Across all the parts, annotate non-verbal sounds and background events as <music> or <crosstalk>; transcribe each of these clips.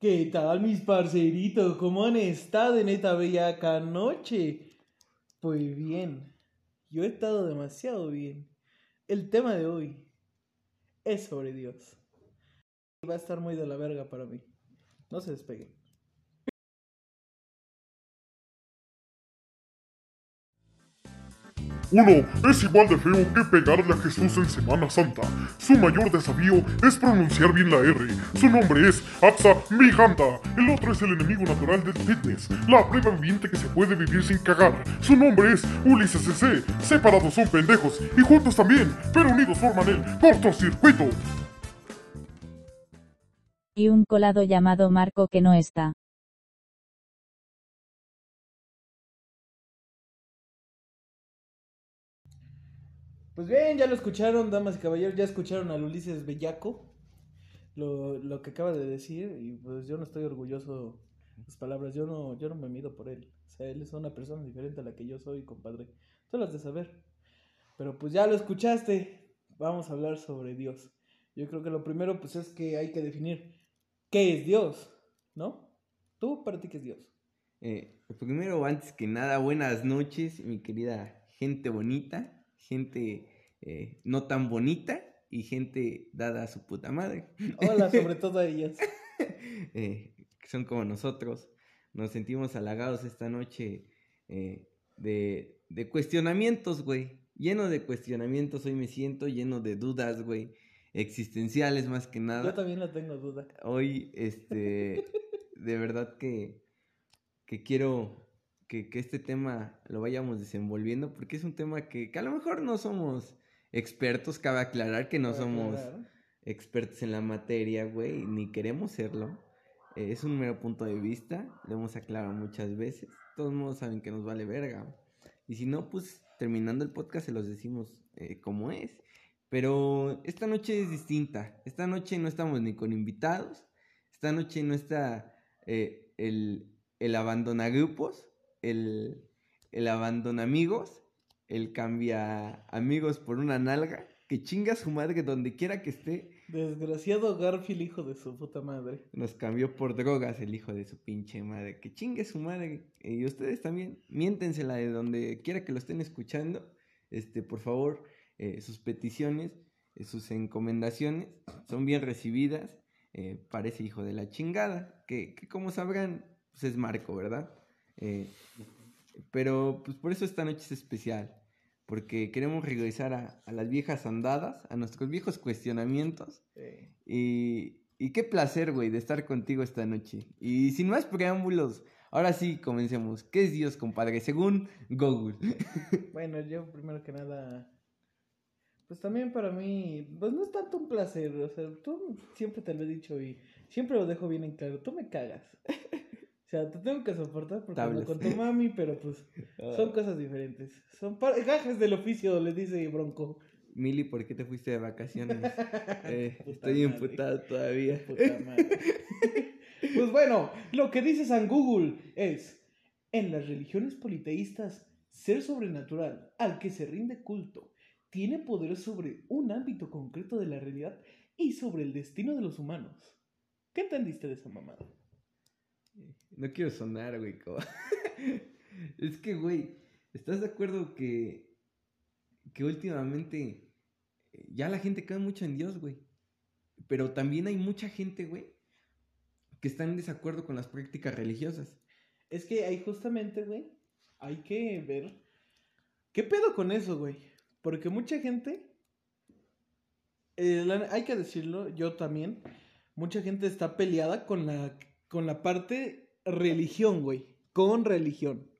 ¿Qué tal mis parceritos? ¿Cómo han estado en esta bellaca noche? Pues bien, yo he estado demasiado bien. El tema de hoy es sobre Dios. Va a estar muy de la verga para mí. No se despeguen. Uno es igual de feo que pegarle a Jesús en Semana Santa. Su mayor desafío es pronunciar bien la R. Su nombre es Atsa Mihanta. El otro es el enemigo natural del fitness, la prueba viviente que se puede vivir sin cagar. Su nombre es Ulises CC. Separados son pendejos y juntos también, pero unidos forman el cortocircuito. Y un colado llamado Marco que no está. Pues bien, ya lo escucharon, damas y caballeros, ya escucharon al Ulises Bellaco, lo, lo que acaba de decir, y pues yo no estoy orgulloso de sus palabras, yo no, yo no me mido por él. O sea, él es una persona diferente a la que yo soy, compadre. Tú lo has de saber. Pero pues ya lo escuchaste, vamos a hablar sobre Dios. Yo creo que lo primero pues es que hay que definir qué es Dios, ¿no? ¿Tú para ti qué es Dios? Eh, primero, antes que nada, buenas noches, mi querida gente bonita, gente eh, no tan bonita y gente dada a su puta madre. <laughs> Hola, sobre todo a ellas. <laughs> Eh, son como nosotros. Nos sentimos halagados esta noche eh, de, de cuestionamientos, güey. Lleno de cuestionamientos, hoy me siento lleno de dudas, güey. Existenciales más que nada. Yo también la tengo duda. Hoy, este, <laughs> de verdad que, que quiero que, que este tema lo vayamos desenvolviendo, porque es un tema que, que a lo mejor no somos expertos, cabe aclarar que no Cabe somos aclarar. expertos en la materia, güey, ni queremos serlo. Eh, es un mero punto de vista, lo hemos aclarado muchas veces. Todos modos saben que nos vale verga. Y si no, pues terminando el podcast se los decimos eh, como es. Pero esta noche es distinta. Esta noche no estamos ni con invitados. Esta noche no está eh, el, el abandonagrupos, el, el abandonamigos, el cambia amigos por una nalga. Que chinga su madre donde quiera que esté. Desgraciado Garfield, hijo de su puta madre. Nos cambió por drogas el hijo de su pinche madre. Que chingue su madre. Y ustedes también, miéntensela de donde quiera que lo estén escuchando. Este, por favor, eh, sus peticiones, eh, sus encomendaciones son bien recibidas. Eh, parece hijo de la chingada. Que, que como sabrán, pues es Marco, ¿verdad? Pero pues por eso esta noche es especial. Porque queremos regresar a, a las viejas andadas, a nuestros viejos cuestionamientos. Eh, Y, y qué placer, güey, de estar contigo esta noche. Y sin más preámbulos, ahora sí comencemos. ¿Qué es Dios, compadre? Según Google. <laughs> bueno, yo primero que nada, pues también para mí, pues no es tanto un placer, o sea, tú siempre te lo he dicho y siempre lo dejo bien en claro, tú me cagas. <laughs> Sea, te tengo que soportar porque Tablas. con tu mami, pero pues son cosas diferentes. Son gajes del oficio, le dice Bronco. Mili, ¿por qué te fuiste de vacaciones? <laughs> Eh, estoy imputado todavía. <laughs> Pues bueno, lo que dice San Google es, en las religiones politeístas, ser sobrenatural al que se rinde culto tiene poder sobre un ámbito concreto de la realidad y sobre el destino de los humanos. ¿Qué entendiste de esa mamada? No quiero sonar, güey. <laughs> es que, güey, ¿estás de acuerdo que, que últimamente eh, ya la gente cae mucho en Dios, güey? Pero también hay mucha gente, güey, que está en desacuerdo con las prácticas religiosas. Es que ahí justamente, güey, hay que ver qué pedo con eso, güey. Porque mucha gente, eh, hay que decirlo, yo también, mucha gente está peleada con la, con la parte religión, güey. Con religión.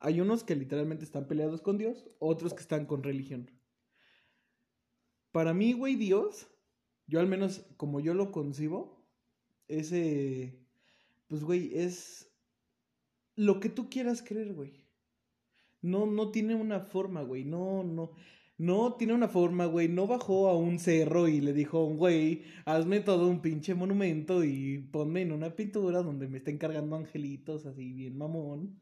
Hay unos que literalmente están peleados con Dios, otros que están con religión. Para mí, güey, Dios, yo al menos como yo lo concibo, ese, pues, güey, es lo que tú quieras creer, güey. No, no tiene una forma, güey. No, no. No tiene una forma, güey. No bajó a un cerro y le dijo, güey, hazme todo un pinche monumento y ponme en una pintura donde me estén cargando angelitos así bien mamón.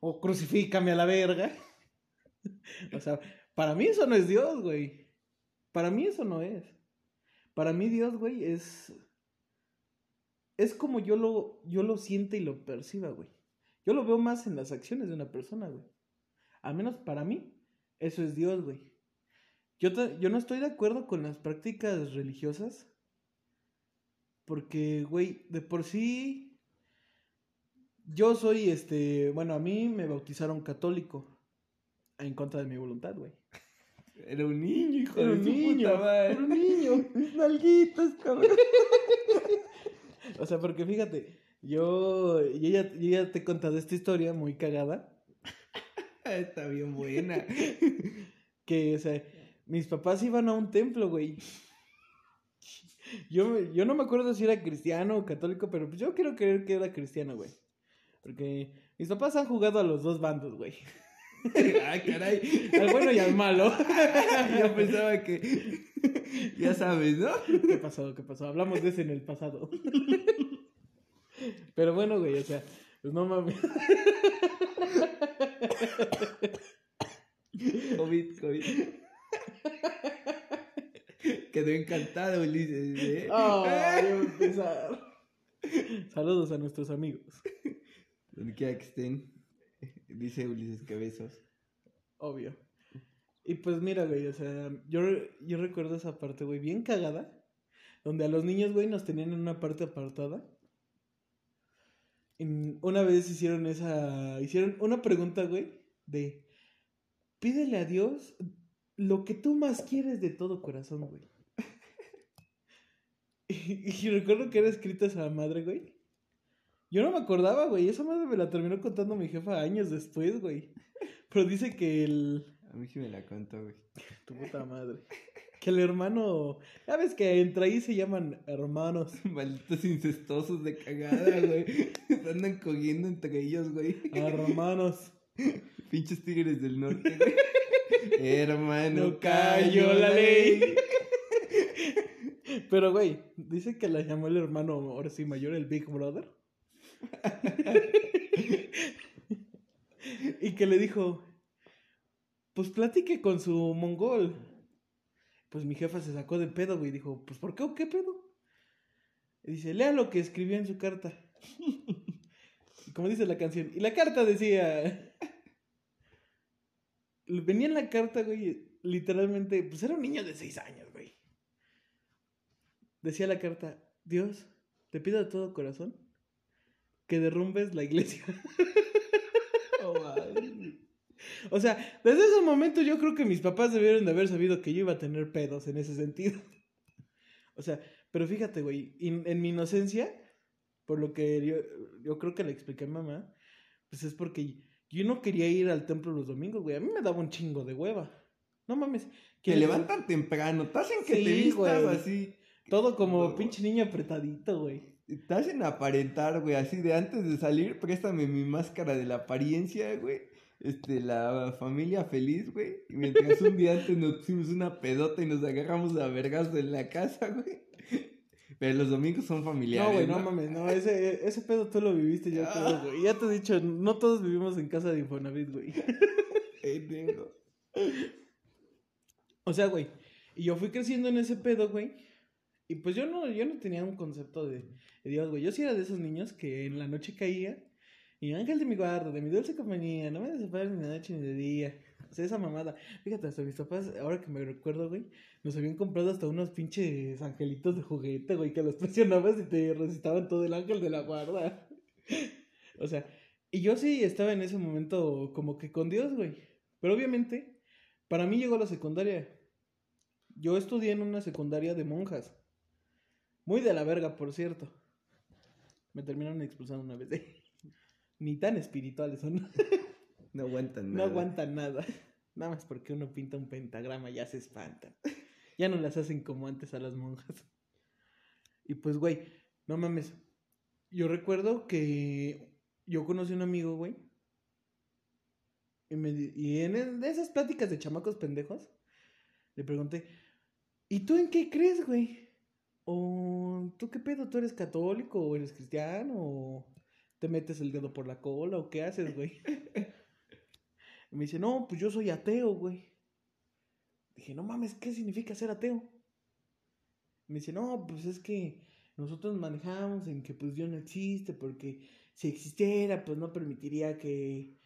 O crucifícame a la verga. <laughs> o sea, para mí eso no es Dios, güey. Para mí eso no es. Para mí Dios, güey, es es como yo lo, yo lo siente y lo perciba, güey. Yo lo veo más en las acciones de una persona, güey. Al menos para mí, eso es Dios, güey. Yo, te- yo no estoy de acuerdo con las prácticas religiosas. Porque, güey, de por sí. Yo soy este. Bueno, a mí me bautizaron católico. En contra de mi voluntad, güey. Era un niño, hijo Era de un su niño. puta madre. Era un niño. <laughs> Nalguitas, cabrón. <laughs> o sea, porque fíjate. Yo, yo, ya, yo ya te he contado esta historia muy cagada. <laughs> Está bien buena. Que, o sea, mis papás iban a un templo, güey. Yo, yo no me acuerdo si era cristiano o católico, pero pues yo quiero creer que era cristiano, güey. Porque mis papás han jugado a los dos bandos, güey. Ay, <laughs> caray. Al bueno y al malo. <laughs> Yo pensaba que. Ya sabes, ¿no? ¿Qué pasó? ¿Qué pasó? Hablamos de ese en el pasado. <laughs> Pero bueno, güey, o sea, pues no mames. COVID, COVID. <laughs> Quedó encantado, Ulises. ¿eh? Empezar. <laughs> Saludos a nuestros amigos. Donde quiera que estén. Dice Ulises que besos. Obvio. Y pues mira, güey, o sea, yo, yo recuerdo esa parte, güey, bien cagada. Donde a los niños, güey, nos tenían en una parte apartada. Y una vez hicieron esa. Hicieron una pregunta, güey, de. Pídele a Dios lo que tú más quieres de todo corazón, güey. <laughs> Y, y recuerdo que era escrita esa madre, güey. Yo no me acordaba, güey. Esa madre me la terminó contando mi jefa años después, güey. Pero dice que el. A mí sí me la contó, güey. Tu puta madre. Que el hermano. Ya ves que entre ahí se llaman hermanos. <laughs> Malditos incestuosos de cagada, güey. Se andan cogiendo entre ellos, güey. Hermanos. <laughs> Pinches tigres del norte, güey. Hermano, No cayó la ley. <laughs> Pero, güey, dice que la llamó el hermano, ahora sí, mayor, el Big Brother. <laughs> y que le dijo, pues platique con su mongol. Pues mi jefa se sacó de pedo, güey, dijo, pues ¿por qué o qué pedo? Y dice, lea lo que escribió en su carta. <laughs> Y como dice la canción. Y la carta decía... Venía en la carta, güey, literalmente, pues era un niño de seis años, güey. Decía la carta, Dios, te pido de todo corazón que derrumbes la iglesia. <laughs> O sea, desde ese momento yo creo que mis papás debieron de haber sabido que yo iba a tener pedos en ese sentido. O sea, pero fíjate, güey, in- en mi inocencia, por lo que yo, yo creo que le expliqué a mamá, pues es porque yo no quería ir al templo los domingos, güey. A mí me daba un chingo de hueva. No mames. Que ¿quieres- levantan temprano, te hacen que Sí, te vistas güey. así. Todo como pinche niño apretadito, güey. Te hacen aparentar, güey, así de antes de salir, préstame mi máscara de la apariencia, güey. Este, la familia feliz, güey. Y Mientras un día antes nos pusimos una pedota y nos agarramos a vergas en la casa, güey. Pero los domingos son familiares. No, güey, no mames, no, ese, ese pedo tú lo viviste ya todo, güey. Ya te he dicho, no todos vivimos en casa de Infonavit, güey. Pendejo. O sea, güey, y yo fui creciendo en ese pedo, güey. Y pues yo no, yo no tenía un concepto de, de Dios, güey. Yo sí era de esos niños que en la noche caía. Y ángel de mi guarda, de mi dulce compañía, no me desampares ni de noche ni de día. O sea, esa mamada. Fíjate, hasta mis papás, ahora que me recuerdo, güey, nos habían comprado hasta unos pinches angelitos de juguete, güey, que los <laughs> presionabas y te recitaban todo el ángel de la guarda. <laughs> O sea, y yo sí estaba en ese momento como que con Dios, güey. Pero obviamente, para mí llegó la secundaria. Yo estudié en una secundaria de monjas. Muy de la verga, por cierto. Me terminaron expulsando una vez. <laughs> Ni tan espirituales son. No aguantan No nada. aguantan nada. <laughs> Nada más porque uno pinta un pentagrama ya se espantan. <laughs> Ya no las hacen como antes a las monjas. Y pues, güey, no mames. Yo recuerdo que yo conocí a un amigo, güey. Y, me, y en el- de esas pláticas de chamacos pendejos, le pregunté, ¿y tú en qué crees, güey? ¿O tú qué pedo? ¿Tú eres católico o eres cristiano? ¿O te metes el dedo por la cola? ¿O qué haces, güey? <laughs> Y me dice, no, pues yo soy ateo, güey. Dije, no mames, ¿qué significa ser ateo? Me dice, no, pues es que nosotros manejamos en que pues Dios no existe, porque si existiera, pues no permitiría que,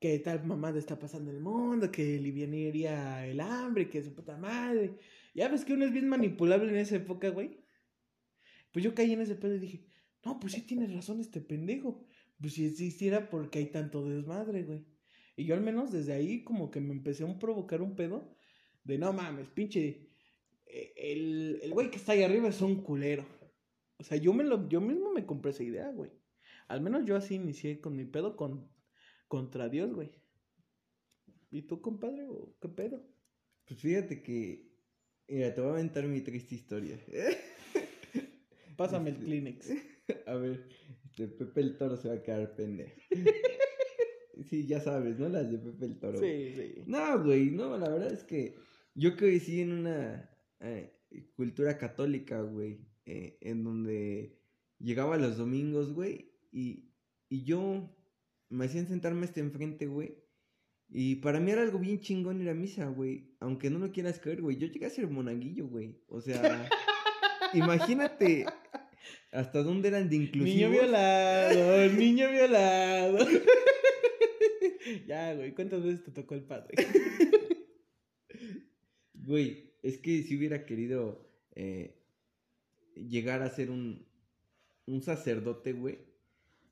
que tal mamada está pasando el mundo, que aliviaría el hambre, que su puta madre. Ya ves que uno es bien manipulable en esa época, güey. Pues yo caí en ese pedo y dije, no, pues sí tienes razón este pendejo. Pues si existiera, porque hay tanto desmadre, güey? Y yo al menos desde ahí como que me empecé a provocar un pedo de no mames, pinche. eh, El, el güey que está ahí arriba es un culero. O sea, yo, me lo, yo mismo me compré esa idea, güey. Al menos yo así inicié con mi pedo con, contra Dios, güey. ¿Y tú, compadre, o qué pedo? Pues fíjate que. Mira, te voy a aventar mi triste historia. Pásame el Este- Kleenex. <laughs> A ver, este Pepe el Toro se va a quedar pendejo. <laughs> Sí, ya sabes, ¿no? Las de Pepe el Toro. Sí, sí. No, güey, no, la verdad es que yo crecí en una eh, cultura católica, güey, eh, en donde llegaba los domingos, güey, y, y yo me hacían sentarme hasta enfrente, güey, y para mí era algo bien chingón ir a misa, güey, aunque no lo quieras creer, güey, yo llegué a ser monaguillo, güey, o sea, <laughs> imagínate hasta dónde eran de inclusivos. Niño violado, niño violado. <laughs> <laughs> ya, güey, ¿cuántas veces te tocó el padre? <laughs> Güey, es que si hubiera querido eh, llegar a ser un, un sacerdote, güey,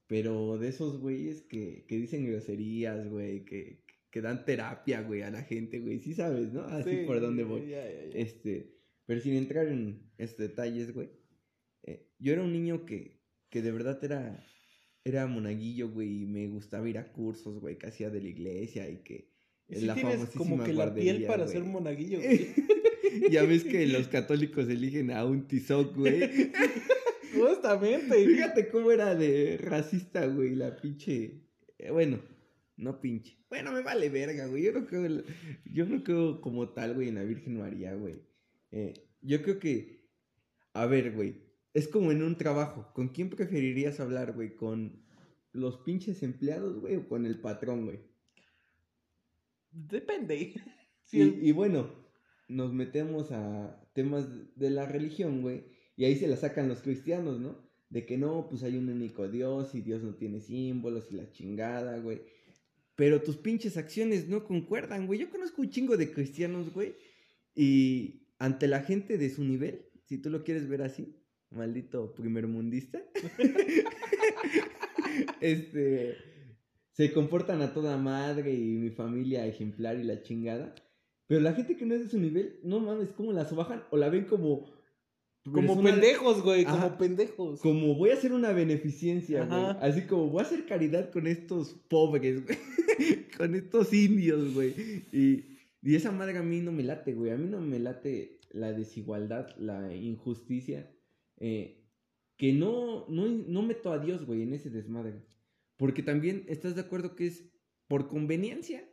pero de esos güeyes que, que dicen groserías, güey, que, que dan terapia, güey, a la gente, güey, sí sabes, ¿no? Así Sí, por dónde voy. ya, ya, ya. Este, pero sin entrar en estos detalles, güey, eh, yo era un niño que, que de verdad era, era monaguillo, güey, y me gustaba ir a cursos, güey, que hacía de la iglesia y que... Sí tienes como que la piel para güey. ser monaguillo, güey. <laughs> ya ves que los católicos eligen a un tizoc, güey. <laughs> Justamente. Fíjate cómo era de racista, güey, la pinche. eh, bueno, no pinche. Bueno, me vale verga, güey. Yo no creo, yo no creo como tal, güey, en la Virgen María, güey. Eh, yo creo que, a ver, güey, es como en un trabajo. ¿Con quién preferirías hablar, güey? ¿Con los pinches empleados, güey, o con el patrón, güey? Depende. <laughs> Si Y, el- y bueno, nos metemos a temas de la religión, güey, y ahí se la sacan los cristianos, ¿no? De que no, pues hay un único Dios y Dios no tiene símbolos y la chingada, güey. Pero tus pinches acciones no concuerdan, güey. Yo conozco un chingo de cristianos, güey, y ante la gente de su nivel, si tú lo quieres ver así, maldito primermundista, <laughs> este, se comportan a toda madre y mi familia ejemplar y la chingada. Pero la gente que no es de su nivel, no mames, ¿cómo la bajan o la ven como... como persona- pendejos, güey, Ajá. como pendejos. Como voy a hacer una beneficencia, güey. Así como voy a hacer caridad con estos pobres, güey. <laughs> con estos indios, güey. Y, y esa madre a mí no me late, güey. A mí no me late la desigualdad, la injusticia. Eh, que no, no, no meto a Dios, güey, en ese desmadre. Porque también estás de acuerdo que es por conveniencia.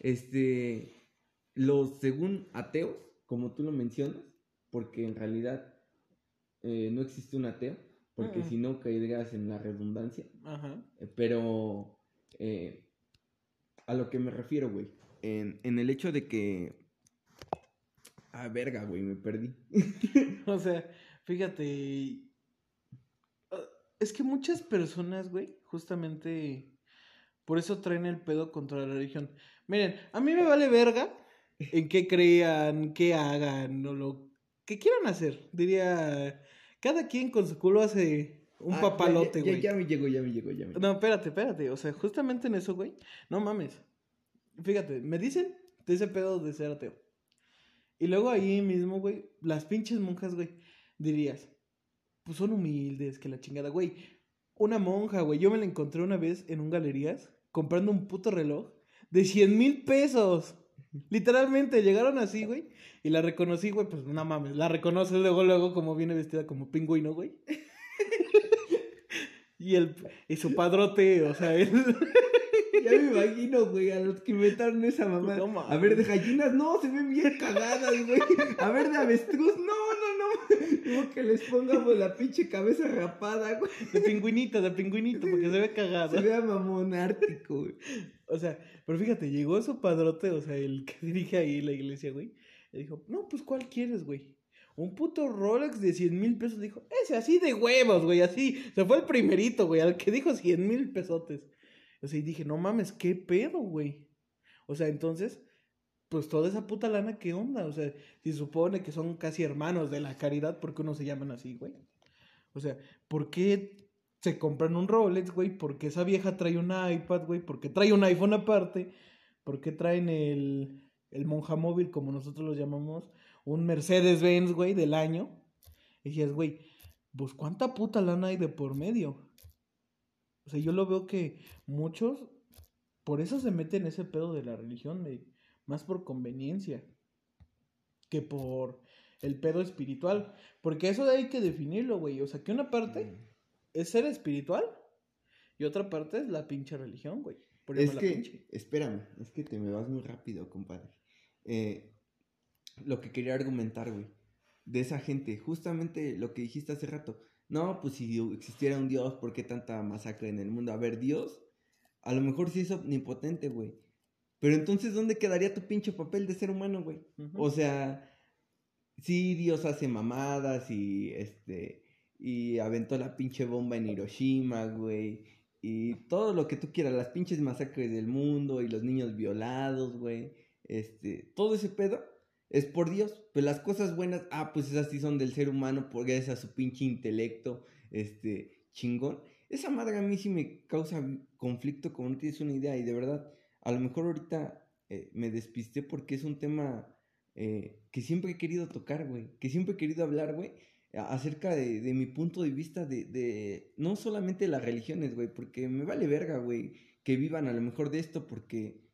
Este, los según ateos, como tú lo mencionas, porque en realidad eh, no existe un ateo, porque si no caerías en la redundancia. Ajá. Eh, Pero eh, a lo que me refiero, güey, en, en el hecho de que... Ah, verga, güey, me perdí. <laughs> O sea, fíjate. ah, Es que muchas personas, güey, justamente por eso traen el pedo contra la religión. Miren, a mí me vale verga en qué crean, qué hagan, o lo que quieran hacer. Diría, cada quien con su culo hace un Ah, papalote, ya, ya, güey. ya me llegó, ya me llegó, ya me llegó. No, espérate, espérate. O sea, justamente en eso, güey. No mames. Fíjate, me dicen de ese pedo de ser ateo. Y luego ahí mismo, güey, las pinches monjas, güey, dirías, pues son humildes, que la chingada, güey. Una monja, güey, yo me la encontré una vez en un galerías comprando un puto reloj de 100 mil pesos. Literalmente, llegaron así, güey. Y la reconocí, güey, pues no mames. La reconoces luego, luego, como viene vestida como pingüino, güey. <laughs> y el y su padrote, o sea, él. <laughs> Ya me imagino, güey, a los que inventaron esa mamá. No a ver, de gallinas, no, se ven bien cagadas, güey. A ver, de avestruz, no, no, no. Como que les pongamos la pinche cabeza rapada, güey. de pingüinito, de pingüinito, porque se ve cagado. Se vea mamón ártico, güey. O sea, pero fíjate, llegó su padrote, o sea, el que dirige ahí la iglesia, güey. Y dijo, no, pues, ¿cuál quieres, güey? Un puto Rolex de 100 mil pesos dijo, ese así de huevos, güey, así. Se fue el primerito, güey, al que dijo 100 mil pesotes. O y dije, no mames, qué pedo, güey. O sea, entonces, pues toda esa puta lana, ¿qué onda? O sea, si supone que son casi hermanos de la caridad, ¿por qué uno se llaman así, güey? O sea, ¿por qué se compran un Rolex, güey? ¿Por qué esa vieja trae un iPad, güey? ¿Por qué trae un iPhone aparte? ¿Por qué traen el, el monja móvil, como nosotros lo llamamos? Un Mercedes-Benz, güey, del año. Y decías, güey, pues cuánta puta lana hay de por medio. O sea, yo lo veo que muchos, por eso se meten en ese pedo de la religión, de, más por conveniencia que por el pedo espiritual. Porque eso hay que definirlo, güey. O sea, que una parte Mm. es ser espiritual y otra parte es la pinche religión, güey. Por Es que, pinche. espérame, es que te me vas muy rápido, compadre. Eh, lo que quería argumentar, güey, de esa gente, justamente lo que dijiste hace rato. No, pues si existiera un Dios, ¿por qué tanta masacre en el mundo? A ver, Dios, a lo mejor sí es omnipotente, güey. Pero entonces, ¿dónde quedaría tu pinche papel de ser humano, güey? O sea, sí, Dios hace mamadas y este. Y aventó la pinche bomba en Hiroshima, güey. Y todo lo que tú quieras, las pinches masacres del mundo y los niños violados, güey. Este, todo ese pedo es por Dios. Pero las cosas buenas, ah, pues esas sí son del ser humano, porque es a su pinche intelecto, este, chingón. Esa madre a mí sí me causa conflicto, como no tienes una idea. Y de verdad, a lo mejor ahorita eh, me despisté porque es un tema eh, que siempre he querido tocar, güey. Que siempre he querido hablar, güey. Acerca de, de mi punto de vista de, de no solamente las religiones, güey. Porque me vale verga, güey. Que vivan a lo mejor de esto porque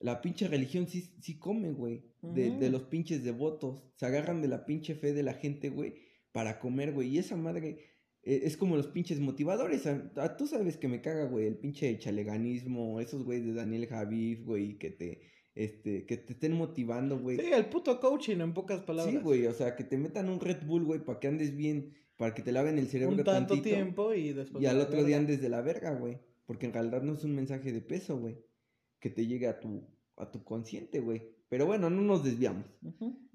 la pinche religión sí, sí come, güey. De, de los pinches devotos. Se agarran de la pinche fe de la gente, güey. Para comer, güey. Y esa madre eh, es como los pinches motivadores. a- a- tú sabes que me caga, güey, el pinche chaleganismo, esos güeyes de Daniel Javif, güey, que te, este, que te estén motivando, güey. Sí, el puto coaching, en pocas palabras. Sí, güey, o sea, que te metan un Red Bull, güey, para que andes bien, para que te laven el cerebro Un tanto tantito, tiempo y después. y al otro día andes de la verga, güey. Porque en realidad no es un mensaje de peso, güey, que te llegue a tu, a tu consciente, güey. Pero bueno, no nos desviamos.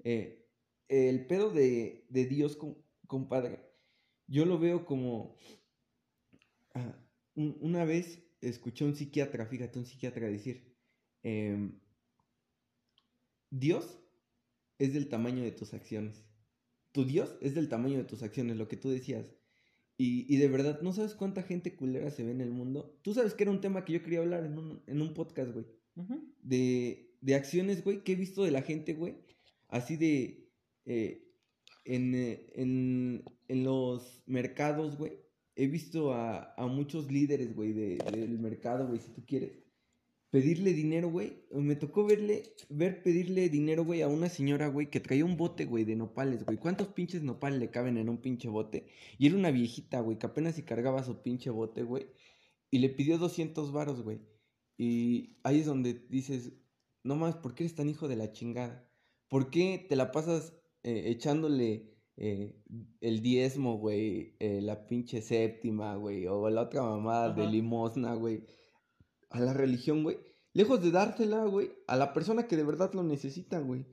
Eh, el pedo de, de Dios, com- compadre, yo lo veo como... ah, un- una vez escuché a un psiquiatra, fíjate, un psiquiatra decir, em, Dios es del tamaño de tus acciones. Tu Dios es del tamaño de tus acciones, lo que tú decías. Y, y de verdad, no sabes cuánta gente culera se ve en el mundo. Tú sabes que era un tema que yo quería hablar en un, en un podcast, güey De, de acciones, güey, que he visto de la gente, güey. Así de. eh, en, eh, en, en los mercados, güey. He visto a, a muchos líderes, güey, de, del mercado, güey, si tú quieres. Pedirle dinero, güey. Me tocó verle, ver pedirle dinero, güey, a una señora, güey, que traía un bote, güey, de nopales, güey. ¿Cuántos pinches nopales le caben en un pinche bote? Y era una viejita, güey, que apenas si cargaba su pinche bote, güey. Y le pidió 200 varos, güey. Y ahí es donde dices, no más, ¿por qué eres tan hijo de la chingada? ¿Por qué te la pasas eh, echándole eh, el diezmo, güey, eh, la pinche séptima, güey, o la otra mamada de limosna, güey, a la religión, güey? Lejos de dársela, güey, a la persona que de verdad lo necesita, güey.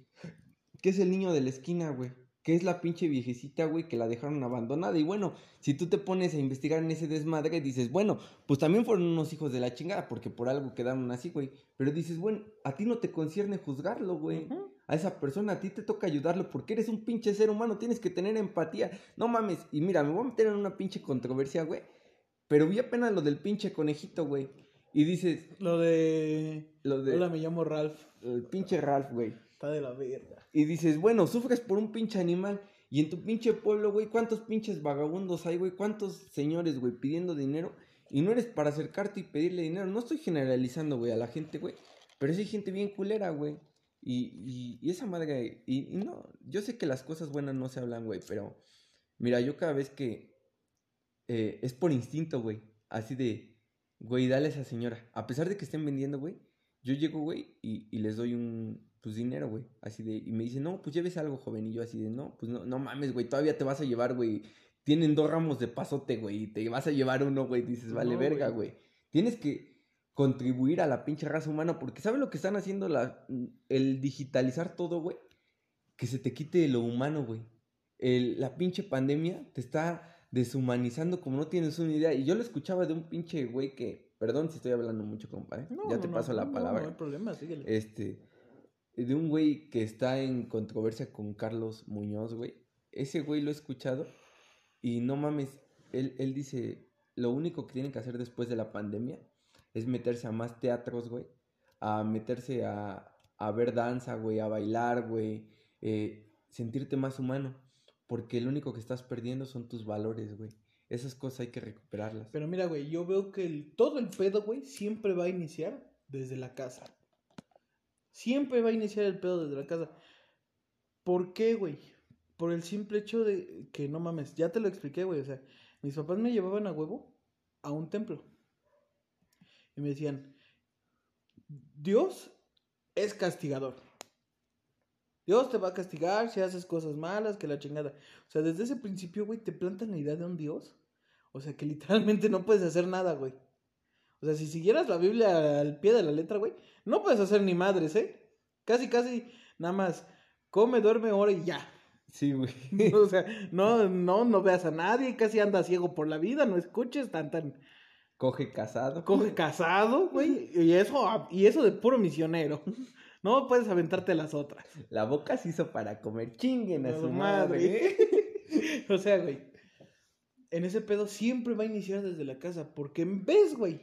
Que es el niño de la esquina, güey. Que es la pinche viejecita, güey, que la dejaron abandonada. Y bueno, si tú te pones a investigar en ese desmadre, dices, bueno, pues también fueron unos hijos de la chingada, porque por algo quedaron así, güey. Pero dices, bueno, a ti no te concierne juzgarlo, güey. A esa persona, a ti te toca ayudarlo porque eres un pinche ser humano, tienes que tener empatía. No mames, y mira, me voy a meter en una pinche controversia, güey. Pero vi apenas lo del pinche conejito, güey. Y dices, Lo de. lo de. Hola, me llamo Ralph. El pinche Ralph, güey. Está de la verga. Y dices, bueno, sufres por un pinche animal. Y en tu pinche pueblo, güey, ¿cuántos pinches vagabundos hay, güey? ¿Cuántos señores, güey, pidiendo dinero? Y no eres para acercarte y pedirle dinero. No estoy generalizando, güey, a la gente, güey. Pero sí hay gente bien culera, güey. Y, y, esa madre, y, y no, yo sé que las cosas buenas no se hablan, güey, pero mira, yo cada vez que eh, es por instinto, güey, así de, güey, dale a esa señora, a pesar de que estén vendiendo, güey, yo llego, güey, y les doy un, pues, dinero, güey, así de, y me dicen, no, pues lleves algo, joven, y yo así de, no, pues no, no mames, güey, todavía te vas a llevar, güey, tienen dos ramos de pasote, güey, y te vas a llevar uno, güey, dices, vale, No, verga, güey. tienes que contribuir a la pinche raza humana, porque ¿sabes lo que están haciendo la, el digitalizar todo, güey? Que se te quite lo humano, güey. la pinche pandemia te está deshumanizando como no tienes una idea. Y yo lo escuchaba de un pinche güey que, perdón si estoy hablando mucho, compadre. No, ya te no, paso la palabra. No hay problema, síguele. Este, de un güey que está en controversia con Carlos Muñoz, güey. Ese güey lo he escuchado y no mames, él, él dice, lo único que tienen que hacer después de la pandemia es meterse a más teatros, güey. A meterse a, a ver danza, güey, a bailar, güey. eh, sentirte más humano. Porque lo único que estás perdiendo son tus valores, güey. Esas cosas hay que recuperarlas. Pero mira, güey, yo veo que todo el pedo, güey, siempre va a iniciar desde la casa. Siempre va a iniciar el pedo desde la casa. ¿Por qué, güey? Por el simple hecho de que no mames, ya te lo expliqué, güey. O sea, mis papás me llevaban a huevo a un templo. Y me decían, Dios es castigador. Dios te va a castigar si haces cosas malas, que la chingada. O sea, desde ese principio, güey, te plantan la idea de un Dios. O sea, que literalmente no puedes hacer nada, güey. O sea, si siguieras la Biblia al pie de la letra, güey, no puedes hacer ni madres, ¿eh? Casi, casi, nada más, come, duerme, ora y ya. Sí, güey. <laughs> O sea, no, no, no veas a nadie, casi anda ciego por la vida, no escuches tan, tan, Coge casado. coge casado, güey, y eso, y eso de puro misionero. <laughs> No puedes aventarte las otras. La boca se hizo para comer. Chinguen a su su madre. <laughs> o sea, güey, en ese pedo siempre va a iniciar desde la casa, porque en vez, güey,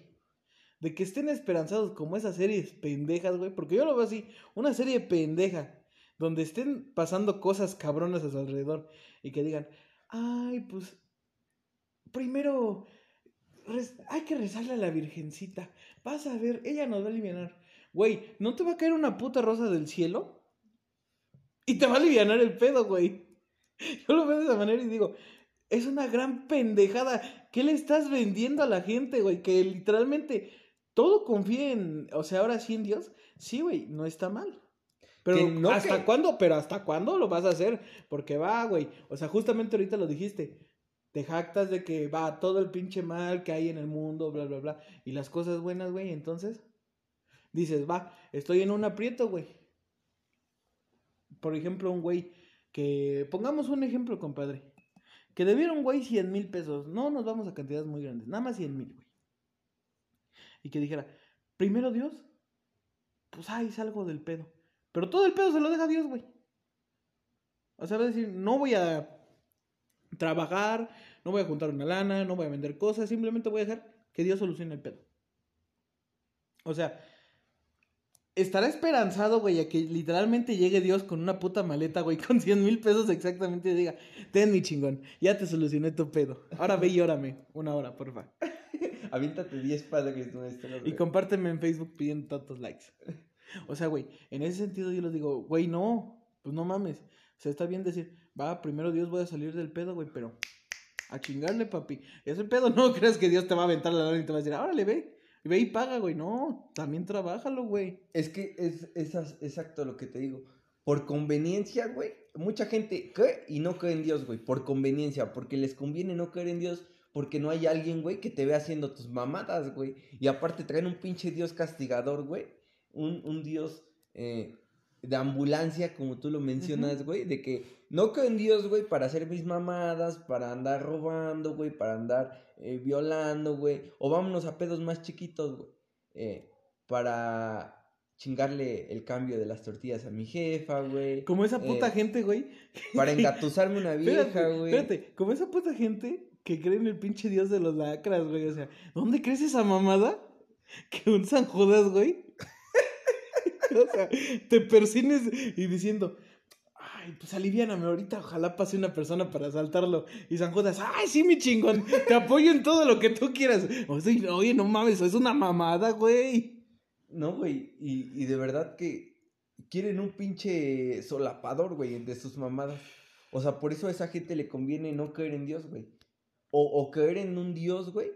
de que estén esperanzados como esas series pendejas, güey, porque yo lo veo así, una serie pendeja, donde estén pasando cosas cabronas a su alrededor y que digan, ay, pues, primero, hay que rezarle a la Virgencita, vas a ver, ella nos va a aliviar. Güey, ¿no te va a caer una puta rosa del cielo? Y te va a aliviar el pedo, güey. Yo lo veo de esa manera y digo, es una gran pendejada. ¿Qué le estás vendiendo a la gente, güey? Que literalmente todo confíe en, o sea, ahora sí en Dios. Sí, güey, no está mal. Pero no ¿hasta que- cuándo? Pero ¿hasta cuándo lo vas a hacer? Porque va, güey. O sea, justamente ahorita lo dijiste. Te jactas de que va todo el pinche mal que hay en el mundo, bla, bla, bla. Y las cosas buenas, güey. Entonces, dices, va, estoy en un aprieto, güey. Por ejemplo, un güey que, pongamos un ejemplo, compadre. Que debiera un güey 100 mil pesos. No nos vamos a cantidades muy grandes. Nada más 100 mil, güey. Y que dijera, primero Dios, pues ahí salgo del pedo. Pero todo el pedo se lo deja Dios, güey. O sea, va a decir, no voy a trabajar, no voy a juntar una lana, no voy a vender cosas, simplemente voy a dejar que Dios solucione el pedo. O sea, estará esperanzado, güey, a que literalmente llegue Dios con una puta maleta, güey, con 100 mil pesos exactamente y diga, ten mi chingón, ya te solucioné tu pedo. Ahora ve y órame, una hora, porfa. Aviéntate 10 padres nuestros. Y compárteme en Facebook pidiendo tantos likes. O sea, güey, en ese sentido yo les digo, güey, no, pues no mames. O sea, está bien decir, va, primero Dios voy a salir del pedo, güey, pero a chingarle, papi. Ese pedo <laughs> no crees que Dios te va a aventar la lana y te va a decir, órale, ve, ve y paga, güey. No, también trabájalo, güey. Es que es, es exacto lo que te digo. Por conveniencia, güey. Mucha gente cree y no cree en Dios, güey. Por conveniencia. Porque les conviene no creer en Dios. Porque no hay alguien, güey, que te vea haciendo tus mamadas, güey. Y aparte traen un pinche Dios castigador, güey. Un, un Dios eh, de ambulancia, como tú lo mencionas, güey. De que no creo en Dios, güey, para hacer mis mamadas, para andar robando, güey, para andar eh, violando, güey. O vámonos a pedos más chiquitos, güey. Eh, para chingarle el cambio de las tortillas a mi jefa, güey. Como esa puta Eh, gente, güey. Para <laughs> engatusarme una vieja, Espérate, güey. espérate, como esa puta gente que cree en el pinche Dios de los lacras, güey. O sea, ¿dónde crees esa mamada? Que un San Judas, güey. <laughs> o sea, te persines y diciendo, ay, pues aliviáname ahorita, ojalá pase una persona para asaltarlo. Y San Judas, ay, sí, mi chingón, te apoyo en todo lo que tú quieras. O sea, oye, no mames, es una mamada, güey. No, güey. Y, y de verdad que quieren un pinche solapador, güey, de sus mamadas. O sea, por eso a esa gente le conviene no creer en Dios, güey. O, o creer en un Dios, güey,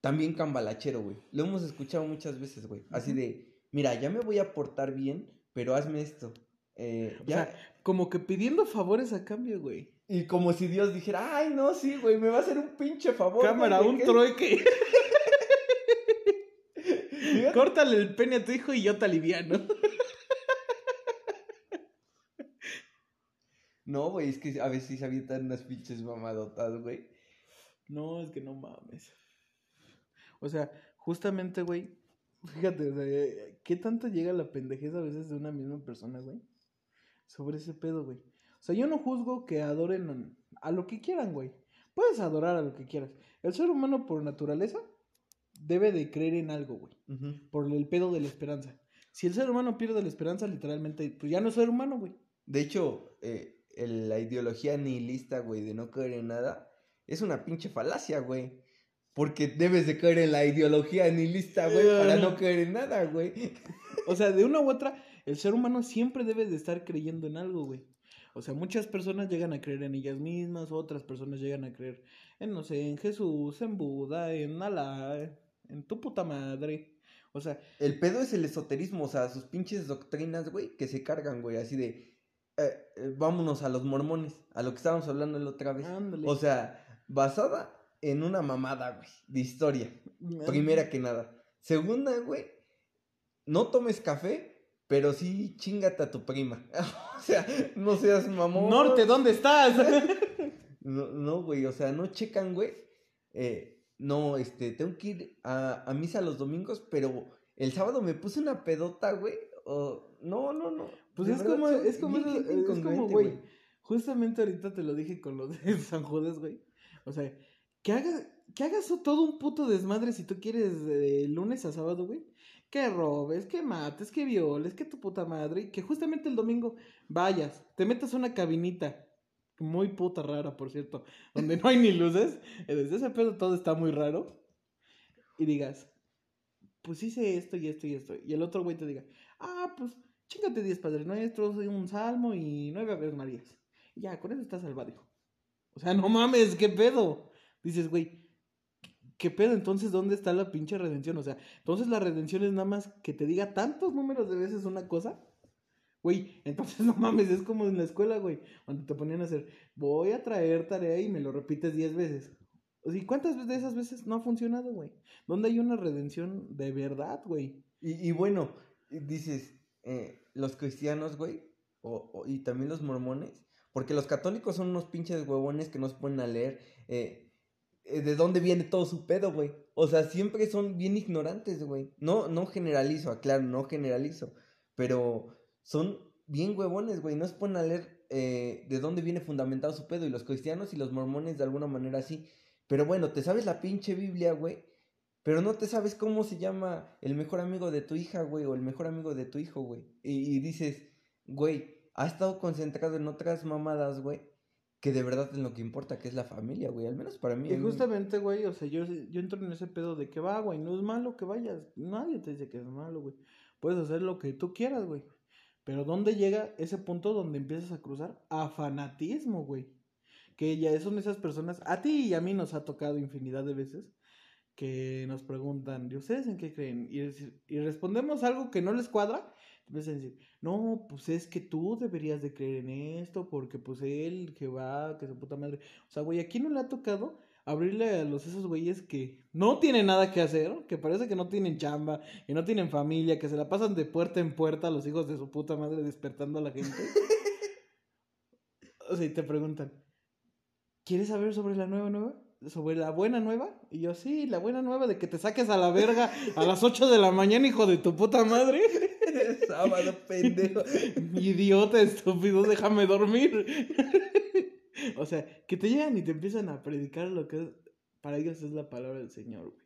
también cambalachero, güey. Lo hemos escuchado muchas veces, güey. Así de, mira, ya me voy a portar bien, pero hazme esto. Eh, O ya. sea, como que pidiendo favores a cambio, güey. Y como si Dios dijera, ay, no, sí, güey, me va a hacer un pinche favor. Cámara, güey, un ¿de qué?". trueque. <laughs> Córtale el pene a tu hijo y yo te aliviano. No, güey, es que a veces se avientan unas pinches mamadotas, güey. No, es que no mames. O sea, justamente, güey, fíjate, o sea, ¿qué tanto llega la pendejez a veces de una misma persona, güey? Sobre ese pedo, güey. O sea, yo no juzgo que adoren a lo que quieran, güey. Puedes adorar a lo que quieras. El ser humano por naturaleza debe de creer en algo, güey. Por el pedo de la esperanza. Si el ser humano pierde la esperanza, literalmente, pues ya no es ser humano, güey. De hecho, eh, el- la ideología nihilista, güey, de no creer en nada, es una pinche falacia, güey. Porque debes de creer en la ideología nihilista, güey, para no creer en nada, güey. O sea, de una u otra, el ser humano siempre debe de estar creyendo en algo, güey. O sea, muchas personas llegan a creer en ellas mismas, otras personas llegan a creer en, no sé, en Jesús, en Buda, en Alá, en tu puta madre. O sea, El pedo es el esoterismo, o sea, sus pinches doctrinas, güey, que se cargan, güey, así de... eh, eh, vámonos a los mormones, a lo que estábamos hablando la otra vez. ándale. O sea, basada en una mamada, güey, de historia. Primera que nada. Segunda, güey, no tomes café, pero sí chingate a tu prima. <laughs> o sea, no seas mamón. Norte, ¿dónde estás? <laughs> No, no, güey, o sea, no checan, güey. Eh, no, este, tengo que ir a, a misa los domingos, pero el sábado me puse una pedota, güey. O, no, no, no. Pues es verdad, como, es como, eso- gente es como, güey. Justamente ahorita te lo dije con lo de <laughs> San Judas, güey. O sea, que hagas, que hagas todo un puto desmadre si tú quieres de lunes a sábado, güey. Que robes, que mates, que violes, que tu puta madre. Que justamente el domingo vayas, te metas una cabinita. Muy puta rara, por cierto. Donde no hay ni luces. eh, Desde ese pedo todo está muy raro. Y digas, pues hice esto y esto y esto. Y el otro güey te diga, ah, pues chingate 10 padres nuestros, un salmo y nueve aves marías. Ya, con eso estás salvado, hijo. O sea, no mames, ¿qué pedo? Dices, güey, ¿qué pedo? Entonces, ¿dónde está la pinche redención? O sea, entonces la redención es nada más que te diga tantos números de veces una cosa. Güey, entonces <laughs> no mames, es como en la escuela, güey, cuando te ponían a hacer, voy a traer tarea y me lo repites 10 veces. O sea, ¿y cuántas de esas veces no ha funcionado, güey? ¿Dónde hay una redención de verdad, güey? Y, y bueno, dices, eh, los cristianos, güey, o, o- y también los mormones, porque los católicos son unos pinches huevones que no se ponen a leer eh, eh, de dónde viene todo su pedo, güey. O sea, siempre son bien ignorantes, güey. No, no generalizo, aclaro, no generalizo, pero son bien huevones, güey. No se ponen a leer eh, de dónde viene fundamentado su pedo, y los cristianos y los mormones de alguna manera sí. Pero bueno, te sabes la pinche Biblia, güey. Pero no te sabes cómo se llama el mejor amigo de tu hija, güey, o el mejor amigo de tu hijo, güey. Y dices, güey, ha estado concentrado en otras mamadas, güey, que de verdad es lo que importa, que es la familia, güey. Al menos para mí. Y mí- justamente, güey, o sea, yo, yo entro en ese pedo de que va, güey, no es malo que vayas. Nadie te dice que es malo, güey. Puedes hacer lo que tú quieras, güey. Pero ¿dónde llega ese punto donde empiezas a cruzar a fanatismo, güey? Que ya son esas personas, a ti y a mí nos ha tocado infinidad de veces, que nos preguntan, ¿y ustedes en qué creen? Y respondemos algo que no les cuadra, decir, no, pues es que tú deberías de creer en esto, porque pues él, que va, que su puta madre. O sea, güey, ¿a quién no le ha tocado abrirle a los esos güeyes que no tienen nada que hacer, que parece que no tienen chamba, que no tienen familia, que se la pasan de puerta en puerta a los hijos de su puta madre despertando a la gente? <laughs> o sea, y te preguntan, ¿quieres saber sobre la nueva nueva? ¿Sobre la buena nueva? Y yo, sí, la buena nueva de que te saques a la verga a las 8 de la mañana, hijo de tu puta madre. <laughs> <laughs> Sábado, pendejo. Idiota, estúpido, déjame dormir. o sea, que te llegan y te empiezan a predicar lo que es, para ellos es la palabra del Señor, güey.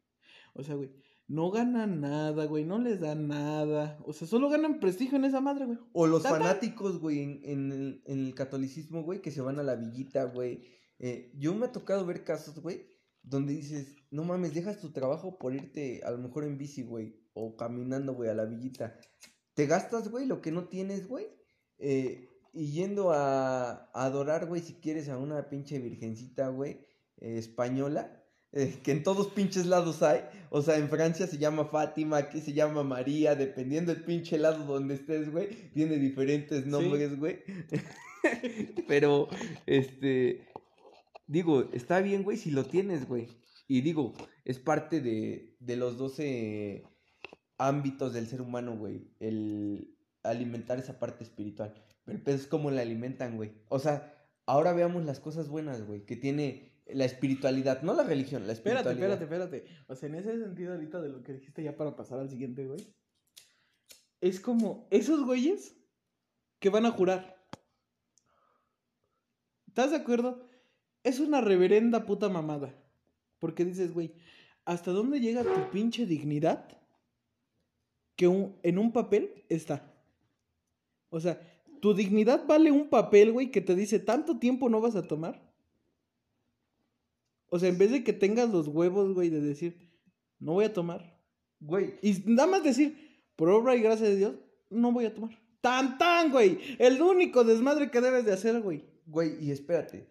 O sea, güey, no ganan nada, güey, no les dan nada. O sea, solo ganan prestigio en esa madre, güey. O los Tata. fanáticos, güey, en, en el, en el catolicismo, güey, que se van a la villita, güey. Eh, yo me ha tocado ver casos, güey, donde dices, no mames, dejas tu trabajo por irte a lo mejor en bici, güey, o caminando, güey, a la villita. Te gastas, güey, lo que no tienes, güey, eh, y yendo a, a adorar, güey, si quieres, a una pinche virgencita, güey, eh, española. <laughs> eh, que en todos pinches lados hay. O sea, en Francia se llama Fátima, aquí se llama María, dependiendo del pinche lado donde estés, güey. Tiene diferentes nombres, güey. <laughs> Pero, este, digo, está bien, güey, si lo tienes, güey. Y digo, es parte de, de los 12 ámbitos del ser humano, güey. El alimentar esa parte espiritual. Pero el pedo es cómo la alimentan, güey. O sea, ahora veamos las cosas buenas, güey, que tiene la espiritualidad, no la religión, la Espérate, espiritualidad. espérate, espérate. O sea, en ese sentido ahorita de lo que dijiste ya para pasar al siguiente, güey. Es como esos güeyes que van a jurar. ¿Estás de acuerdo? Es una reverenda puta mamada. Porque dices, güey, ¿hasta dónde llega tu pinche dignidad? Que un- en un papel está. O sea, tu dignidad vale un papel, güey, que te dice tanto tiempo no vas a tomar. O sea, en vez de que tengas los huevos, güey, de decir, no voy a tomar. Güey, Y nada más decir, por obra y gracia de Dios, no voy a tomar. Tan, tan, güey. El único desmadre que debes de hacer, güey. güey, y espérate.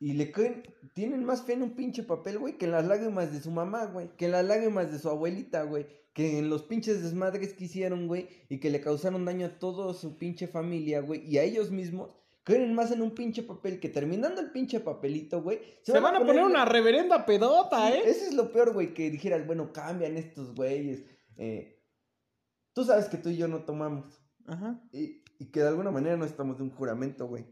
Y le creen, tienen más fe en un pinche papel, güey, que en las lágrimas de su mamá, güey, que en las lágrimas de su abuelita, güey, que en los pinches desmadres que hicieron, güey, y que le causaron daño a toda su pinche familia, güey, y a ellos mismos, creen más en un pinche papel que terminando el pinche papelito, güey, Se, van, a poner una reverenda pedota, Sí, ¿eh? Eso es lo peor, güey, que dijeras, bueno, cambian estos güeyes. eh, tú sabes que tú y yo no tomamos. Ajá. Y, y que de alguna manera no estamos de un juramento, güey.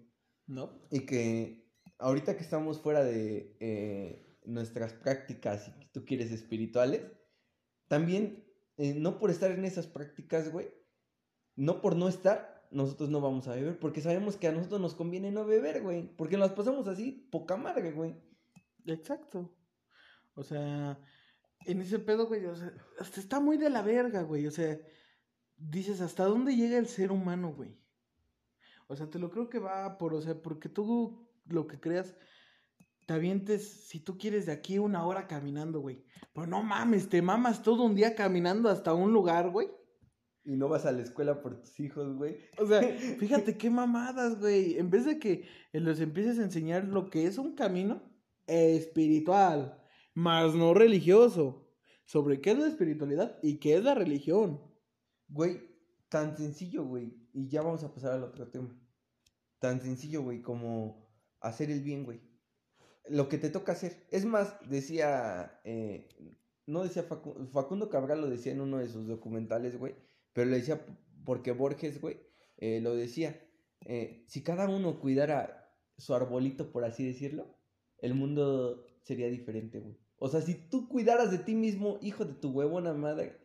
No. Y que ahorita que estamos fuera de eh, nuestras prácticas y que tú quieres espirituales, también, eh, no por estar en esas prácticas, güey, no por no estar, nosotros no vamos a beber, porque sabemos que a nosotros nos conviene no beber, güey, porque nos pasamos así, poca madre, güey. Exacto. O sea, en ese pedo, güey, o sea, hasta está muy de la verga, güey. O sea, dices, ¿hasta dónde llega el ser humano, güey? O sea, te lo creo que va por, o sea, porque tú lo que creas, te avientes, si tú quieres, de aquí una hora caminando, güey. Pero no mames, te mamas todo un día caminando hasta un lugar, güey. Y no vas a la escuela por tus hijos, güey. O sea, <laughs> fíjate qué mamadas, güey. En vez de que les empieces a enseñar lo que es un camino espiritual, más no religioso, sobre qué es la espiritualidad y qué es la religión. Güey, tan sencillo, güey. Y ya vamos a pasar al otro tema. Tan sencillo, güey, como hacer el bien, güey. Lo que te toca hacer. Es más, decía, eh, no decía Facu- Facundo Cabral, lo decía en uno de sus documentales, güey. Pero lo decía porque Borges, güey, eh, lo decía. eh, si cada uno cuidara su arbolito, por así decirlo, el mundo sería diferente, güey. O sea, si tú cuidaras de ti mismo, hijo de tu huevona madre,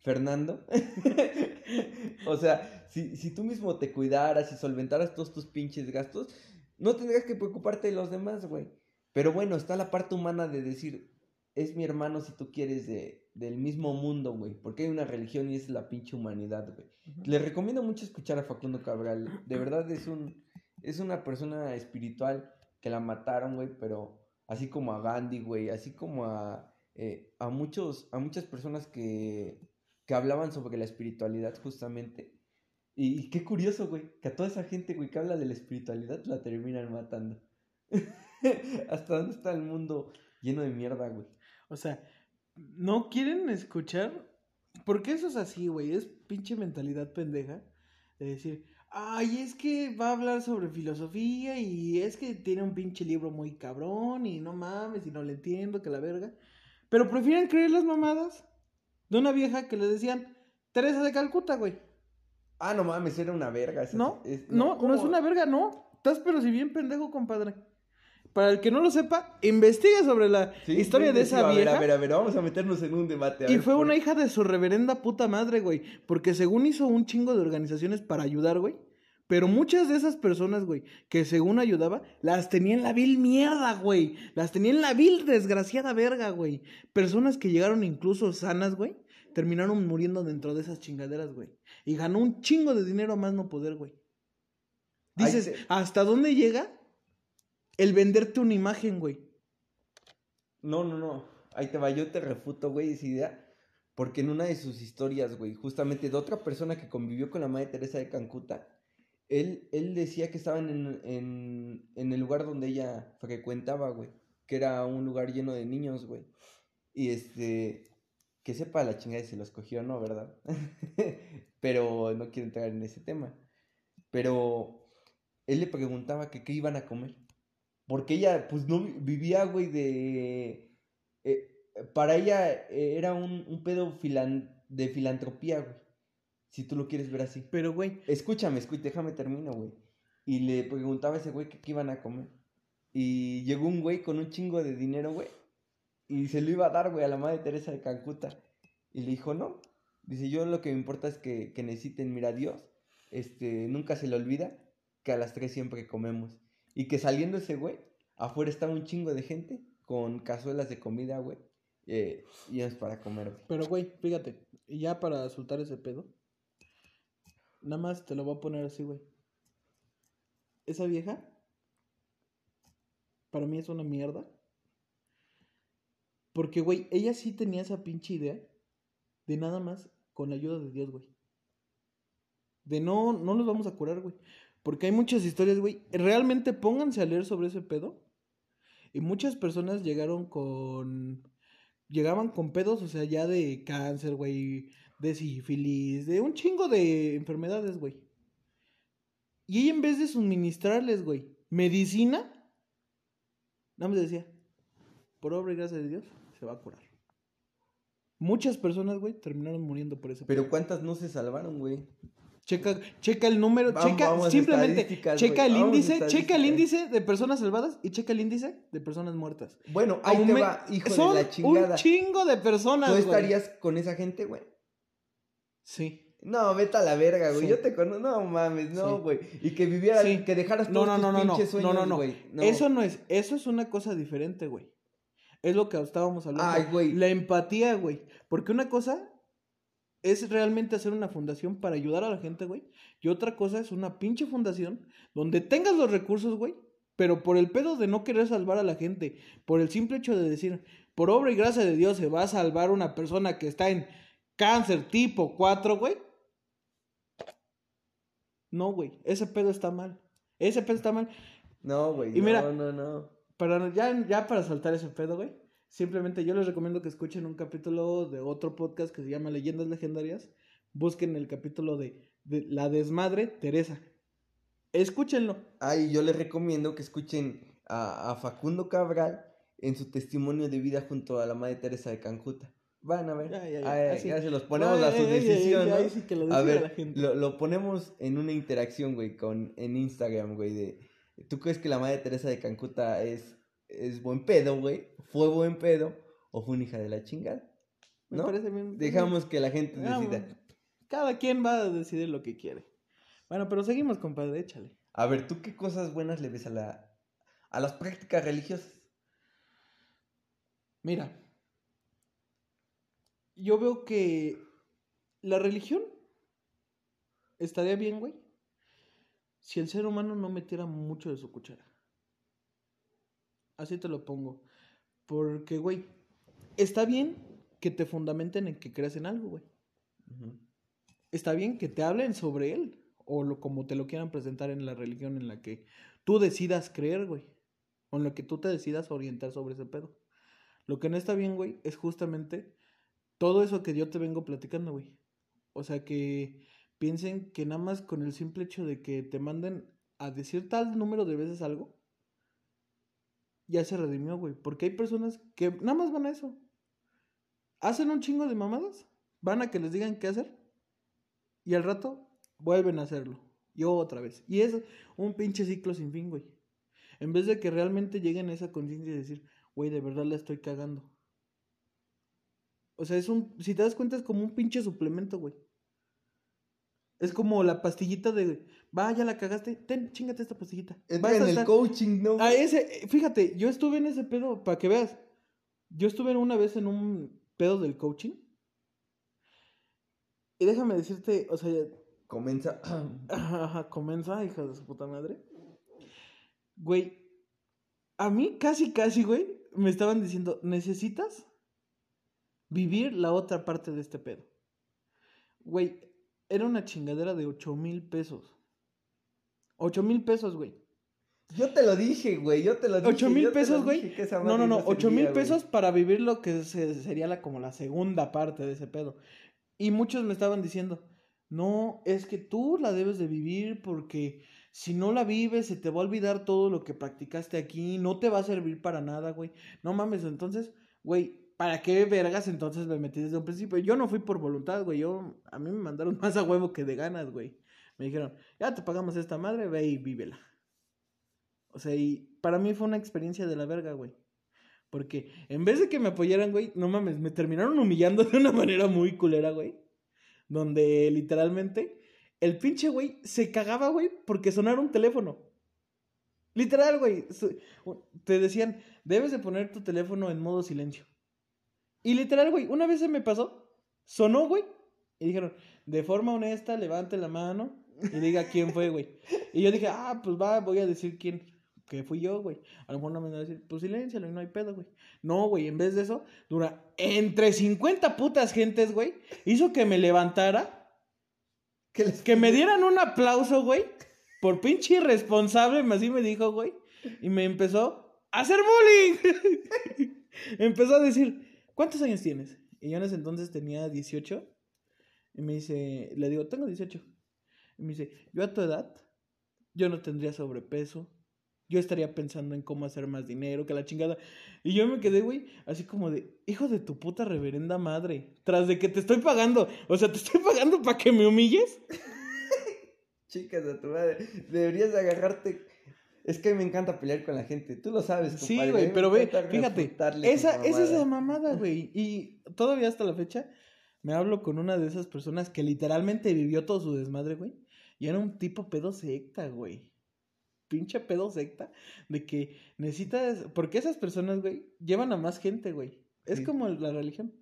Fernando. <laughs> o sea, si, si tú mismo te cuidaras y solventaras todos tus pinches gastos, no tendrías que preocuparte de los demás, güey. Pero bueno, está la parte humana de decir, es mi hermano si tú quieres de, del mismo mundo, güey. Porque hay una religión y es la pinche humanidad, güey. Le recomiendo mucho escuchar a Facundo Cabral. De verdad es un es una persona espiritual que la mataron, güey, pero así como a Gandhi, güey, así como a eh, a muchos a muchas personas que que hablaban sobre la espiritualidad justamente. Y, y qué curioso, güey, que a toda esa gente, güey, que habla de la espiritualidad la terminan matando. <laughs> <laughs> ¿Hasta dónde está el mundo lleno de mierda, güey? O sea, no quieren escuchar. Porque eso es así, güey. Es pinche mentalidad pendeja. De decir, ay, es que va a hablar sobre filosofía y es que tiene un pinche libro muy cabrón y no mames y no le entiendo, que la verga. Pero prefieren creer las mamadas de una vieja que le decían Teresa de Calcuta, güey. Ah, no mames, era una verga. esa- No, es- no, no es ¿cómo? una verga, no. Estás pero si bien pendejo, compadre. Para el que no lo sepa, investiga sobre la Sí, historia de esa a vieja. ver, a ver, a ver, vamos a meternos en un debate. a Y ver, fue ¿por una hija de su reverenda puta madre, güey. Porque según hizo un chingo de organizaciones para ayudar, güey. Pero muchas de esas personas, güey, que según ayudaba, las tenía en la vil mierda, güey. Las tenía en la vil desgraciada verga, güey. Personas que llegaron incluso sanas, güey, terminaron muriendo dentro de esas chingaderas, güey. Y ganó un chingo de dinero a más no poder, güey. Dices, se- ¿hasta dónde llega el venderte una imagen, güey? No, no, no. Ahí te va, yo te refuto, güey, esa idea. Porque en una de sus historias, güey, justamente de otra persona que convivió con la madre Teresa de Cancuta, él, él decía que estaban en, en, en el lugar donde ella frecuentaba, güey. Que era un lugar lleno de niños, güey. Y este, que sepa la chingada si los cogió o no, ¿verdad? <laughs> Pero no quiero entrar en ese tema. Pero él le preguntaba que qué iban a comer. Porque ella, pues no vi- vivía, güey, de... eh, para ella eh, era un, un pedo filan- de filantropía, güey. Si tú lo quieres ver así. Pero, güey, Escúchame, escúchame, déjame termino, güey. y le preguntaba a ese güey que qué iban a comer. Y llegó un güey con un chingo de dinero, güey. Y se lo iba a dar, güey, a la madre Teresa de Calcuta. Y le dijo, no. Dice, yo lo que me importa es que, que necesiten, mira, Dios, este, nunca se le olvida que a las tres siempre comemos. Y que saliendo ese güey, afuera estaba un chingo de gente con cazuelas de comida, güey. Eh, y es para comer, güey. Pero, güey, fíjate, ya para soltar ese pedo, nada más te lo voy a poner así, güey. Esa vieja, para mí es una mierda. Porque, güey, ella sí tenía esa pinche idea de nada más con la ayuda de Dios, güey. De no, no los vamos a curar, güey. Porque hay muchas historias, güey. Realmente pónganse a leer sobre ese pedo. Y muchas personas llegaron con. Llegaban con pedos, o sea, ya de cáncer, güey. De sífilis, de un chingo de enfermedades, güey. Y ella en vez de suministrarles, güey, medicina, nada más decía, por obra y gracia de Dios, se va a curar. Muchas personas, güey, terminaron muriendo por ese Pero ¿cuántas no se salvaron, güey? Checa, checa el número, Vamos- checa vamos simplemente, checa el índice, checa el índice de personas salvadas y checa el índice de personas muertas. Bueno, ahí te Aume- va, hijo Son de la chingada. un chingo de personas, ¿Tú estarías con esa gente, güey? Sí. No, vete a la verga, güey. Sí. Yo te conozco. No mames, no, Sí. güey. Y que vivieras, Sí. que dejaras No, todos no, tus no, no, no, pinches sueños, no, no, no. güey. No. Eso no es, eso es una cosa diferente, güey. Es lo que estábamos hablando. Ay, güey. La empatía, güey. Porque una cosa es realmente hacer una fundación para ayudar a la gente, güey. Y otra cosa es una pinche fundación donde tengas los recursos, güey. Pero por el pedo de no querer salvar a la gente, por el simple hecho de decir, por obra y gracia de Dios se va a salvar una persona que está en cáncer tipo 4, güey. No, güey. Ese pedo está mal. Ese pedo está mal. No, güey. Y no, mira- no, no. Para, ya, ya para soltar ese pedo, güey. Simplemente yo les recomiendo que escuchen un capítulo de otro podcast que se llama Leyendas Legendarias. Busquen el capítulo de, de La Desmadre Teresa. Escúchenlo. Ay, yo les recomiendo que escuchen a, a Facundo Cabral en su testimonio de vida junto a la madre Teresa de Cancuta. Van a ver. Ya, ya, ya, Ay, así. ya se los ponemos a Ay, su ay, ay, decisión, ay, ¿no? ay, sí que lo A ver, la gente. lo, lo ponemos en una interacción, güey, con, en Instagram, güey, de... ¿Tú crees que la madre Teresa de Cancuta es, es buen pedo, güey? ¿Fue buen pedo o fue una hija de la chingada? Me ¿No? parece bien. Dejamos que la gente Ah, decida. bueno. Cada quien va a decidir lo que quiere. Bueno, pero seguimos, compadre, échale. A ver, ¿tú qué cosas buenas le ves a la a las prácticas religiosas? Mira, yo veo que la religión estaría bien, güey, si el ser humano no metiera mucho de su cuchara. Así te lo pongo. Porque, güey, está bien que te fundamenten en que creas en algo, güey. Está bien que te hablen sobre él. O lo, como te lo quieran presentar en la religión en la que tú decidas creer, güey. O en lo que tú te decidas orientar sobre ese pedo. Lo que no está bien, güey, es justamente todo eso que yo te vengo platicando, güey. O sea, que piensen que nada más con el simple hecho de que te manden a decir tal número de veces algo, ya se redimió, güey. Porque hay personas que nada más van a eso. Hacen un chingo de mamadas, van a que les digan qué hacer, y al rato vuelven a hacerlo. Y otra vez. Y es un pinche ciclo sin fin, güey. En vez de que realmente lleguen a esa conciencia y decir, güey, de verdad la estoy cagando. O sea, es un, si te das cuenta, es como un pinche suplemento, güey. Es como la pastillita de, va, ya la cagaste, ten, chingate esta pastillita. Entra en a el coaching, ¿no? Ah, ese, eh, fíjate, yo estuve en ese pedo, para que veas. Yo estuve una vez en un pedo del coaching. Y déjame decirte, o sea, Comienza. <clears throat> Ajá, comienza, hija de su puta madre. Güey, a mí casi, casi, güey, me estaban diciendo, necesitas vivir la otra parte de este pedo. Güey, era una chingadera de ocho mil pesos. Ocho mil pesos, güey. Yo te lo dije, güey. Yo te lo dije. Ocho mil pesos, güey. No, no, no, ocho servía, mil güey. pesos para vivir lo que se- sería la, como la segunda parte de ese pedo. Y muchos me estaban diciendo, no, es que tú la debes de vivir porque si no la vives se te va a olvidar todo lo que practicaste aquí, no te va a servir para nada, güey. No mames, entonces, güey, ¿para qué vergas entonces me metí desde un principio? Yo no fui por voluntad, güey, yo, a mí me mandaron <laughs> más a huevo que de ganas, güey. Me dijeron, ya te pagamos esta madre, ve y vívela. O sea, y para mí fue una experiencia de la verga, güey. Porque en vez de que me apoyaran, güey, no mames, me terminaron humillando <laughs> de una manera muy culera, güey. Donde literalmente el pinche güey se cagaba, güey, porque sonara un teléfono. Literal, güey. Te decían, debes de poner tu teléfono en modo silencio. Y literal, güey, una vez se me pasó, sonó, güey, y dijeron, de forma honesta, levante la mano y diga quién fue, güey. Y yo dije, ah, pues va, voy a decir quién, que fui yo, güey. A lo mejor no me van a decir, pues siléncialo y no hay pedo, güey. No, güey, en vez de eso, dura entre 50 putas gentes, güey, hizo que me levantara, ¿Qué les que me <laughs> dieran un aplauso, güey, por pinche irresponsable, así me dijo, güey, y me empezó a hacer bullying. <laughs> empezó a decir, ¿cuántos años tienes? Y yo en ese entonces tenía 18. Y me dice, le digo, tengo 18. Y me dice, yo a tu edad, yo no tendría sobrepeso. Yo estaría pensando en cómo hacer más dinero, que la chingada. Y yo me quedé, güey, así como de, hijo de tu puta reverenda madre. Tras de que te estoy pagando. O sea, te estoy pagando para que me humilles. <laughs> Chicas a tu madre. Deberías de agarrarte. Es que a mí me encanta pelear con la gente. Tú lo sabes, Sí, compadre, mí güey, pero ve, fíjate, esa, esa es la mamada, güey. Y todavía hasta la fecha me hablo con una de esas personas que literalmente vivió todo su desmadre, güey. Y era un tipo pedo secta, güey. Pinche pedo secta. De que necesitas. Porque esas personas, güey, llevan a más gente, güey. Es Sí. como la religión.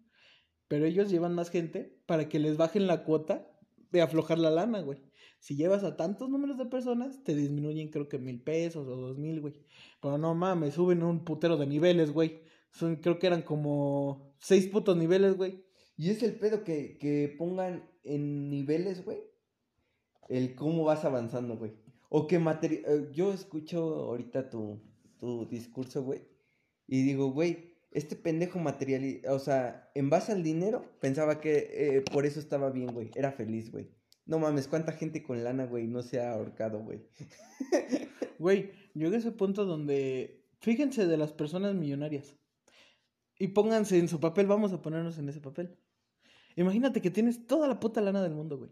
Pero ellos llevan más gente para que les bajen la cuota de aflojar la lana, güey. Si llevas a tantos números de personas, te disminuyen creo que mil pesos o dos mil, güey. Pero no mames, suben un putero de niveles, güey. Son, creo que eran como seis putos niveles, güey. Y es el pedo que, que pongan en niveles, güey. El cómo vas avanzando, güey. O que material. yo escucho ahorita tu, tu discurso, güey. Y digo, güey, este pendejo material. O sea, en base al dinero, pensaba que eh, por eso estaba bien, güey. Era feliz, güey. No mames, cuánta gente con lana, güey, no se ha ahorcado, güey. <laughs> Güey, llegué a ese punto donde. Fíjense de las personas millonarias. Y pónganse en su papel, vamos a ponernos en ese papel. Imagínate que tienes toda la puta lana del mundo, güey.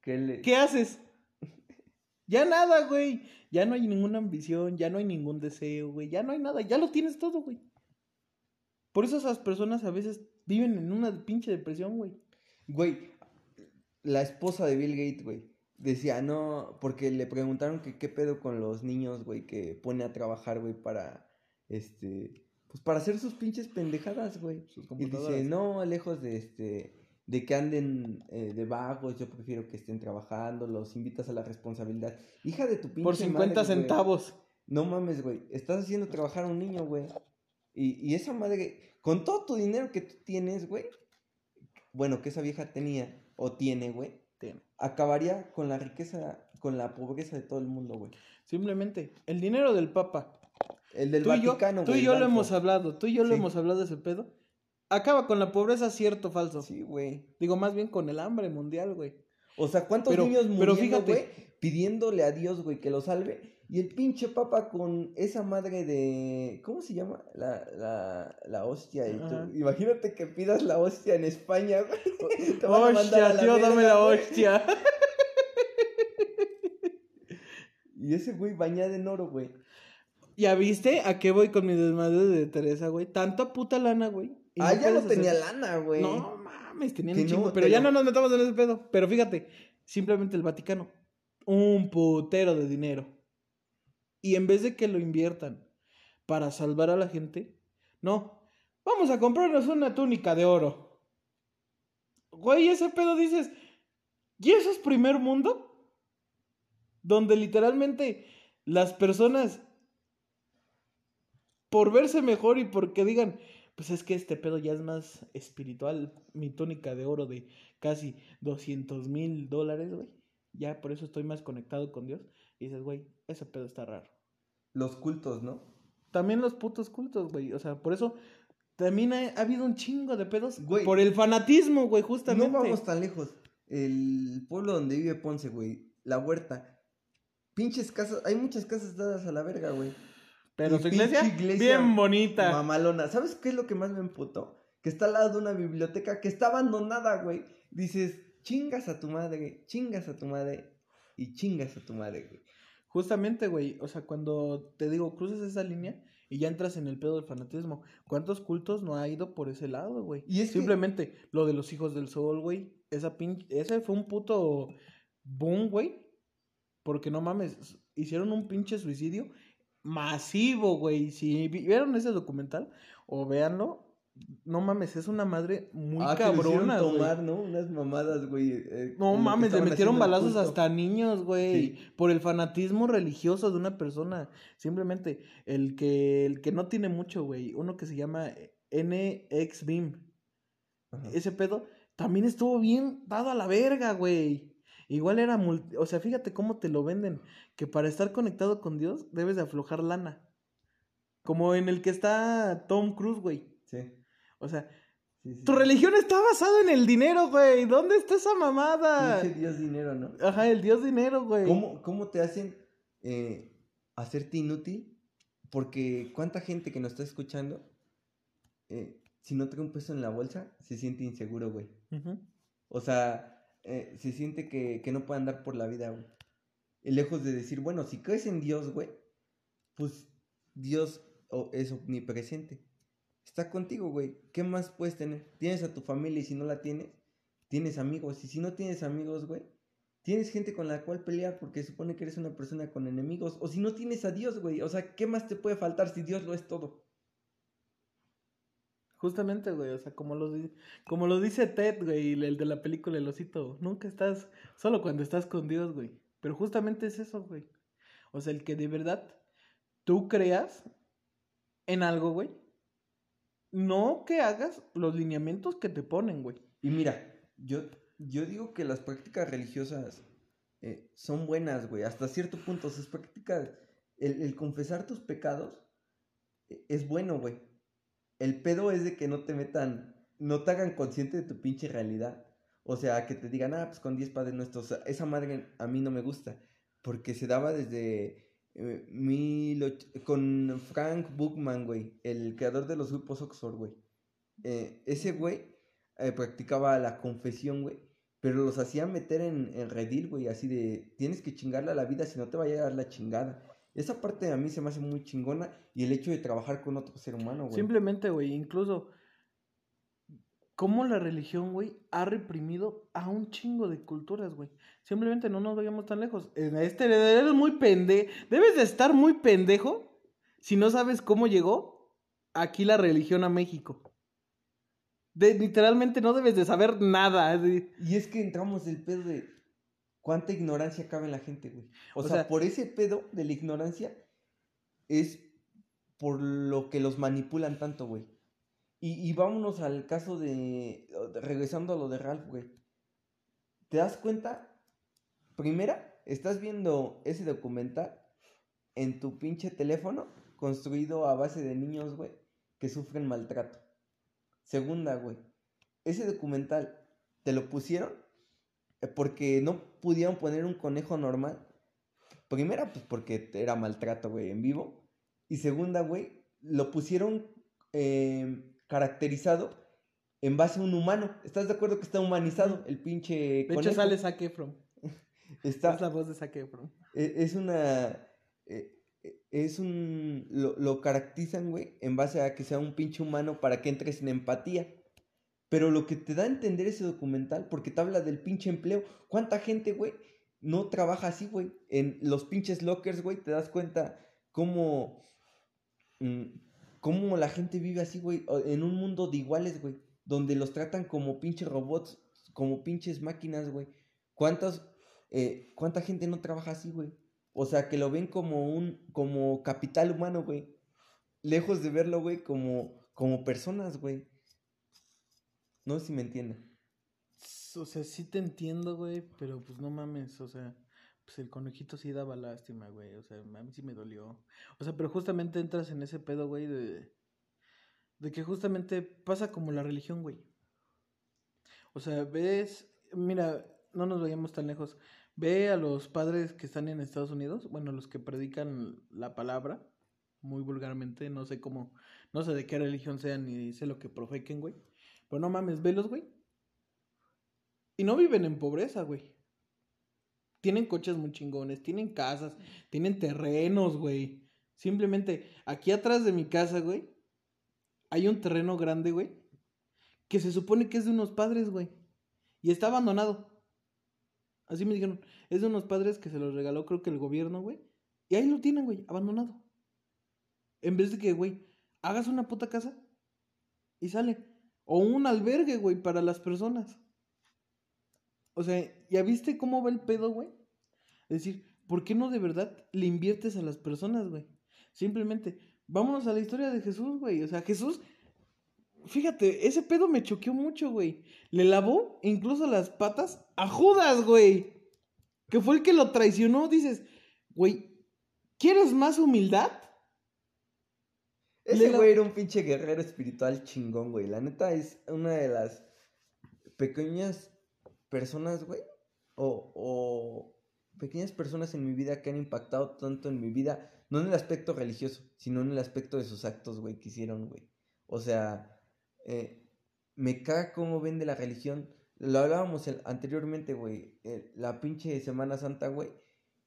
¿Qué le... ¿Qué haces? Ya nada, güey. Ya no hay ninguna ambición, ya no hay ningún deseo, güey. Ya no hay nada, ya lo tienes todo, güey. Por eso esas personas a veces viven en una pinche depresión, güey. Güey, la esposa de Bill Gates, güey, decía, no, porque le preguntaron que qué pedo con los niños, güey, que pone a trabajar, güey, para, este, pues para hacer sus pinches pendejadas, güey. Y dice, no, lejos de, este, de que anden eh, de vagos, yo prefiero que estén trabajando, los invitas a la responsabilidad. Hija de tu pinche Por 50 madre, güey. centavos. No mames, güey. Estás haciendo trabajar a un niño, güey. Y, y esa madre, con todo tu dinero que tú tienes, güey. Bueno, que esa vieja tenía o tiene, güey. Tiene. Acabaría con la riqueza, con la pobreza de todo el mundo, güey. Simplemente, el dinero del Papa. El del Tú y yo, Vaticano, tú y yo lo hemos hablado, tú y yo lo hemos hablado de ese pedo. Acaba con la pobreza, cierto o falso. Sí, güey. Digo, más bien con el hambre mundial, güey. O sea, ¿cuántos Pero- niños fíjate. güey? Pidiéndole a Dios, güey, que lo salve. Y el pinche papa con esa madre de... ¿Cómo se llama? La, la, la hostia. Y tú-. Imagínate que pidas la hostia en España, güey. <laughs> Te van a mandar a Hostia, la tío, dame la güey. hostia. <laughs> Y ese güey bañado en oro, güey. ¿Ya viste a qué voy con mi desmadre de Teresa, güey? Tanta puta lana, güey. Ah, ya no tenía lana, güey. No mames, tenían Que un no, chingo. pero te ya no nos metamos en ese pedo. Pero fíjate, simplemente el Vaticano. Un putero de dinero. Y en vez de que lo inviertan para salvar a la gente, no. Vamos a comprarnos una túnica de oro. Güey, ese pedo dices. ¿Y eso es primer mundo? Donde literalmente las personas, por verse mejor y porque digan, pues es que este pedo ya es más espiritual, mi túnica de oro de casi 200 mil dólares, güey. Ya por eso estoy más conectado con Dios. Y dices, güey, ese pedo está raro. Los cultos, ¿no? También los putos cultos, güey. O sea, por eso también ha, ha habido un chingo de pedos. Güey. Por el fanatismo, güey, justamente. No vamos tan lejos. El pueblo donde vive Ponce, güey. La huerta. Pinches casas. Hay muchas casas dadas a la verga, güey. Pero su iglesia bien bonita. Mamalona. ¿Sabes qué es lo que más me emputó? Que está al lado de una biblioteca que está abandonada, güey. Dices, chingas a tu madre, chingas a tu madre. Y chingas a tu madre, güey. Justamente, güey, o sea, cuando te digo, cruzas esa línea y ya entras en el pedo del fanatismo. ¿Cuántos cultos no ha ido por ese lado, güey? Y es que- Simplemente lo de los hijos del sol, güey. Esa pinche, ese fue un puto boom, güey. Porque no mames, hicieron un pinche suicidio masivo, güey. Si vi- vieron ese documental o véanlo, no mames, es una madre muy Ah, cabrona, tomar, ¿no? Unas mamadas, güey. eh, No mames, le metieron balazos hasta niños, güey. Sí. Por el fanatismo religioso de una persona. Simplemente, el que, el que no tiene mucho, güey. Uno que se llama NXBIM. Ajá. Ese pedo también estuvo bien dado a la verga, güey. Igual era multi... O sea, fíjate cómo te lo venden. Que para estar conectado con Dios debes de aflojar lana. Como en el que está Tom Cruise, güey. Sí, O sea, sí, sí. tu religión está basada en el dinero, güey. ¿Dónde está esa mamada? Pinche Dios dinero, ¿no? Ajá, el dios dinero, güey. ¿Cómo, cómo te hacen eh, hacerte inútil? Porque cuánta gente que nos está escuchando, eh, si no trae un peso en la bolsa, se siente inseguro, güey. O sea, eh, se siente que, que no puede andar por la vida, güey. Y lejos de decir, bueno, si crees en Dios, güey, pues Dios es omnipresente. Está contigo, güey. ¿Qué más puedes tener? Tienes a tu familia y si no la tienes, tienes amigos. Y si no tienes amigos, güey, tienes gente con la cual pelear porque supone que eres una persona con enemigos. O si no tienes a Dios, güey. O sea, ¿qué más te puede faltar si Dios lo es todo? Justamente, güey, o sea, como lo, como lo dice Ted, güey, el de la película El Osito, nunca estás, solo cuando estás con Dios, güey. Pero justamente es eso, güey. O sea, el que de verdad tú creas en algo, güey. No que hagas los lineamientos que te ponen, güey. Y mira, yo, yo digo que las prácticas religiosas eh, son buenas, güey, hasta cierto punto. Sus prácticas, el, el confesar tus pecados eh, es bueno, güey. El pedo es de que no te metan, no te hagan consciente de tu pinche realidad. O sea, que te digan, ah, pues con 10 padres nuestros. Esa madre a mí no me gusta. Porque se daba desde con Frank Bookman, güey, el creador de los grupos Oxford, güey. Eh, ese güey eh, practicaba la confesión, güey. Pero los hacía meter en, redil, güey, así de, tienes que chingarle a la vida, si no te va a llegar la chingada. Esa parte a mí se me hace muy chingona y el hecho de trabajar con otro ser humano, güey. Simplemente, güey, incluso cómo la religión, güey, ha reprimido a un chingo de culturas, güey. Simplemente no nos vayamos tan lejos. En este eres muy pende, debes de estar muy pendejo si no sabes cómo llegó aquí la religión a México. De, literalmente no debes de saber nada. de- Y es que entramos del pedo de cuánta ignorancia cabe en la gente, güey. O, O sea, sea- por ese pedo de la ignorancia es por lo que los manipulan tanto, güey. Y, vámonos al caso de, de- regresando a lo de Ralph, güey. ¿Te das cuenta? Primera, estás viendo ese documental en tu pinche teléfono construido a base de niños, güey, que sufren maltrato. Segunda, güey, ese documental te lo pusieron eh, porque no pudieron poner un conejo normal. Primera, pues porque era maltrato, güey, en vivo. Y segunda, güey, lo pusieron eh, caracterizado en base a un humano. ¿Estás de acuerdo que está humanizado el pinche De hecho sale Zac Efron. <laughs> Está, Es la voz de Zac Efron. e- es una. e- e- Es un. Lo, lo caracterizan, güey, en base a que sea un pinche humano para que entres en empatía. Pero lo que te da a entender ese documental, porque te habla del pinche empleo. ¿Cuánta gente, güey, no trabaja así, güey? En los pinches lockers, güey, te das cuenta cómo. mm, cómo la gente vive así, güey, en un mundo de iguales, güey. Donde los tratan como pinches robots, como pinches máquinas, güey. ¿Cuántas, eh, ¿Cuánta gente no trabaja así, güey? O sea, que lo ven como un, como capital humano, güey. Lejos de verlo, güey, como, como personas, güey. No sé si me entienden. O sea, sí te entiendo, güey, pero pues no mames, o sea, pues el conejito sí daba lástima, güey, o sea, a mí sí me dolió. O sea, pero justamente entras en ese pedo, güey, de, de que justamente pasa como la religión, güey. O sea, ves, mira, no nos vayamos tan lejos. Ve a los padres que están en Estados Unidos, bueno, los que predican la palabra, muy vulgarmente, no sé cómo, no sé de qué religión sean ni sé lo que profequen, güey. Pero no mames, velos, güey. Y no viven en pobreza, güey. Tienen coches muy chingones, tienen casas, tienen terrenos, güey. Simplemente, aquí atrás de mi casa, güey, hay un terreno grande, güey, que se supone que es de unos padres, güey. Y está abandonado. Así me dijeron, es de unos padres que se los regaló creo que el gobierno, güey. Y ahí lo tienen, güey, abandonado. En vez de que, güey, hagas una puta casa y sale. O un albergue, güey, para las personas. O sea, ¿ya viste cómo va el pedo, güey? Es decir, ¿por qué no de verdad le inviertes a las personas, güey? Simplemente, vámonos a la historia de Jesús, güey. O sea, Jesús, fíjate, ese pedo me choqueó mucho, güey. Le lavó incluso las patas a Judas, güey. Que fue el que lo traicionó. Dices, güey, ¿quieres más humildad? Ese la- güey era un pinche guerrero espiritual chingón, güey. La neta es una de las pequeñas personas, güey. O, o pequeñas personas en mi vida que han impactado tanto en mi vida. No en el aspecto religioso, sino en el aspecto de sus actos, güey, que hicieron, güey. O sea, eh, me caga cómo vende la religión. Lo hablábamos anteriormente, güey. eh, la pinche Semana Santa, güey.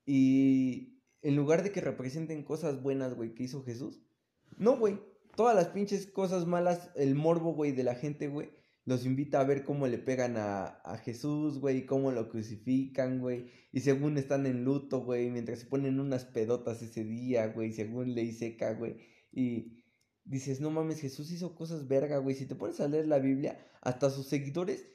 Y en lugar de que representen cosas buenas, güey, que hizo Jesús. No, güey. Todas las pinches cosas malas, el morbo, güey, de la gente, güey. Los invita a ver cómo le pegan a, a Jesús, güey, cómo lo crucifican, güey. Y según están en luto, güey, mientras se ponen unas pedotas ese día, güey, según ley seca, güey. Y dices, no mames, Jesús hizo cosas verga, güey. Si te pones a leer la Biblia, hasta sus seguidores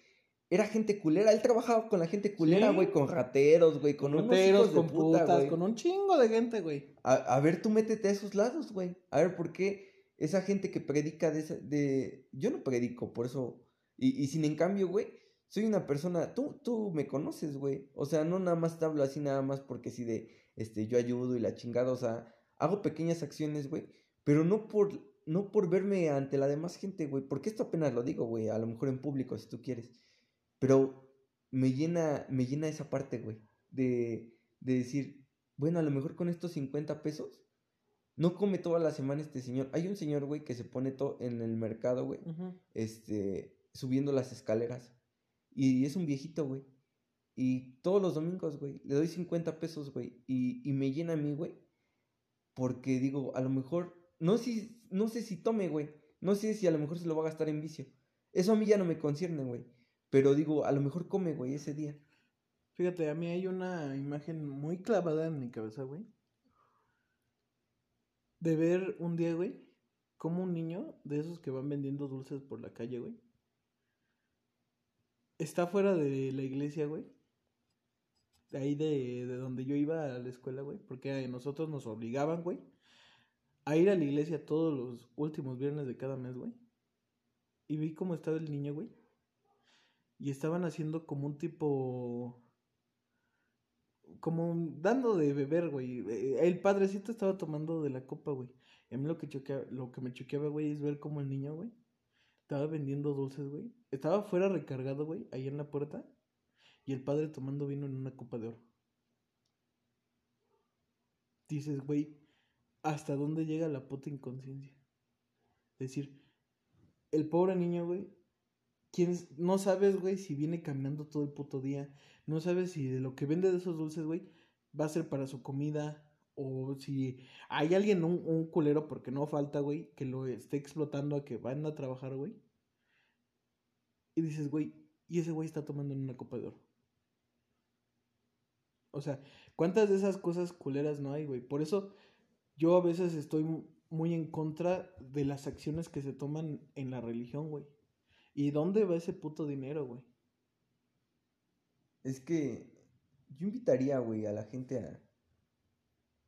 era gente culera. Él trabajaba con la gente culera, Sí. güey, con rateros, güey, con unos Moteros, hijos de con puta, putas, con un chingo de gente, güey. A, a ver, tú métete a esos lados, güey. A ver, ¿por qué esa gente que predica de, esa- de... Yo no predico, por eso... Y, y sin en cambio, güey, soy una persona... Tú, tú me conoces, güey. O sea, no nada más te hablo así nada más porque sí de... Este, yo ayudo y la chingada, o sea... Hago pequeñas acciones, güey. Pero no por... No por verme ante la demás gente, güey. Porque esto apenas lo digo, güey. A lo mejor en público, si tú quieres. Pero me llena, me llena esa parte, güey. De, de decir, bueno, a lo mejor con estos 50 pesos, no come toda la semana este señor. Hay un señor, güey, que se pone todo en el mercado, güey, este, subiendo las escaleras. Y es un viejito, güey. Y todos los domingos, güey, le doy 50 pesos, güey. Y, y me llena a mí, güey. Porque digo, a lo mejor, no si- no sé si tome, güey. No sé si a lo mejor se lo va a gastar en vicio. Eso a mí ya no me concierne, güey. Pero digo, a lo mejor come, güey, ese día. Fíjate, a mí hay una imagen muy clavada en mi cabeza, güey. De ver un día, güey, como un niño de esos que van vendiendo dulces por la calle, güey. Está fuera de la iglesia, güey. De ahí de, de donde yo iba a la escuela, güey. Porque nosotros nos obligaban, güey. A ir a la iglesia todos los últimos viernes de cada mes, güey. Y vi cómo estaba el niño, güey. Y estaban haciendo como un tipo como dando de beber, güey. Eh, El padrecito estaba tomando de la copa, güey. A mí lo que, choquea- lo que me choqueaba, güey, es ver cómo el niño, güey, estaba vendiendo dulces, güey. Estaba fuera recargado, güey, ahí en la puerta. Y el padre tomando vino en una copa de oro. Dices, güey, ¿hasta dónde llega la puta inconsciencia? Es decir, el pobre niño, güey, ¿quién no sabes, güey, si viene caminando todo el puto día. No sabes si de lo que vende de esos dulces, güey, va a ser para su comida. O si hay alguien, un, un culero, porque no falta, güey, que lo esté explotando a que van a trabajar, güey. Y dices, güey, y ese güey está tomando en una copa de oro. O sea, ¿cuántas de esas cosas culeras no hay, güey? Por eso yo a veces estoy mu- muy en contra de las acciones que se toman en la religión, güey. ¿Y dónde va ese puto dinero, güey? Es que yo invitaría, güey, a la gente a,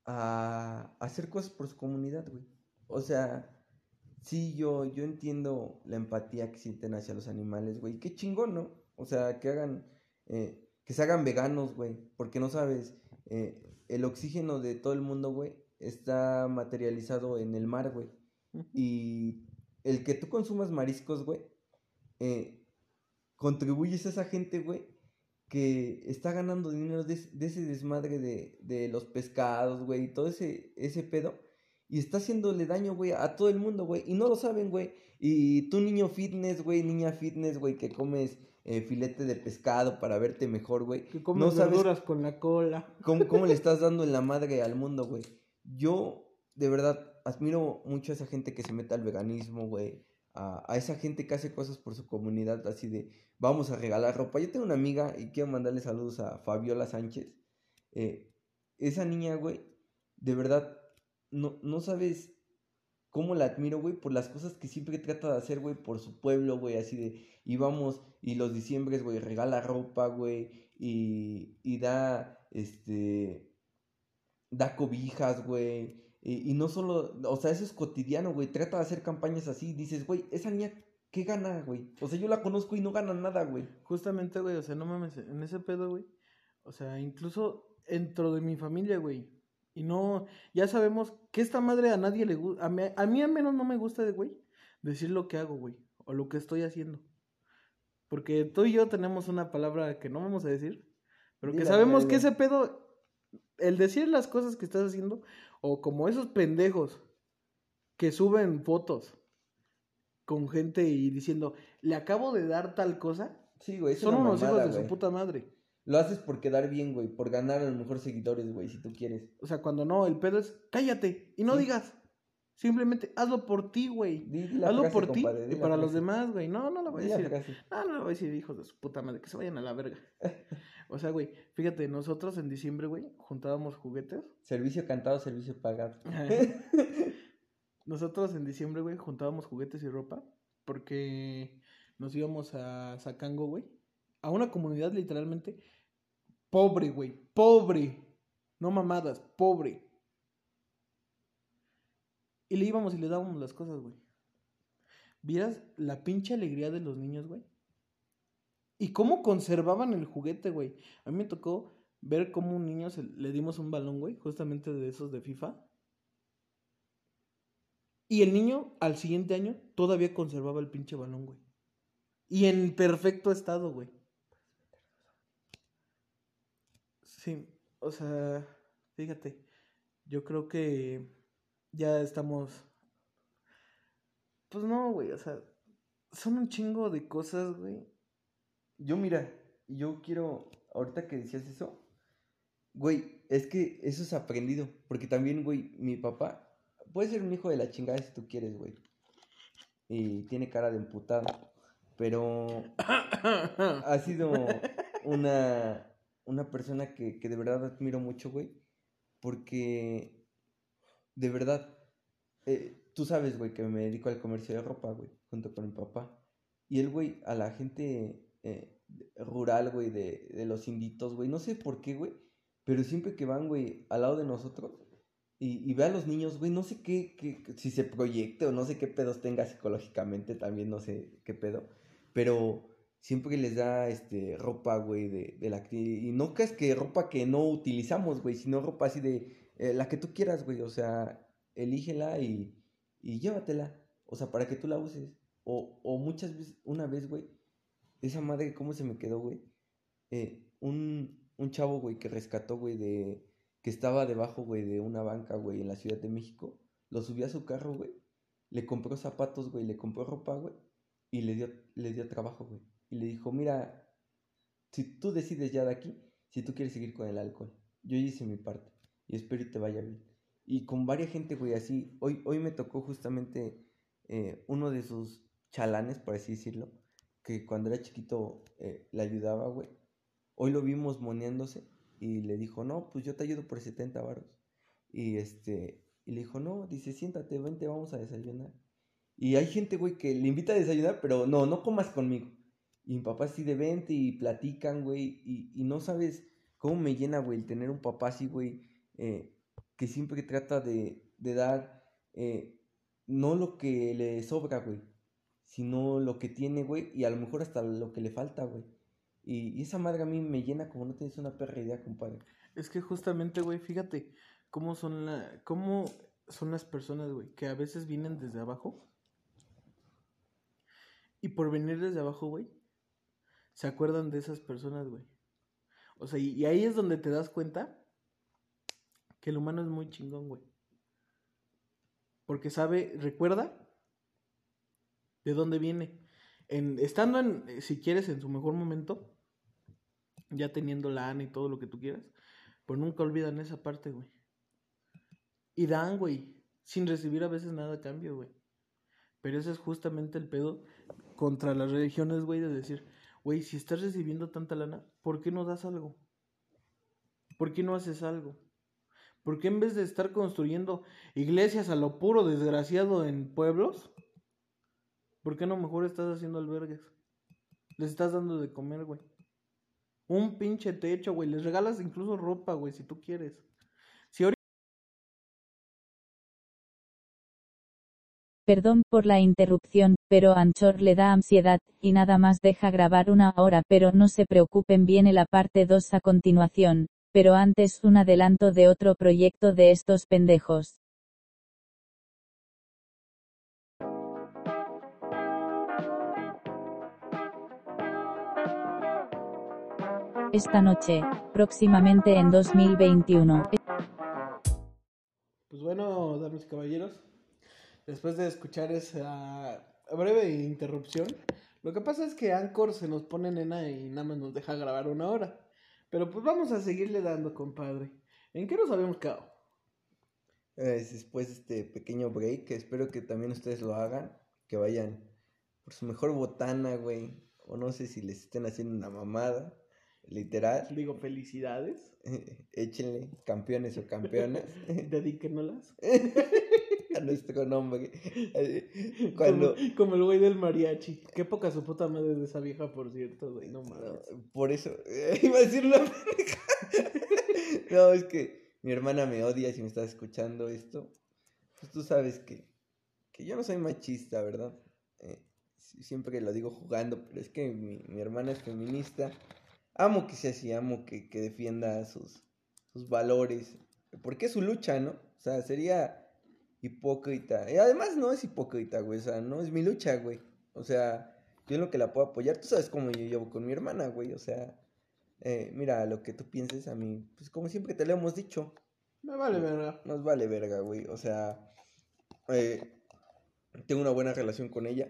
a hacer cosas por su comunidad, güey. O sea, sí, yo, yo entiendo la empatía que sienten hacia los animales, güey. Qué chingón, ¿no? O sea, que hagan, eh, que se hagan veganos, güey. Porque no sabes, eh, el oxígeno de todo el mundo, güey, está materializado en el mar, güey. Y el que tú consumas mariscos, güey, eh, contribuyes a esa gente, güey, que está ganando dinero de, es- de ese desmadre de, de los pescados, güey, y todo ese, ese pedo. Y está haciéndole daño, güey, a todo el mundo, güey. Y no lo saben, güey. Y tú, niño fitness, güey, niña fitness, güey, que comes eh, filete de pescado para verte mejor, güey. Que comes no sabes verduras con la cola. cómo, cómo le estás dando en la madre al mundo, güey. Yo, de verdad, admiro mucho a esa gente que se mete al veganismo, güey. A, esa gente que hace cosas por su comunidad, así de, vamos a regalar ropa. Yo tengo una amiga y quiero mandarle saludos a Fabiola Sánchez. Eh, esa niña, güey, de verdad, no, no sabes cómo la admiro, güey, por las cosas que siempre trata de hacer, güey, por su pueblo, güey, así de, y vamos, y los diciembres, güey, regala ropa, güey, y, y da, este, da cobijas, güey, y, y no solo, o sea, eso es cotidiano, güey, trata de hacer campañas así, dices, güey, esa niña, ¿qué gana, güey? O sea, yo la conozco y no gana nada, güey. Justamente, güey, o sea, no mames, en ese pedo, güey. O sea, incluso dentro de mi familia, güey. Y no, ya sabemos que esta madre a nadie le gusta, a mí, a mí al menos no me gusta, de, güey, decir lo que hago, güey, o lo que estoy haciendo. Porque tú y yo tenemos una palabra que no vamos a decir, pero que Dila, sabemos que ese pedo, el decir las cosas que estás haciendo, o como esos pendejos que suben fotos con gente y diciendo, le acabo de dar tal cosa, Sí, güey, son unos mamada, hijos de su puta madre. Lo haces por quedar bien, güey, por ganar a lo mejor seguidores, güey, si tú quieres. O sea, cuando no, el pedo es cállate y no Sí. digas. Simplemente hazlo por ti, güey. Hazlo frase, por ti y para los demás, güey. No, no lo voy a decir. No, no lo voy a decir, hijos de su puta madre, que se vayan a la verga. O sea, güey, fíjate, nosotros en diciembre, güey, juntábamos juguetes. Servicio cantado, servicio pagado. <laughs> Nosotros en diciembre, güey, juntábamos juguetes y ropa porque nos íbamos a Zacango, güey. A una comunidad literalmente pobre, güey. Pobre. No mamadas, pobre. Y le íbamos y le dábamos las cosas, güey. ¿Vieras la pinche alegría de los niños, güey? Y cómo conservaban el juguete, güey. A mí me tocó ver cómo un niño se- le dimos un balón, güey, justamente de esos de FIFA. Y el niño al siguiente año todavía conservaba el pinche balón, güey. Y en perfecto estado, güey. Sí, o sea, fíjate, yo creo que ya estamos... Pues no, güey, o sea, son un chingo de cosas, güey. Yo, mira, yo quiero, ahorita que decías eso, güey, es que eso es aprendido, porque también, güey, mi papá puede ser un hijo de la chingada si tú quieres, güey, y tiene cara de emputado, pero <coughs> ha sido una, una persona que, que de verdad admiro mucho, güey, porque de verdad, eh, tú sabes, güey, que me dedico al comercio de ropa, güey, junto con mi papá. Y él, güey, a la gente eh, rural, güey, de, de los inditos, güey, no sé por qué, güey, pero siempre que van, güey, al lado de nosotros y, y ve a los niños, güey, no sé qué, qué- si se proyecte o no sé qué pedos tenga psicológicamente, también no sé qué pedo, pero siempre les da, este, ropa, güey, de, de la y no es que ropa que no utilizamos, güey, sino ropa así de, eh, la que tú quieras, güey, o sea, elígela y, y llévatela, o sea, para que tú la uses. O, o muchas veces, una vez, güey, esa madre, ¿cómo se me quedó, güey? Eh, un, un chavo, güey, que rescató, güey, de, que estaba debajo, güey, de una banca, güey, en la Ciudad de México, lo subió a su carro, güey, le compró zapatos, güey, le compró ropa, güey, y le dio, le dio trabajo, güey. Y le dijo, mira, si tú decides ya de aquí, si tú quieres seguir con el alcohol, yo hice mi parte, y espero y te vaya bien. Y con varias gente, güey, así, hoy, hoy me tocó justamente eh, uno de sus chalanes, por así decirlo, que cuando era chiquito eh, le ayudaba, güey. Hoy lo vimos moneándose y le dijo, no, pues yo te ayudo por 70 varos. Y este, y le dijo, no, dice, siéntate, vente, vamos a desayunar. Y hay gente, güey, que le invita a desayunar, pero no, no comas conmigo. Y mi papá así de vente y platican, güey, y, y no sabes cómo me llena, güey, el tener un papá así, güey, eh, que siempre trata de, de dar, eh, no lo que le sobra, güey, sino lo que tiene, güey, y a lo mejor hasta lo que le falta, güey. Y, esa madre a mí me llena como no tienes una perra idea, compadre. Es que justamente, güey, fíjate cómo son la, cómo son las personas, güey, que a veces vienen desde abajo. Y por venir desde abajo, güey, se acuerdan de esas personas, güey. O sea, y ahí es donde te das cuenta que el humano es muy chingón, güey. Porque sabe, recuerda de dónde viene. En, estando en, eh, si quieres, en su mejor momento, ya teniendo la y todo lo que tú quieras, pues nunca olvidan esa parte, güey. Y dan, güey, sin recibir a veces nada a cambio, güey. Pero ese es justamente el pedo contra las religiones, güey, de decir, güey, si estás recibiendo tanta lana, ¿por qué no das algo? ¿Por qué no haces algo? ¿Por qué en vez de estar construyendo iglesias a lo puro desgraciado en pueblos, ¿por qué no mejor estás haciendo albergues? Les estás dando de comer, güey. Un pinche techo, güey. Les regalas incluso ropa, güey, si tú quieres. Si ahorita Perdón por la interrupción, pero Anchor le da ansiedad, y nada más deja grabar una hora, pero no se preocupen, viene la parte 2 a continuación, pero antes un adelanto de otro proyecto de estos pendejos. Esta noche, próximamente en 2021. Pues bueno, damas y caballeros, después de escuchar esa breve interrupción, lo que pasa es que Anchor se nos pone nena y nada más nos deja grabar una hora. Pero pues vamos a seguirle dando, compadre. ¿En qué nos habíamos quedado? Es después de este pequeño break, espero que también ustedes lo hagan, que vayan por su mejor botana, güey. O no sé si les estén haciendo una mamada, literal. Digo, felicidades. <laughs> Échenle, campeones o campeonas, <laughs> Dedíquenolas. <laughs> <laughs> a nuestro nombre. Cuando, Como, como el güey del mariachi. Qué poca su puta madre de esa vieja, por cierto, güey. No mames. por eso, iba a decir una. <laughs> No, es que mi hermana me odia si me estás escuchando esto. Pues tú sabes que, que yo no soy machista, ¿verdad? Eh, siempre lo digo jugando, pero es que mi, mi hermana es feminista. Amo que sea así, amo que, que defienda sus, sus valores. Porque es su lucha, ¿no? O sea, sería hipócrita. Y además no es hipócrita, güey. O sea, no es mi lucha, güey. O sea, yo en lo que la puedo apoyar. Tú sabes cómo yo llevo con mi hermana, güey. O sea, eh, mira, lo que tú pienses a mí, pues como siempre te lo hemos dicho. Me vale, verga. Nos vale verga, güey. O sea, eh, tengo una buena relación con ella.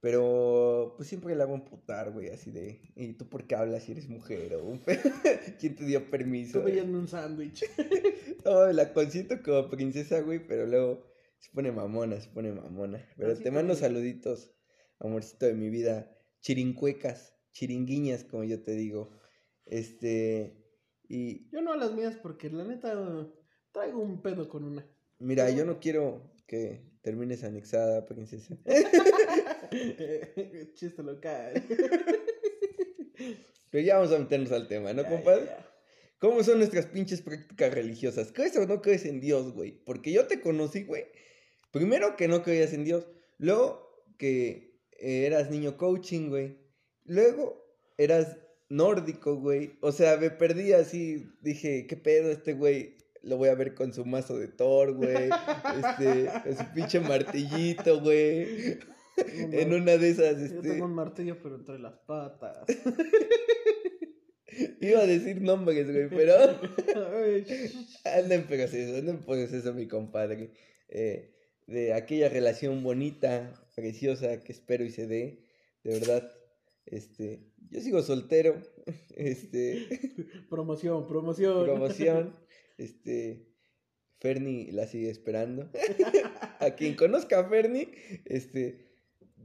Pero, pues siempre la hago emputar, güey, así de. ¿Y tú por qué hablas si eres mujer? O <laughs> ¿Quién te dio permiso? Estoy viendo un sándwich. <laughs> No, la consiento como princesa, güey, pero luego se pone mamona, se pone mamona. Pero Así te mando saluditos, amorcito de mi vida. Chirincuecas, chiringuiñas, como yo te digo. Este. Y Yo no a las mías porque la neta traigo un pedo con una. mira, yo no quiero que termines anexada, princesa. <laughs> <laughs> Chiste local. <laughs> Pero ya vamos a meternos al tema, ¿no, Ya, compadre? ya, ya. ¿Cómo son nuestras pinches prácticas religiosas? ¿Crees o no crees en Dios, güey? Porque yo te conocí, güey. Primero que no creías en Dios. Luego que eras niño coaching, güey. Luego eras nórdico, güey. O sea, me perdí así. Dije, ¿qué pedo este güey? Lo voy a ver con su mazo de Thor, güey. <laughs> Este, con su pinche martillito, güey. <laughs> En una de esas, Yo este. tengo un martillo, pero entre las patas. <laughs> Iba a decir nombres, güey, pero. Anda en proceso, anda en proceso, mi compadre. Eh, de aquella relación bonita, preciosa, que espero y se dé. De verdad, este, yo sigo soltero. <laughs> Este, promoción, promoción. promoción. Este, Ferni la sigue esperando. A quien conozca a Ferni, este,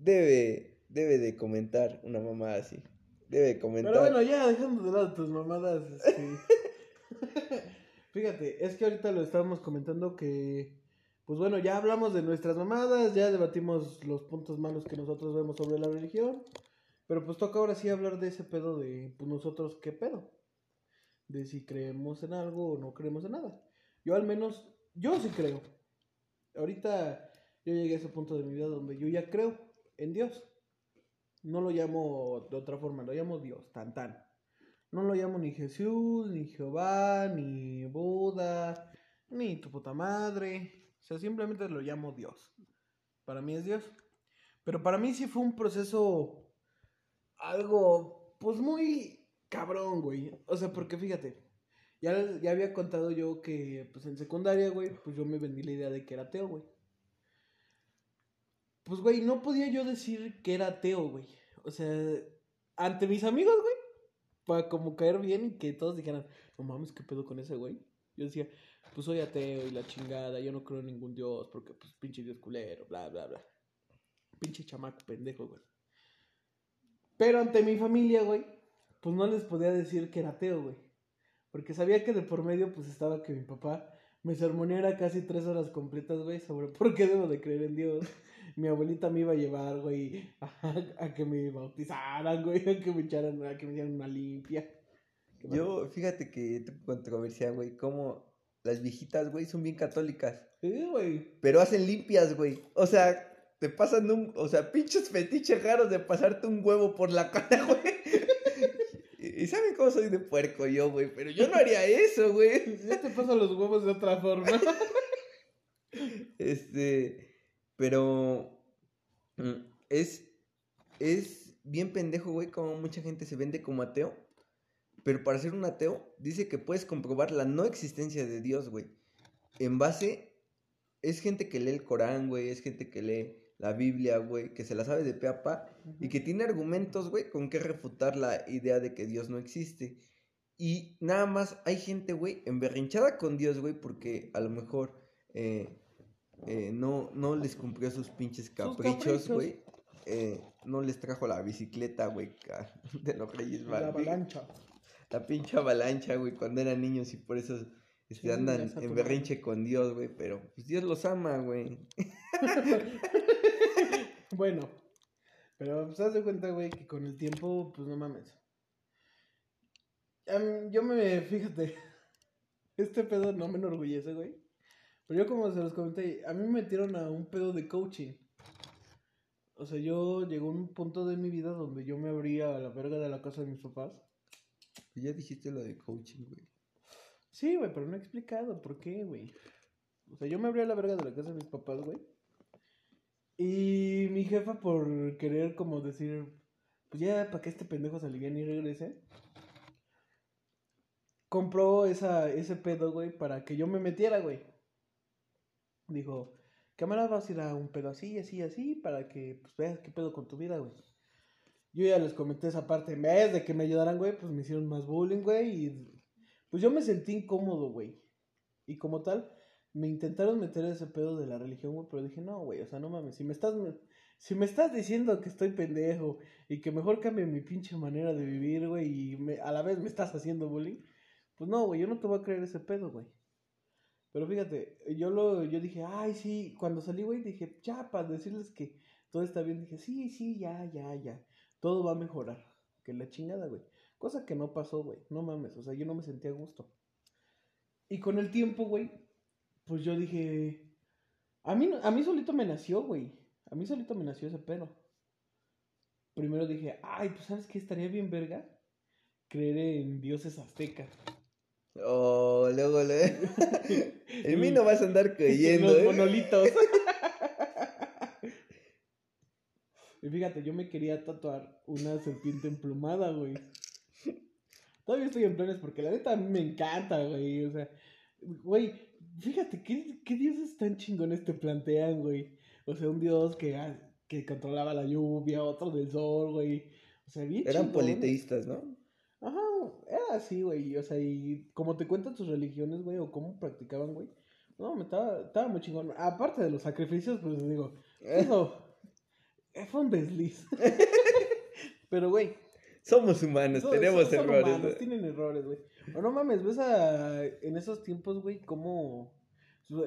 debe, debe de comentar una mamá así. Debe de comentar. Pero bueno, ya dejando de lado tus mamadas. este, <laughs> Fíjate, es que ahorita lo estábamos comentando que, pues bueno, ya hablamos de nuestras mamadas, ya debatimos los puntos malos que nosotros vemos sobre la religión, pero pues toca ahora sí hablar de ese pedo de, pues nosotros, ¿qué pedo? De si creemos en algo o no creemos en nada. Yo al menos, yo sí creo. Ahorita yo llegué a ese punto de mi vida donde yo ya creo en Dios. No lo llamo de otra forma, lo llamo Dios, tan tan. No lo llamo ni Jesús, ni Jehová, ni Buda, ni tu puta madre. O sea, simplemente lo llamo Dios. Para mí es Dios. Pero para mí sí fue un proceso algo, pues muy cabrón, güey. O sea, porque fíjate, ya, ya había contado yo que, pues en secundaria, güey, pues yo me vendí la idea de que era ateo, güey. Pues, güey, no podía yo decir que era ateo, güey. O sea, ante mis amigos, güey, para como caer bien y que todos dijeran, no mames, ¿qué pedo con ese güey? Yo decía, pues soy ateo y la chingada, yo no creo en ningún dios porque, pues, pinche dios culero, bla, bla, bla. Pinche chamaco pendejo, güey. Pero ante mi familia, güey, pues no les podía decir que era ateo, güey. Porque sabía que de por medio, pues estaba que mi papá me sermoneara casi tres horas completas, güey, sobre por qué debo de creer en Dios. Mi abuelita me iba a llevar, güey, <laughs> a, que me bautizaran, güey, a que me echaran, a que me hicieran una limpia. Yo, fíjate que controversia, güey, como las viejitas, güey, son bien católicas. Sí, güey. Pero hacen limpias, güey. O sea, te pasan un, o sea, pinches fetiches raros de pasarte un huevo por la cara, <laughs> güey. Y saben cómo soy de puerco yo, güey, pero yo no haría eso, güey. <laughs> Ya te paso los huevos de otra forma. Este, pero mm, es, es bien pendejo, güey, como mucha gente se vende como ateo. Pero para ser un ateo, dice que puedes comprobar la no existencia de Dios, güey. En base, es gente que lee el Corán, güey, es gente que lee la Biblia, güey, que se la sabe de pe a pa y que tiene argumentos, güey, con que refutar la idea de que Dios no existe. Y nada más hay gente, güey, emberrinchada con Dios, güey, porque a lo mejor eh, eh, no, no les cumplió sus pinches caprichos, güey. Eh, no les trajo la bicicleta, güey, de <laughs> los Reyes La avalancha. La pinche avalancha, güey, cuando eran niños y por eso este, andan en berrinche con Dios, güey, pero pues Dios los ama, güey. <laughs> bueno, pero pues haz de cuenta, güey, que con el tiempo, pues no mames. yo me, fíjate, <laughs> este pedo no me enorgullece, güey. Pero yo como se los comenté, a mí me metieron a un pedo de coaching. O sea, yo llegó un punto de mi vida donde yo me abría a la verga de la casa de mis papás. Ya dijiste lo de coaching, güey. Sí, güey, pero no he explicado por qué, güey. O sea, yo me abría a la verga de la casa de mis papás, güey. Y mi jefa, por querer como decir, pues ya, para que este pendejo se aliviane y regrese, compró esa, ese pedo, güey, para que yo me metiera, güey. Dijo, cámara, vas a ir a un pedo así, así, así, para que pues, veas qué pedo con tu vida, güey. Yo ya les comenté esa parte, en vez de que me ayudaran, güey, pues me hicieron más bullying, güey, y pues yo me sentí incómodo, güey. Y como tal, me intentaron meter ese pedo de la religión, güey, pero dije, no, güey, o sea, no mames, si me estás, si me estás diciendo que estoy pendejo y que mejor cambie mi pinche manera de vivir, güey, y me, a la vez me estás haciendo bullying, pues no, güey, yo no te voy a creer ese pedo, güey. Pero fíjate, yo lo, yo dije, ay, sí, cuando salí, güey, dije, ya, para decirles que todo está bien, dije, sí, sí, ya, ya, ya, todo va a mejorar, que la chingada, güey. Cosa que no pasó, güey, no mames, o sea, yo no me sentía a gusto. Y con el tiempo, güey, pues yo dije, a mí, a mí solito me nació, güey. A mí solito me nació ese pedo. Primero dije, ay, pues sabes qué estaría bien verga creer en dioses aztecas. Oh, luego, le <laughs> en mí no vas a andar <laughs> creyendo. Los ¿eh? monolitos. <laughs> y fíjate, yo me quería tatuar una serpiente emplumada, güey. Todavía estoy en planes porque la neta me encanta, güey. O sea, güey, fíjate, ¿qué, qué dioses tan chingones te plantean, güey? O sea, un dios que, ah, que controlaba la lluvia, otro del sol, güey. O sea, bien Eran politeístas, ¿no? Era así, güey. O sea, y como te cuentan sus religiones, güey, o cómo practicaban, güey. No, me estaba, estaba muy chingón. Aparte de los sacrificios, pues digo, eso fue un desliz. <laughs> Pero, güey. Somos humanos, tenemos son errores. Humanos, tienen errores, güey. O no mames, ves a, en esos tiempos, güey, cómo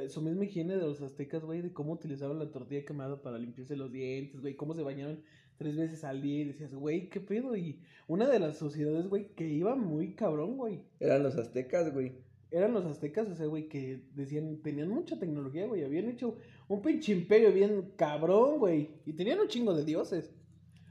su, misma higiene de los aztecas, güey, de cómo utilizaban la tortilla quemada para limpiarse los dientes, güey, cómo se bañaban tres veces al día y decías, güey, ¿qué pedo? Y una de las sociedades, güey, que iba muy cabrón, güey. Eran los aztecas, güey. Eran los aztecas, o sea, güey, que decían, tenían mucha tecnología, güey, habían hecho un pinche imperio bien cabrón, güey, y tenían un chingo de dioses,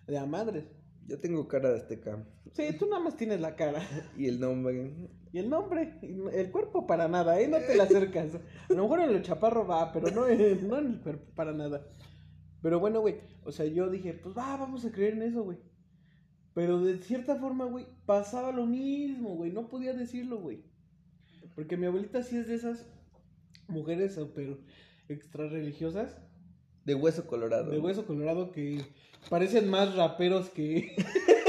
de a madres. Yo tengo cara de azteca. Sí, tú nada más tienes la cara. <laughs> Y el nombre. Y el nombre. El cuerpo para nada, ¿eh? No te la acercas. A lo mejor en el chaparro va, pero no, no en el cuerpo para nada. Pero bueno, güey. O sea, yo dije, pues va, vamos a creer en eso, güey. Pero de cierta forma, güey, pasaba lo mismo, güey. No podía decirlo, güey. Porque mi abuelita sí es de esas mujeres super extra religiosas De hueso colorado. de hueso colorado que parecen más raperos que <laughs>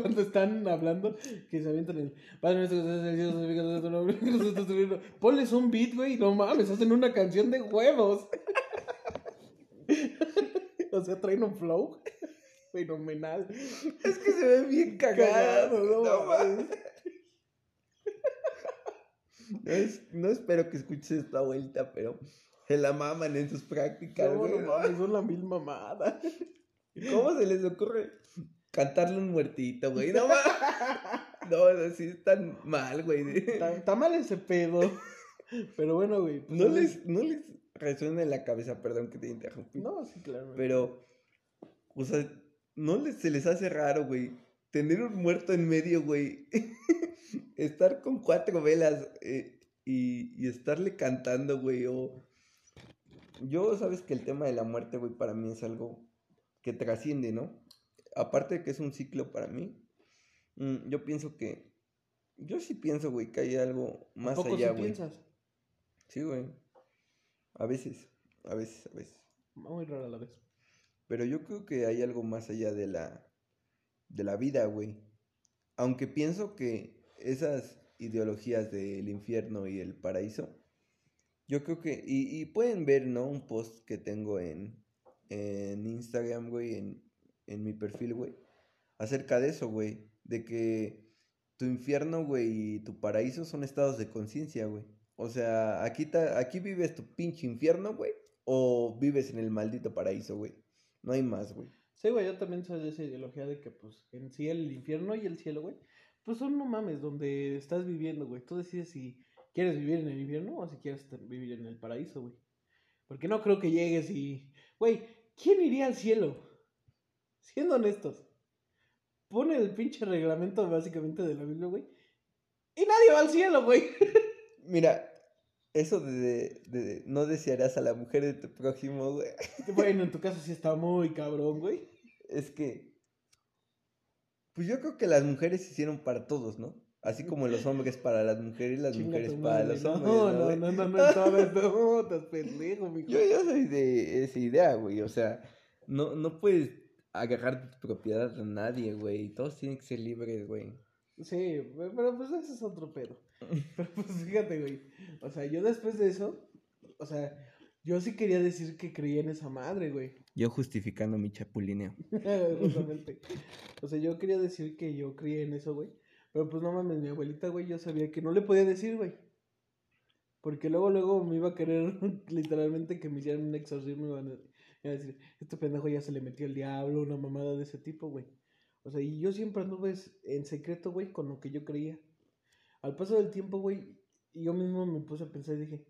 cuando están hablando que se avientan el Padre nuestro que estás en el cielo, santificado sea tu nombre, <laughs> que nosotros tu reino". ponles un beat güey no mames hacen una canción de huevos <laughs> o sea traen un flow <laughs> fenomenal Es que se ve bien cagado. No no mames. No, es- no espero que escuches esta vuelta, pero se la maman en sus prácticas. no, no mames son la mil mamada ¿Cómo se les ocurre cantarle un muertito, güey? No. <laughs> No, no, sí están mal, güey. está, está mal ese pedo pero bueno güey pues, No les, no les resuena en la cabeza, perdón que te interrumpí. no sí claro Pero, o sea, no les, se les hace raro, güey. Tener un muerto en medio, güey. <laughs> Estar con cuatro velas eh, y, y estarle cantando, güey. O... Yo, sabes que el tema de la muerte, güey, para mí es algo que trasciende, ¿no? Aparte de que es un ciclo para mí, mm, yo pienso que... Yo sí pienso, güey, que hay algo más ¿Tampoco allá, sí güey. piensas Sí, güey. A veces, a veces, a veces. muy rara a la vez Pero yo creo que hay algo más allá de la, de la vida, güey. Aunque pienso que esas ideologías del infierno y el paraíso, yo creo que, y, y pueden ver, ¿no? Un post que tengo en, en Instagram, güey, en, en mi perfil, güey, acerca de eso, güey, de que tu infierno, güey, y tu paraíso son estados de conciencia, güey. O sea, aquí, ta- aquí vives tu pinche infierno, güey, o vives en el maldito paraíso, güey. No hay más, güey. Sí, güey, yo también soy de esa ideología de que, pues, en sí el infierno y el cielo, güey, pues son no mames, donde estás viviendo, güey. Tú decides si quieres vivir en el infierno o si quieres vivir en el paraíso, güey. Porque no creo que llegues y, güey, ¿quién iría al cielo? Siendo honestos. Pone el pinche reglamento básicamente de la Biblia, güey. Y nadie va al cielo, güey. <laughs> Mira, eso de, de- de no desearás a la mujer de tu prójimo, güey. <laughs> bueno, en tu caso sí está muy cabrón, güey. Es que, pues yo creo que las mujeres se hicieron para todos, ¿no? Así como los hombres para las mujeres, las Chinga mujeres para los no, hombres. No, ¿no, no, no, no, no, sabes, no, estás pendejo, mijo. Yo, yo soy de esa idea, güey. O sea, no, no puedes agarrar tu propiedad a nadie, güey. Todos tienen que ser libres, güey. Sí, pero pues ese es otro pedo. <laughs> Pero pues fíjate, güey. O sea, yo después de eso, o sea, yo sí quería decir que creía en esa madre, güey. Yo justificando mi chapulineo. <laughs> Justamente. O sea, yo quería decir que yo creía en eso, güey. Pero pues no mames, mi abuelita, güey, yo sabía que no le podía decir, güey. Porque luego, luego me iba a querer <laughs> literalmente que me hicieran un exorcismo <laughs> a, decir, este pendejo ya se le metió el diablo, una mamada de ese tipo, güey. O sea, y yo siempre anduve en secreto, güey, con lo que yo creía. Al paso del tiempo, güey, yo mismo me puse a pensar y dije,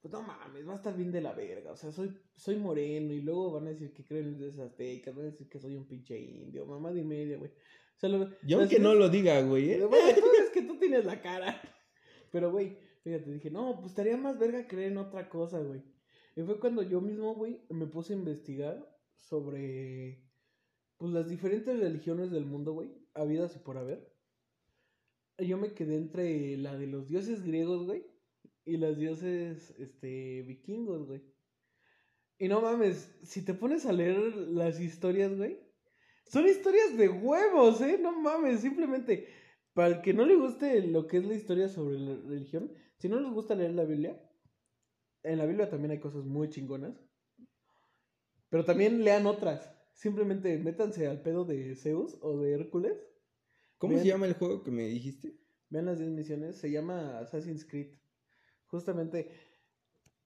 pues no mames, va a estar bien de la verga. O sea, soy, soy moreno y luego van a decir que creo en los aztecas, van a decir que soy un pinche indio, mamá de media, güey. O sea, lo, Yo las que no lo diga, güey, ¿eh? Bueno, <laughs> tú es que tú tienes la cara. <laughs> Pero, güey, fíjate, dije, no, pues estaría más verga creer en otra cosa, güey. Y fue cuando yo mismo, güey, me puse a investigar sobre, pues, las diferentes religiones del mundo, güey, habidas y por haber. Yo me quedé entre la de los dioses griegos, güey, y las dioses, este, vikingos, güey. Y no mames, si te pones a leer las historias, güey, son historias de huevos, ¿eh? No mames, simplemente, para el que no le guste lo que es la historia sobre la religión, si no les gusta leer la Biblia, en la Biblia también hay cosas muy chingonas, pero también lean otras. Simplemente métanse al pedo de Zeus o de Hércules. ¿Cómo se llama el juego que me dijiste? Vean las 10 misiones, se llama Assassin's Creed. Justamente.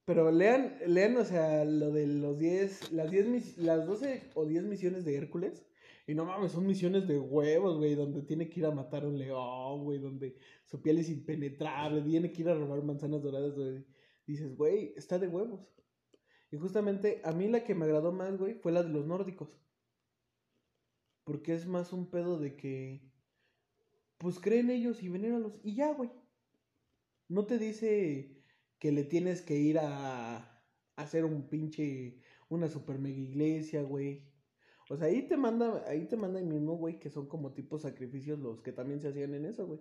Pero lean, lean, o sea, lo de los 10, las 10, mis- las 12 o 10 misiones de Hércules. Y no mames, son misiones de huevos, güey, donde tiene que ir a matar a un león, güey, donde su piel es impenetrable, tiene que ir a robar manzanas doradas, güey. Dices, güey, está de huevos. Y justamente a mí la que me agradó más, güey, fue la de los nórdicos. Porque es más un pedo de que pues creen ellos y venéralos y ya, güey. No te dice que le tienes que ir a, hacer un pinche, una super mega iglesia, güey. O sea, ahí te manda, ahí te manda el mismo, güey, que son como tipo sacrificios los que también se hacían en eso, güey.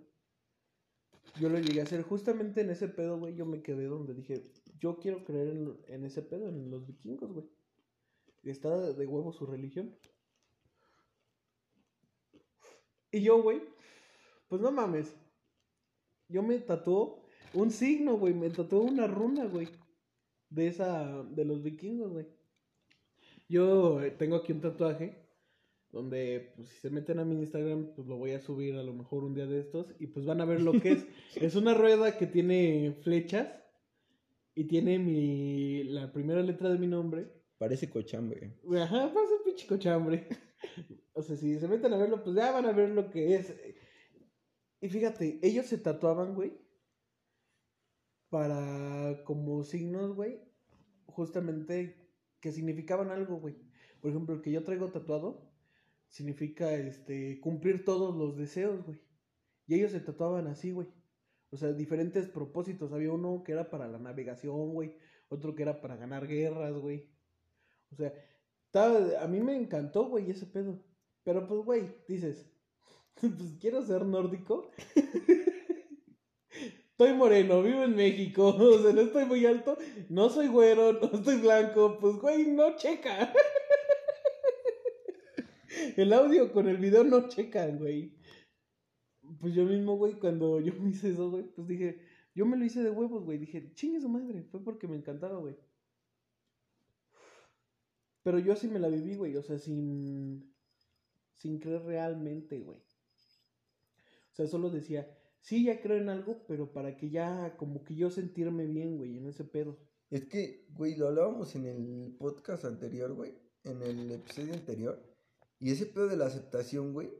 Yo lo llegué a hacer justamente en ese pedo, güey. Yo me quedé donde dije, yo quiero creer en, en ese pedo, en los vikingos, güey. Está de, de huevo su religión. Y yo, güey, pues no mames. Yo me tatuó un signo, güey. Me tatuó una runa, güey. De esa, de los vikingos, güey. Yo eh, tengo aquí un tatuaje donde, pues, si se meten a mi Instagram, pues lo voy a subir a lo mejor un día de estos y pues van a ver lo que es. <laughs> es una rueda que tiene flechas y tiene mi, la primera letra de mi nombre. Parece cochambre. Ajá, pasa pinche cochambre. <laughs> o sea, si se meten a verlo, pues ya van a ver lo que es. Y fíjate, ellos se tatuaban, güey, para como signos, güey, justamente que significaban algo, güey. Por ejemplo, el que yo traigo tatuado significa, este, cumplir todos los deseos, güey. Y ellos se tatuaban así, güey. O sea, diferentes propósitos. Había uno que era para la navegación, güey. Otro que era para ganar guerras, güey. O sea, estaba- a mí me encantó, güey, ese pedo. Pero pues, güey, dices, <laughs> pues quiero ser nórdico. <laughs> Estoy moreno, vivo en México, <laughs> o sea, no estoy muy alto, no soy güero, no estoy blanco, pues, güey, no checa. El audio con el video no checan, güey. Pues yo mismo, güey, cuando yo me hice eso, güey, pues dije, yo me lo hice de huevos, güey. Dije, chingue su madre, fue porque me encantaba, güey. Pero yo sí me la viví, güey, o sea, sin. Sin creer realmente, güey. O sea, solo decía, sí, ya creo en algo, pero para que ya, como que yo sentirme bien, güey, en ese pedo. Es que, güey, lo hablábamos en el podcast anterior, güey. En el episodio anterior. Y ese pedo de la aceptación, güey,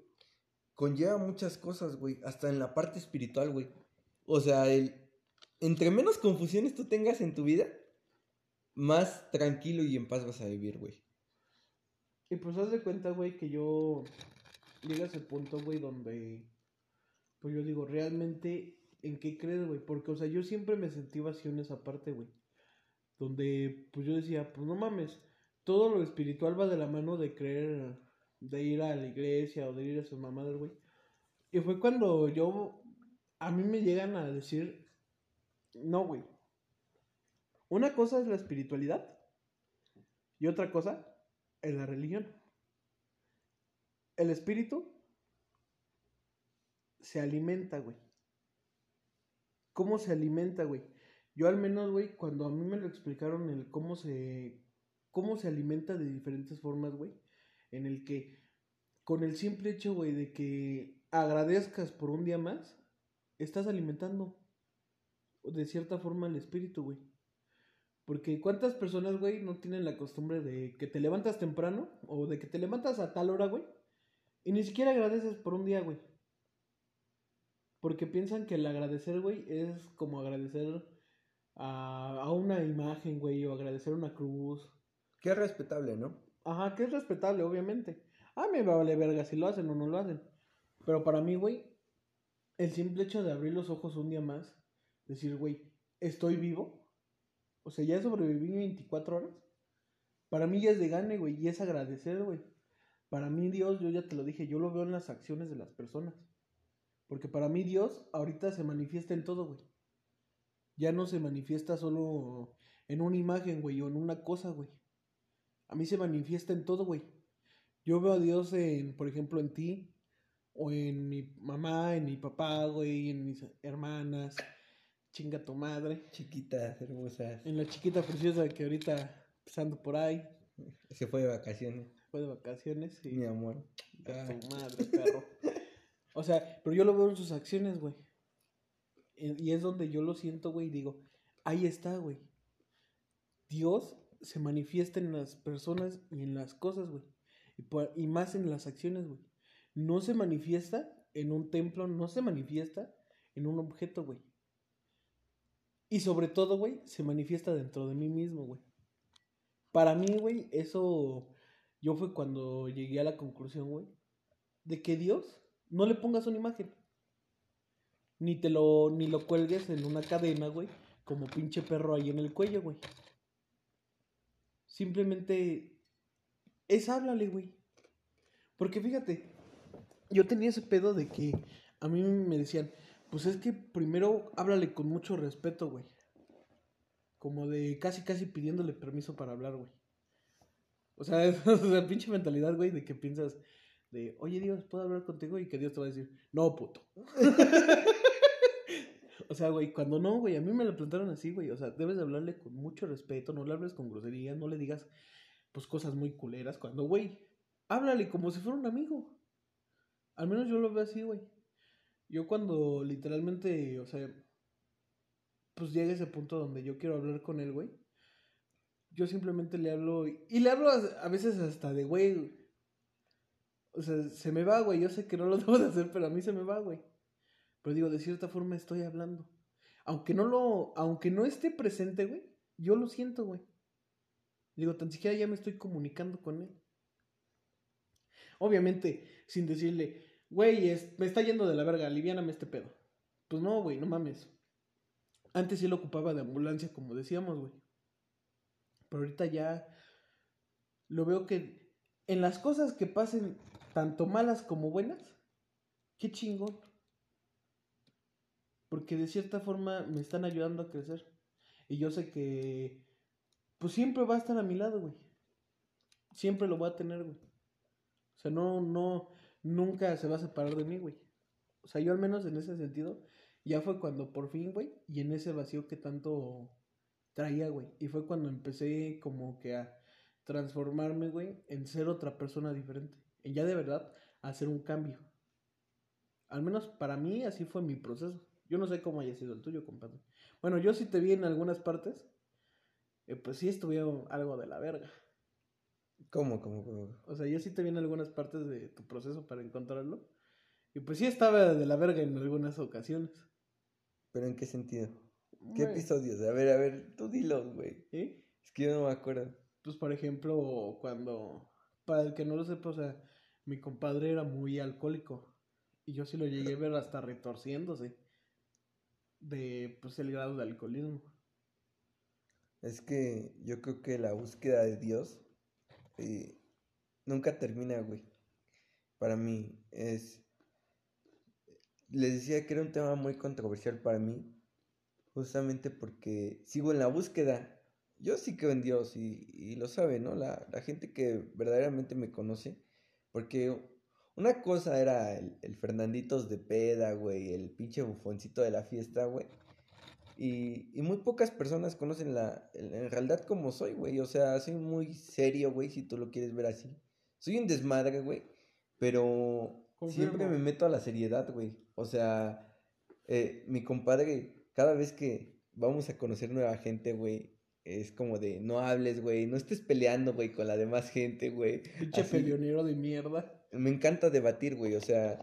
conlleva muchas cosas, güey. Hasta en la parte espiritual, güey. O sea, el... entre menos confusiones tú tengas en tu vida, más tranquilo y en paz vas a vivir, güey. Y pues haz de cuenta, güey, que yo llega a ese punto, güey, donde pues yo digo, realmente, ¿en qué crees, güey? Porque, o sea, yo siempre me sentí vacío en esa parte, güey. Donde, pues yo decía, pues no mames, todo lo espiritual va de la mano de creer, de ir a la iglesia o de ir a sus mamadas, güey. Y fue cuando yo, a mí me llegan a decir, no, güey. Una cosa es la espiritualidad y otra cosa es la religión. El espíritu se alimenta, güey. ¿Cómo se alimenta, güey? Yo al menos, güey, cuando a mí me lo explicaron el cómo se cómo se alimenta de diferentes formas, güey, en el que con el simple hecho, güey, de que agradezcas por un día más, estás alimentando de cierta forma el espíritu, güey. Porque cuántas personas, güey, no tienen la costumbre de que te levantas temprano o de que te levantas a tal hora, güey, y ni siquiera agradeces por un día, güey. Porque piensan que el agradecer, güey, es como agradecer a, a una imagen, güey, o agradecer una cruz. Es respetable, ¿no? Ajá, que es respetable, obviamente. A mí me vale verga si lo hacen o no lo hacen. Pero para mí, güey, el simple hecho de abrir los ojos un día más, decir, güey, estoy vivo. O sea, ya sobreviví 24 horas. Para mí ya es de gane, güey, y es agradecer, güey. Para mí Dios, yo ya te lo dije, yo lo veo en las acciones de las personas. Porque para mí Dios ahorita se manifiesta en todo, güey. Ya no se manifiesta solo en una imagen, güey, o en una cosa, güey. A mí se manifiesta en todo, güey. Yo veo a Dios en, por ejemplo, en ti, o en mi mamá, en mi papá, güey, en mis hermanas. Chinga tu madre. Chiquitas, hermosas. En la chiquita preciosa que ahorita pasando por ahí, Se fue de vacaciones, fue de vacaciones y mi amor. a tu madre, perro. O sea, pero yo lo veo en sus acciones, güey. Y y es donde yo lo siento, güey, y digo, ahí está, güey. Dios se manifiesta en las personas y en las cosas, güey. Y, y más en las acciones, güey. No se manifiesta en un templo, no se manifiesta en un objeto, güey. Y sobre todo, güey, se manifiesta dentro de mí mismo, güey. Para mí, güey, eso yo fue cuando llegué a la conclusión, güey, de que Dios no le pongas una imagen. Ni te lo, ni lo cuelgues en una cadena, güey, como pinche perro ahí en el cuello, güey. Simplemente es háblale, güey. Porque fíjate, yo tenía ese pedo de que a mí me decían, Pues es que primero háblale con mucho respeto, güey. Como de casi, casi pidiéndole permiso para hablar, güey. O sea, <laughs> es la pinche mentalidad, güey, de que piensas de, oye Dios, ¿puedo hablar contigo? Y que Dios te va a decir, no, puto. <laughs> o sea, güey, cuando no, güey, a mí me lo plantaron así, güey. O sea, debes de hablarle con mucho respeto, no le hables con grosería, no le digas, pues, cosas muy culeras. Cuando, güey, háblale como si fuera un amigo. Al menos yo lo veo así, güey. Yo cuando literalmente, o sea, pues llega ese punto donde yo quiero hablar con él, güey. Yo simplemente le hablo y, le hablo a veces hasta de, güey. O sea, se me va, güey. Yo sé que no lo <laughs> debo de hacer, pero a mí se me va, güey. Pero digo, de cierta forma estoy hablando. Aunque no lo, aunque no esté presente, güey, yo lo siento, güey. Digo, tan siquiera ya me estoy comunicando con él. Obviamente, sin decirle, güey, es- me está yendo de la verga, aliviáname este pedo. Pues no, güey, no mames. Antes sí lo ocupaba de ambulancia, como decíamos, güey. Pero ahorita ya lo veo que en las cosas que pasen, tanto malas como buenas, qué chingón. Porque de cierta forma me están ayudando a crecer. Y yo sé que, pues siempre va a estar a mi lado, güey. Siempre lo voy a tener, güey. O sea, no, no, nunca se va a separar de mí, güey. O sea, yo al menos en ese sentido, ya fue cuando por fin, güey, y en ese vacío que tanto traía, güey. Y fue cuando empecé como que a transformarme, güey, en ser otra persona diferente. En ya de verdad hacer un cambio. Al menos para mí así fue mi proceso. Yo no sé cómo haya sido el tuyo, compadre. Bueno, yo sí te vi en algunas partes. eh, pues sí estuvieron algo de la verga. ¿Cómo, cómo, cómo? O sea, yo sí te vi en algunas partes de tu proceso para encontrarlo. Y pues sí estaba de la verga en algunas ocasiones. ¿Pero en qué sentido? ¿Qué episodios? A ver, a ver, tú dilos, güey. Es que yo no me acuerdo. Pues por ejemplo, cuando, para el que no lo sepa, o sea, mi compadre era muy alcohólico. Y yo sí lo llegué a ver hasta retorciéndose de pues el grado de alcoholismo. Es que yo creo que la búsqueda de Dios eh, nunca termina, güey. Para mí es... Les decía que era un tema muy controversial para mí, justamente porque sigo en la búsqueda. Yo sí creo en Dios y, y lo sabe, ¿no? La, la gente que verdaderamente me conoce, porque una cosa era el, el Fernanditos de peda, güey, el pinche bufoncito de la fiesta, güey. Y, y muy pocas personas conocen la, en realidad como soy, güey. O sea, soy muy serio, güey, si tú lo quieres ver así. Soy un desmadre, güey. Pero Confirmo. siempre me meto a la seriedad, güey. O sea, eh, mi compadre, cada vez que vamos a conocer nueva gente, güey, es como de no hables, güey, no estés peleando, güey, con la demás gente, güey. Pinche peleonero de mierda. Me encanta debatir, güey. O sea,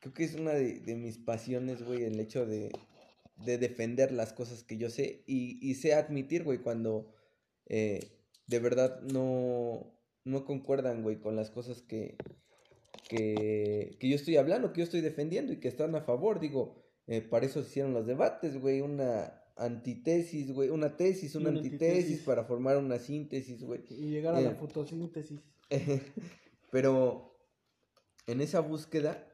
creo que es una de, de mis pasiones, güey, el hecho de, de defender las cosas que yo sé y, y sé admitir, güey, cuando eh, de verdad no, no concuerdan, güey, con las cosas que, que, que yo estoy hablando, que yo estoy defendiendo y que están a favor. Digo, eh, para eso se hicieron los debates, güey, una antitesis, güey, una tesis, una Una antitesis antitesis. para formar una síntesis, güey. Y llegar a la Eh. fotosíntesis. <laughs> Pero en esa búsqueda,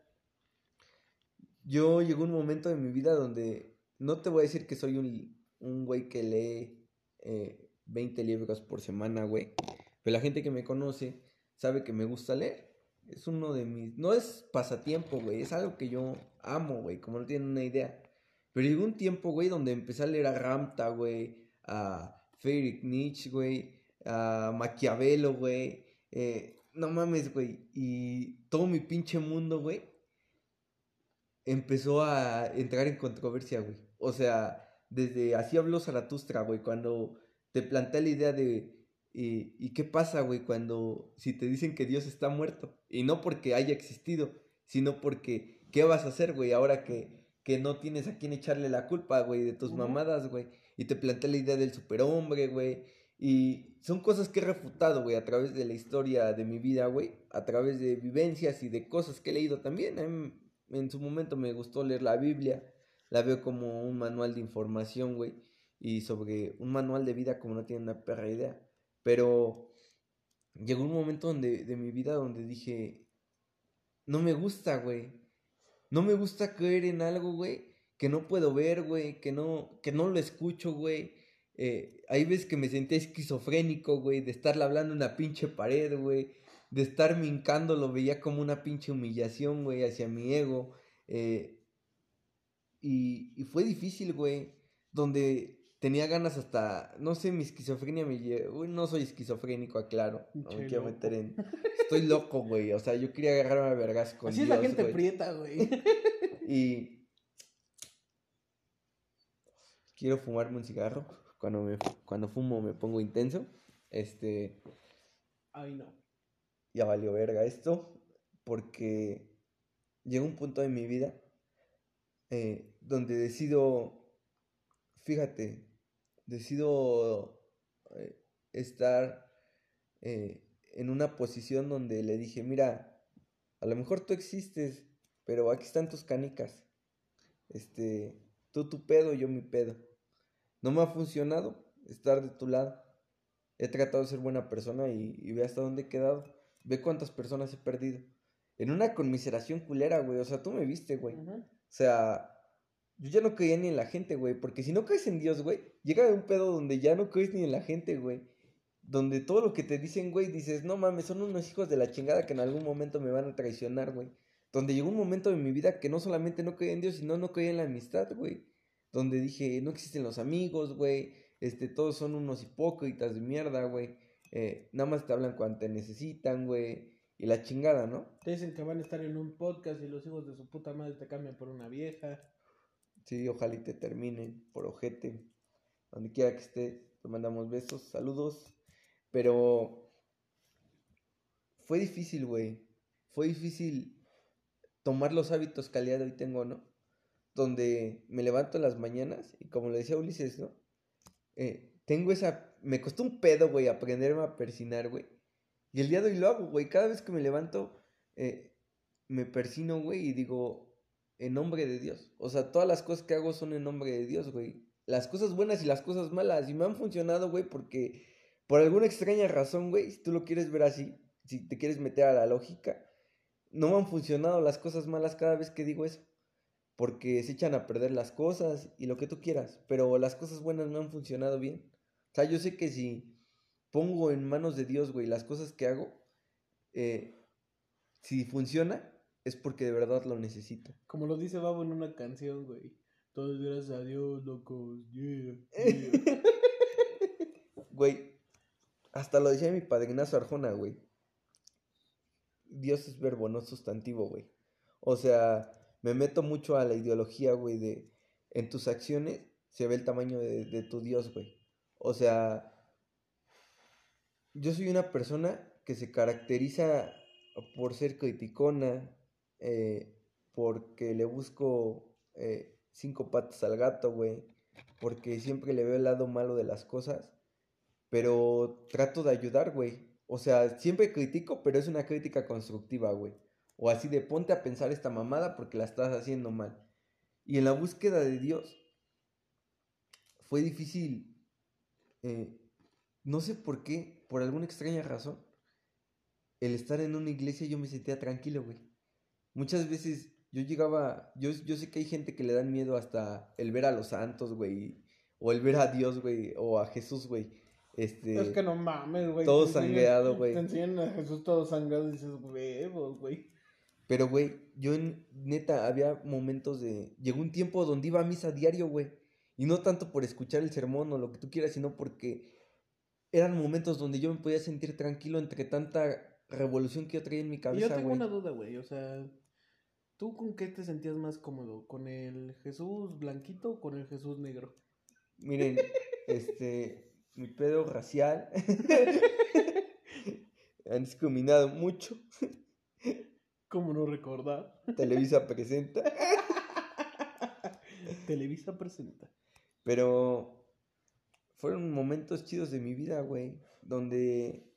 yo llegó un momento de mi vida donde no te voy a decir que soy un, un güey que lee eh, 20 libros por semana, güey. Pero la gente que me conoce sabe que me gusta leer. Es uno de mis... No es pasatiempo, güey. Es algo que yo amo, güey. Como no tienen una idea. Pero llegó un tiempo, güey, donde empecé a leer a Ramta, güey. A Friedrich Nietzsche, güey. A Maquiavelo, güey. Eh, no mames, güey. Y todo mi pinche mundo, güey, empezó a entrar en controversia, güey. O sea, desde así habló Zaratustra, güey, cuando te plantea la idea de. ¿Y, y qué pasa, güey, cuando si te dicen que Dios está muerto? Y no porque haya existido, sino porque, ¿qué vas a hacer, güey, ahora que, que no tienes a quién echarle la culpa, güey, de tus mamadas, güey? Y te plantea la idea del superhombre, güey. Y son cosas que he refutado, güey, a través de la historia de mi vida, güey. A través de vivencias y de cosas que he leído también. Mí, en su momento me gustó leer la Biblia. La veo como un manual de información, güey. Y sobre un manual de vida como no tiene una perra idea. Pero llegó un momento donde, de mi vida donde dije, no me gusta, güey. No me gusta creer en algo, güey, que no puedo ver, güey, que no, que no lo escucho, güey. Eh, hay veces que me sentía esquizofrénico, güey, de estarle hablando a una pinche pared, güey, de estar mincando, lo veía como una pinche humillación, güey, hacia mi ego. eh, y, y fue difícil, güey, donde tenía ganas hasta, no sé, mi esquizofrenia me llevó, no soy esquizofrénico, aclaro, no me quiero meter en, estoy loco, güey, o sea, yo quería agarrarme a vergas con Así es la Dios, gente güey. prieta, güey. <laughs> Y quiero fumarme un cigarro. Cuando, me, cuando fumo me pongo intenso. Este, Ay, no. ya valió verga esto. Porque llega un punto de mi vida eh, donde decido, fíjate, decido eh, estar eh, en una posición donde le dije, mira, a lo mejor tú existes, pero aquí están tus canicas. Este, tú tu pedo, yo mi pedo. No me ha funcionado estar de tu lado. He tratado de ser buena persona y, y ve hasta dónde he quedado. Ve cuántas personas he perdido. En una conmiseración culera, güey. O sea, tú me viste, güey. O sea, yo ya no creía ni en la gente, güey. Porque si no crees en Dios, güey, llega un pedo donde ya no crees ni en la gente, güey. Donde todo lo que te dicen, güey, dices, no mames, son unos hijos de la chingada que en algún momento me van a traicionar, güey. Donde llegó un momento de mi vida que no solamente no creía en Dios, sino no creía en la amistad, güey. Donde dije, no existen los amigos, güey. Este, todos son unos hipócritas de mierda, güey. Eh, nada más te hablan cuando te necesitan, güey. Y la chingada, ¿no? Te dicen que van a estar en un podcast y los hijos de su puta madre te cambian por una vieja. Sí, ojalá y te terminen por ojete. Donde quiera que estés, te mandamos besos, saludos. Pero fue difícil, güey. Fue difícil tomar los hábitos que al día de hoy tengo, ¿no? Donde me levanto en las mañanas y como le decía Ulises, ¿no? Eh, tengo esa... Me costó un pedo, güey, aprenderme a persinar, güey. Y el día de hoy lo hago, güey. Cada vez que me levanto, eh, me persino, güey, y digo, en nombre de Dios. O sea, todas las cosas que hago son en nombre de Dios, güey. Las cosas buenas y las cosas malas. Y me han funcionado, güey, porque por alguna extraña razón, güey, si tú lo quieres ver así, si te quieres meter a la lógica, no me han funcionado las cosas malas cada vez que digo eso. Porque se echan a perder las cosas y lo que tú quieras. Pero las cosas buenas me han funcionado bien. O sea, yo sé que si pongo en manos de Dios, güey, las cosas que hago, eh, si funciona, es porque de verdad lo necesito. Como lo dice Babo en una canción, güey. Todos gracias a Dios, locos. Yeah, yeah. <laughs> Güey, hasta lo decía mi padrinazo Arjona, güey. Dios es verbo, no sustantivo, güey. O sea, me meto mucho a la ideología, güey, de en tus acciones se ve el tamaño de, tu Dios, güey. O sea, yo soy una persona que se caracteriza por ser criticona, eh, porque le busco eh, cinco patas al gato, güey, porque siempre le veo el lado malo de las cosas, pero trato de ayudar, güey. O sea, siempre critico, pero es una crítica constructiva, güey. O así de ponte a pensar esta mamada porque la estás haciendo mal. Y en la búsqueda de Dios fue difícil, eh, no sé por qué, por alguna extraña razón, el estar en una iglesia yo me sentía tranquilo, güey. Muchas veces yo llegaba, yo, yo sé que hay gente que le dan miedo hasta el ver a los santos, güey, o el ver a Dios, güey, o a Jesús, güey. Este, Es que no mames, güey. todo sangueado, güey. Te enseñan a Jesús todo sangrado y dices, huevos, güey. Pero, güey, yo en- neta había momentos de... Llegó un tiempo donde iba a misa diario, güey. Y no tanto por escuchar el sermón o lo que tú quieras, sino porque eran momentos donde yo me podía sentir tranquilo entre tanta revolución que yo traía en mi Y yo cabeza, tengo una duda, güey. O sea, ¿tú con qué te sentías más cómodo? ¿Con el Jesús blanquito o con el Jesús negro? Miren, <laughs> este, mi pedo racial <laughs> han discriminado mucho. ¿Cómo no recordar? Televisa presenta. <laughs> Televisa presenta. Pero fueron momentos chidos de mi vida, güey. Donde.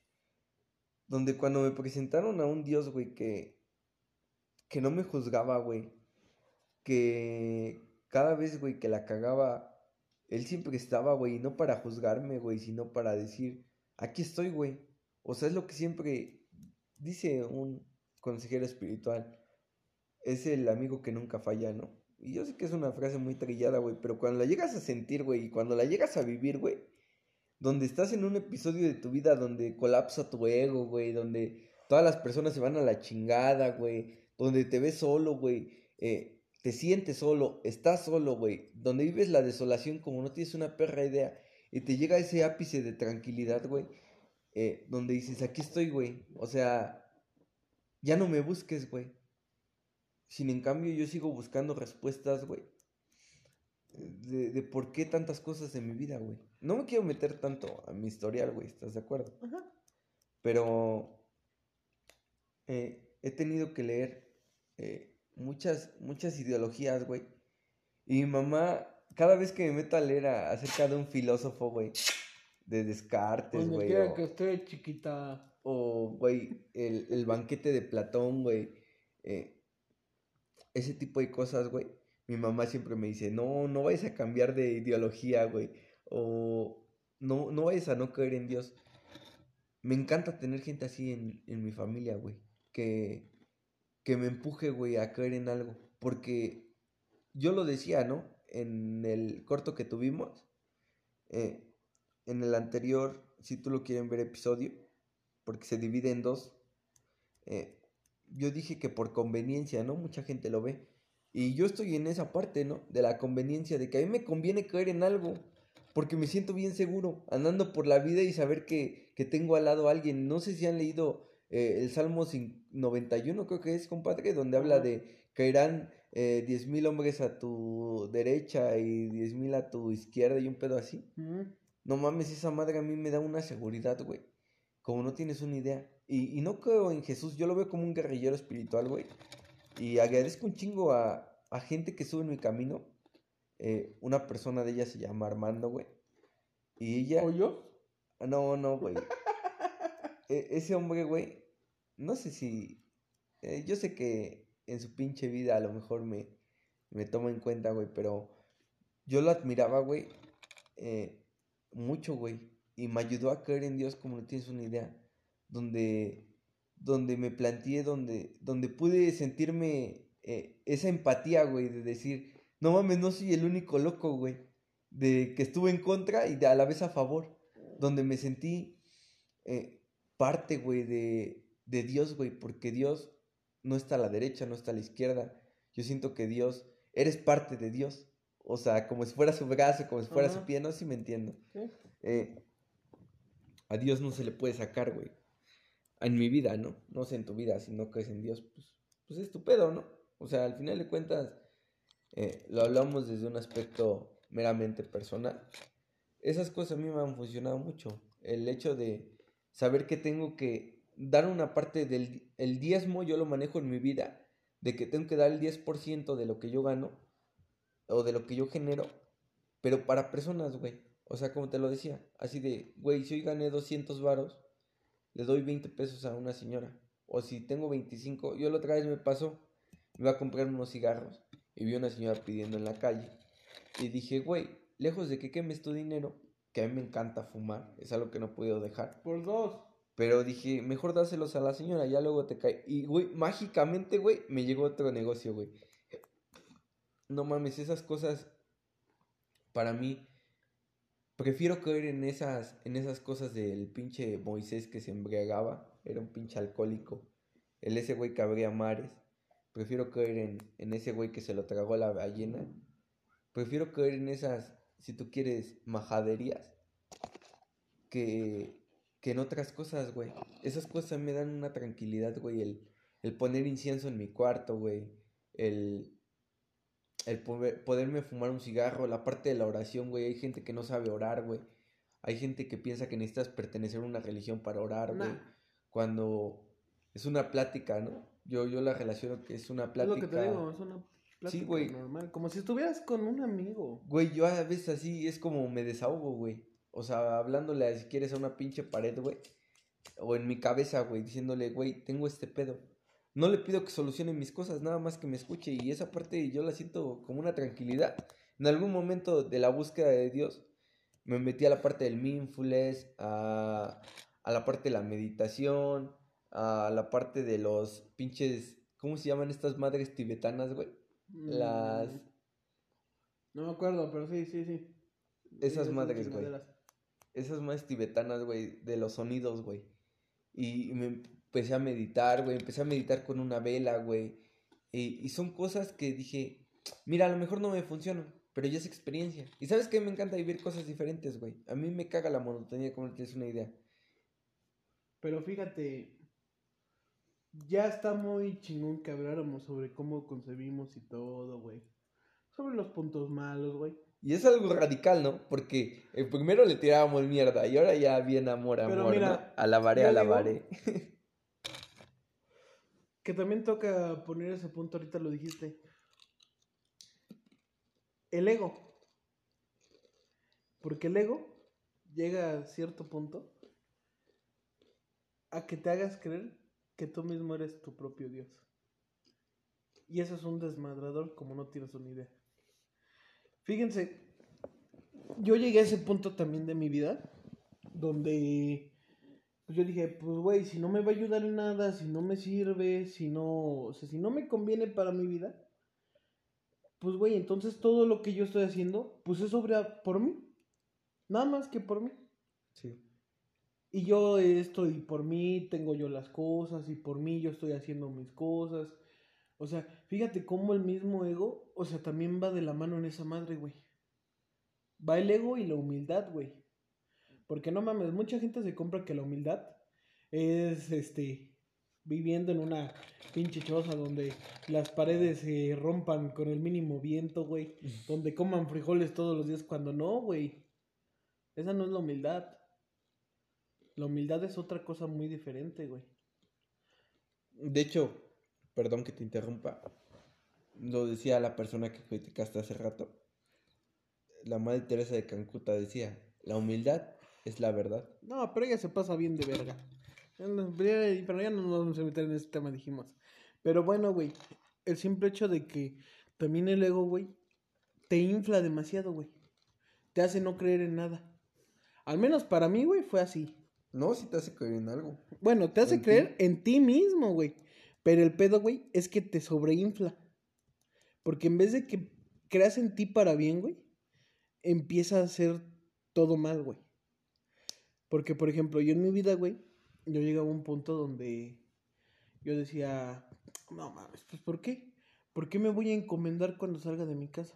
Donde cuando me presentaron a un Dios, güey, que. Que no me juzgaba, güey. Que cada vez, güey, que la cagaba. Él siempre estaba, güey, no para juzgarme, güey, sino para decir, aquí estoy, güey. O sea, es lo que siempre dice un consejero espiritual. Es el amigo que nunca falla, ¿no? Y yo sé que es una frase muy trillada, güey, pero cuando la llegas a sentir, güey, y cuando la llegas a vivir, güey, donde estás en un episodio de tu vida donde colapsa tu ego, güey, donde todas las personas se van a la chingada, güey, donde te ves solo, güey, eh, te sientes solo, estás solo, güey, donde vives la desolación como no tienes una perra idea, y te llega ese ápice de tranquilidad, güey, eh, donde dices, aquí estoy, güey, o sea, ya no me busques, güey. Sin en cambio, yo sigo buscando respuestas, güey. De, de por qué tantas cosas en mi vida, güey. No me quiero meter tanto a mi historial, güey, ¿estás de acuerdo? Pero eh, he tenido que leer eh, muchas, muchas ideologías, güey. Y mi mamá, cada vez que me meto a leer a- acerca de un filósofo, güey, de Descartes, güey, quiera o, que esté, chiquita. O, güey, el, el banquete de Platón, güey, eh, ese tipo de cosas, güey. Mi mamá siempre me dice, no, no vayas a cambiar de ideología, güey, o no, no vayas a no creer en Dios. Me encanta tener gente así en, en mi familia, güey, que, que me empuje, güey, a creer en algo, porque yo lo decía, ¿no? En el corto que tuvimos, eh, en el anterior, si tú lo quieren ver episodio, porque se divide en dos, eh, yo dije que por conveniencia, ¿no? Mucha gente lo ve. Y yo estoy en esa parte, ¿no? De la conveniencia, de que a mí me conviene creer en algo, porque me siento bien seguro, andando por la vida y saber que, que tengo al lado a alguien. No sé si han leído eh, el Salmo cin- 91, creo que es, compadre, donde habla de caerán eh, 10.000 hombres a tu derecha y 10.000 a tu izquierda y un pedo así. No mames, esa madre a mí me da una seguridad, güey. Como no tienes una idea. Y, y no creo en Jesús, yo lo veo como un guerrillero espiritual, güey. Y agradezco un chingo a, a gente que sube en mi camino. Eh, una persona de ellas se llama Armando, güey. Y ella... ¿O yo? No, no, güey. E- ese hombre, güey, no sé si... eh, yo sé que en su pinche vida a lo mejor me, me toma en cuenta, güey, pero yo lo admiraba, güey, eh, mucho, güey. Y me ayudó a creer en Dios como no tienes una idea. Donde, donde me planteé, donde, donde pude sentirme eh, esa empatía, güey, de decir, no mames, no soy el único loco, güey. De que estuve en contra y de a la vez a favor donde me sentí eh, parte, güey, de, de Dios, güey, porque Dios no está a la derecha, no está a la izquierda. Yo siento que Dios, eres parte de Dios. O sea, como si fuera su brazo, como si fuera su pie, no sé si me entiendo. Sí. Eh, a Dios no se le puede sacar, güey. En mi vida, ¿no? No sé en tu vida, si no crees en Dios, pues, pues es tu pedo, ¿no? O sea, al final de cuentas, eh, lo hablamos desde un aspecto meramente personal. Esas cosas a mí me han funcionado mucho. El hecho de saber que tengo que dar una parte del el diezmo, yo lo manejo en mi vida, de que tengo que dar el 10% de lo que yo gano o de lo que yo genero, pero para personas, güey. O sea, como te lo decía, así de, güey, si hoy gané 200 varos, le doy 20 pesos a una señora. O si tengo 25, yo la otra vez me pasó, me iba a comprar unos cigarros y vi a una señora pidiendo en la calle. Y dije, güey, lejos de que quemes tu dinero, que a mí me encanta fumar, es algo que no he podido dejar. Por dos. Pero dije, mejor dáselos a la señora, ya luego te cae. Y, güey, mágicamente, güey, me llegó otro negocio, güey. No mames, esas cosas, para mí, prefiero caer en esas, en esas cosas del pinche Moisés que se embriagaba, era un pinche alcohólico. El ese güey que abría mares. Prefiero caer en, en ese güey que se lo tragó la ballena. Prefiero caer en esas, si tú quieres, majaderías que, que en otras cosas, güey. Esas cosas me dan una tranquilidad, güey. El, el poner incienso en mi cuarto, güey. El, el poder- poderme fumar un cigarro. La parte de la oración, güey. Hay gente que no sabe orar, güey. Hay gente que piensa que necesitas pertenecer a una religión para orar, güey. Cuando es una plática, ¿no? Yo, yo la relaciono que es una Es plática. lo que te digo, es una plática güey. normal. Como si estuvieras con un amigo. Güey, yo a veces así es como me desahogo, güey. O sea, hablándole a, si quieres a una pinche pared, güey. O en mi cabeza, güey, diciéndole, güey, tengo este pedo. No le pido que solucione mis cosas, nada más que me escuche. Y esa parte yo la siento como una tranquilidad. En algún momento de la búsqueda de Dios, me metí a la parte del mindfulness, a, a la parte de la meditación, a la parte de los pinches, ¿cómo se llaman estas madres tibetanas, güey? Las... Mm, No me acuerdo, pero sí, sí, sí. Esas Sí, madres, güey. Esas madres tibetanas, güey, de los sonidos, güey. Y me empecé a meditar, güey. Empecé a meditar con una vela, güey. Y, y son cosas que dije, mira, a lo mejor no me funcionan, pero ya es experiencia. Y sabes que me encanta vivir cosas diferentes, güey. A mí me caga la monotonía, como tienes una idea. Pero fíjate, ya está muy chingón que habláramos sobre cómo concebimos y todo, güey. Sobre los puntos malos, güey. Y es algo radical, ¿no? Porque eh, primero le tirábamos mierda y ahora ya bien amor, Pero amor, mira, ¿no? Alabaré, alabaré. Que también toca poner ese punto, ahorita lo dijiste. El ego. Porque el ego llega a cierto punto a que te hagas creer que tú mismo eres tu propio Dios. Y eso es un desmadrador como no tienes una idea. Fíjense, yo llegué a ese punto también de mi vida donde pues yo dije, pues güey, si no me va a ayudar en nada, si no me sirve, si no, o sea, si no me conviene para mi vida, pues güey, entonces todo lo que yo estoy haciendo, pues es sobre por mí. Nada más que por mí. Sí. Y yo estoy por mí, tengo yo las cosas y por mí yo estoy haciendo mis cosas. O sea, fíjate cómo el mismo ego, o sea, también va de la mano en esa madre, güey. Va el ego y la humildad, güey. Porque no mames, mucha gente se compra que la humildad es, este, viviendo en una pinche choza donde las paredes se rompan con el mínimo viento, güey. <laughs> Donde coman frijoles todos los días cuando no, güey. Esa no es la humildad. La humildad es otra cosa muy diferente, güey. De hecho, perdón que te interrumpa, lo decía la persona que criticaste hace rato. La madre Teresa de Cancuta decía, la humildad es la verdad. No, pero ella se pasa bien de verga. Pero ya no nos vamos a meter en ese tema, dijimos. Pero bueno, güey, el simple hecho de que también el ego, güey, te infla demasiado, güey. Te hace no creer en nada. Al menos para mí, güey, fue así. No, si te hace creer en algo. Bueno, te hace ¿En ti? creer en ti mismo, güey. Pero el pedo, güey, es que te sobreinfla. Porque en vez de que creas en ti para bien, güey, empieza a hacer todo mal, güey. Porque, por ejemplo, yo en mi vida, güey, yo llegaba a un punto donde yo decía, no mames, pues ¿por qué? ¿Por qué me voy a encomendar cuando salga de mi casa?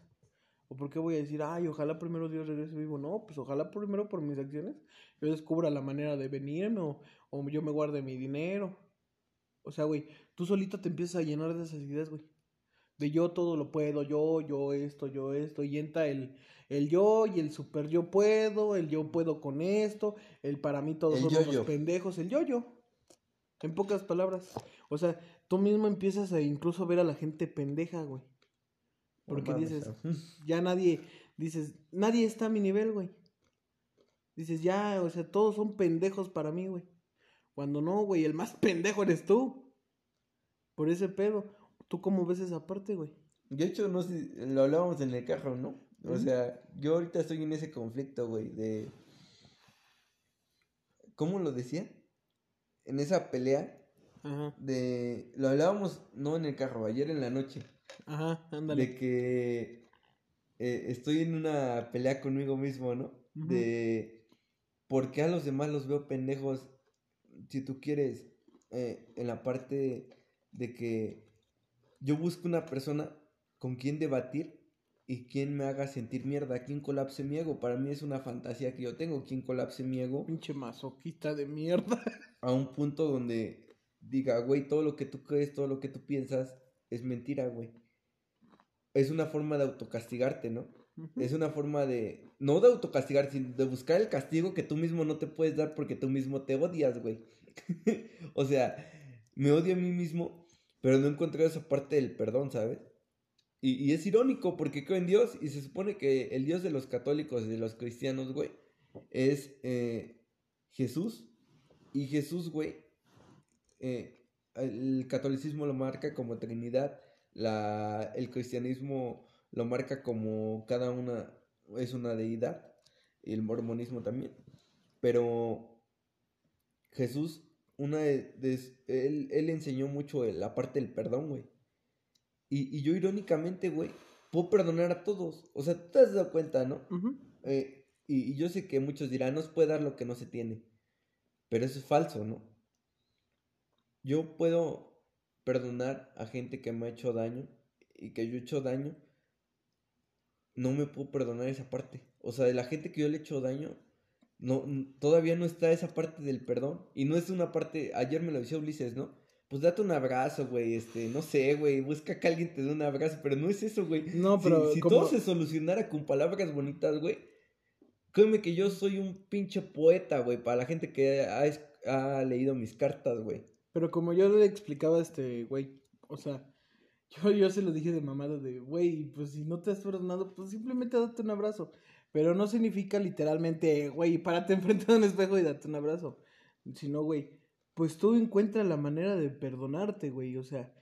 ¿O por qué voy a decir, ay, ojalá primero Dios regrese vivo? No, pues ojalá primero por mis acciones yo descubra la manera de venirme o, o yo me guarde mi dinero. O sea, güey, tú solito te empiezas a llenar de esas ideas, güey. De yo todo lo puedo, yo, yo esto, yo esto. Y entra el, el yo y el super yo puedo, el yo puedo con esto, el para mí todos El yo-yo. unos pendejos, el yo-yo. En pocas palabras. O sea, tú mismo empiezas a incluso ver a la gente pendeja, güey. Porque dices, <laughs> ya nadie, dices, nadie está a mi nivel, güey. Dices, ya, o sea, todos son pendejos para mí, güey. Cuando no, güey, el más <laughs> pendejo eres tú. Por ese pedo. ¿Tú cómo ves esa parte, güey? De hecho, no sé, lo hablábamos en el carro, ¿no? O sea, yo ahorita estoy en ese conflicto, güey, de... ¿Cómo lo decía? En esa pelea Ajá, de... Lo hablábamos, no en el carro, ayer en la noche. ajá, ándale. De que eh, estoy en una pelea conmigo mismo, ¿no? De por qué a los demás los veo pendejos, si tú quieres, eh, en la parte de que yo busco una persona con quien debatir y quien me haga sentir mierda, quien colapse mi ego. Para mí es una fantasía que yo tengo, quien colapse mi ego Pinche masoquista de mierda. <laughs> a un punto donde diga, güey, todo lo que tú crees, todo lo que tú piensas es mentira, güey. Es una forma de autocastigarte, ¿no? Es una forma de, no de autocastigar, sino de buscar el castigo que tú mismo no te puedes dar porque tú mismo te odias, güey. <laughs> o sea, me odio a mí mismo, pero no he encontrado esa parte del perdón, ¿sabes? Y, y es irónico porque creo en Dios y se supone que el Dios de los católicos y de los cristianos, güey, es eh, Jesús. Y Jesús, güey, eh, el catolicismo lo marca como Trinidad, la, el cristianismo lo marca como cada una es una deidad, y el mormonismo también. Pero Jesús, una de, de- él, él enseñó mucho la parte del perdón, güey. Y, y yo irónicamente, güey, puedo perdonar a todos. O sea, tú te has dado cuenta, ¿no? Eh, y, y yo sé que muchos dirán, no se puede dar lo que no se tiene. Pero eso es falso, ¿no? Yo puedo perdonar a gente que me ha hecho daño y que yo he hecho daño. No me puedo perdonar esa parte. O sea, de la gente que yo le he hecho daño, no, todavía no está esa parte del perdón. Y no es una parte, ayer me lo decía Ulises, ¿no? Pues date un abrazo, güey, este, no sé, güey, busca que alguien te dé un abrazo, pero no es eso, güey. No, pero Si, todo se solucionara con palabras bonitas, güey, créeme que yo soy un pinche poeta, güey, para la gente que ha, ha leído mis cartas, güey. Pero como yo le explicaba a este güey, o sea, yo, yo se lo dije de mamada de, güey, pues si no te has perdonado, pues simplemente date un abrazo. Pero no significa literalmente, güey, párate enfrente de un espejo y date un abrazo. Sino, güey, pues tú encuentra la manera de perdonarte, güey. O sea,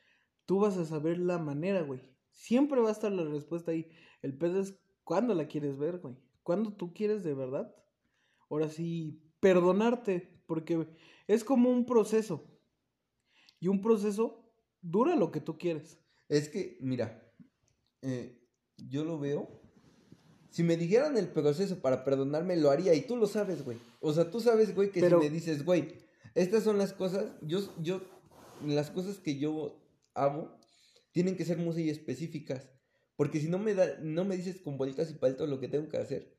tú vas a saber la manera, güey. Siempre va a estar la respuesta ahí. El pedo es cuándo la quieres ver, güey. Cuándo tú quieres de verdad. Ahora sí, perdonarte. Porque es como un proceso. Y un proceso dura lo que tú quieres. Es que, mira, eh, yo lo veo. Si me dijeran el proceso para perdonarme, lo haría. Y tú lo sabes, güey. O sea, tú sabes, güey, que Pero- si me dices, güey, estas son las cosas, yo, yo, las cosas que yo hago tienen que ser muy específicas. Porque si no me, da, no me dices con vueltas y paltos lo que tengo que hacer,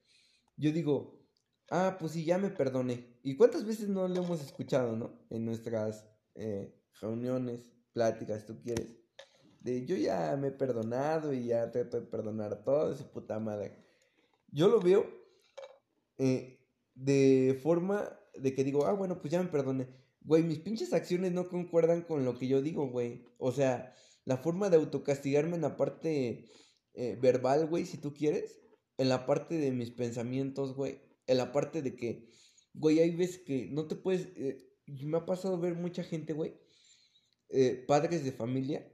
yo digo, ah, pues sí, ya me perdoné. ¿Y cuántas veces no lo hemos escuchado, no? En nuestras eh, reuniones, pláticas, tú quieres. De yo ya me he perdonado y ya trato de perdonar a toda su puta madre. Yo lo veo eh, de forma de que digo, ah, bueno, pues ya me perdoné. Güey, mis pinches acciones no concuerdan con lo que yo digo, güey. O sea, la forma de autocastigarme en la parte eh, verbal, güey, si tú quieres. En la parte de mis pensamientos, güey. En la parte de que, güey, hay veces que no te puedes... eh, me ha pasado ver mucha gente, güey. eh, padres de familia.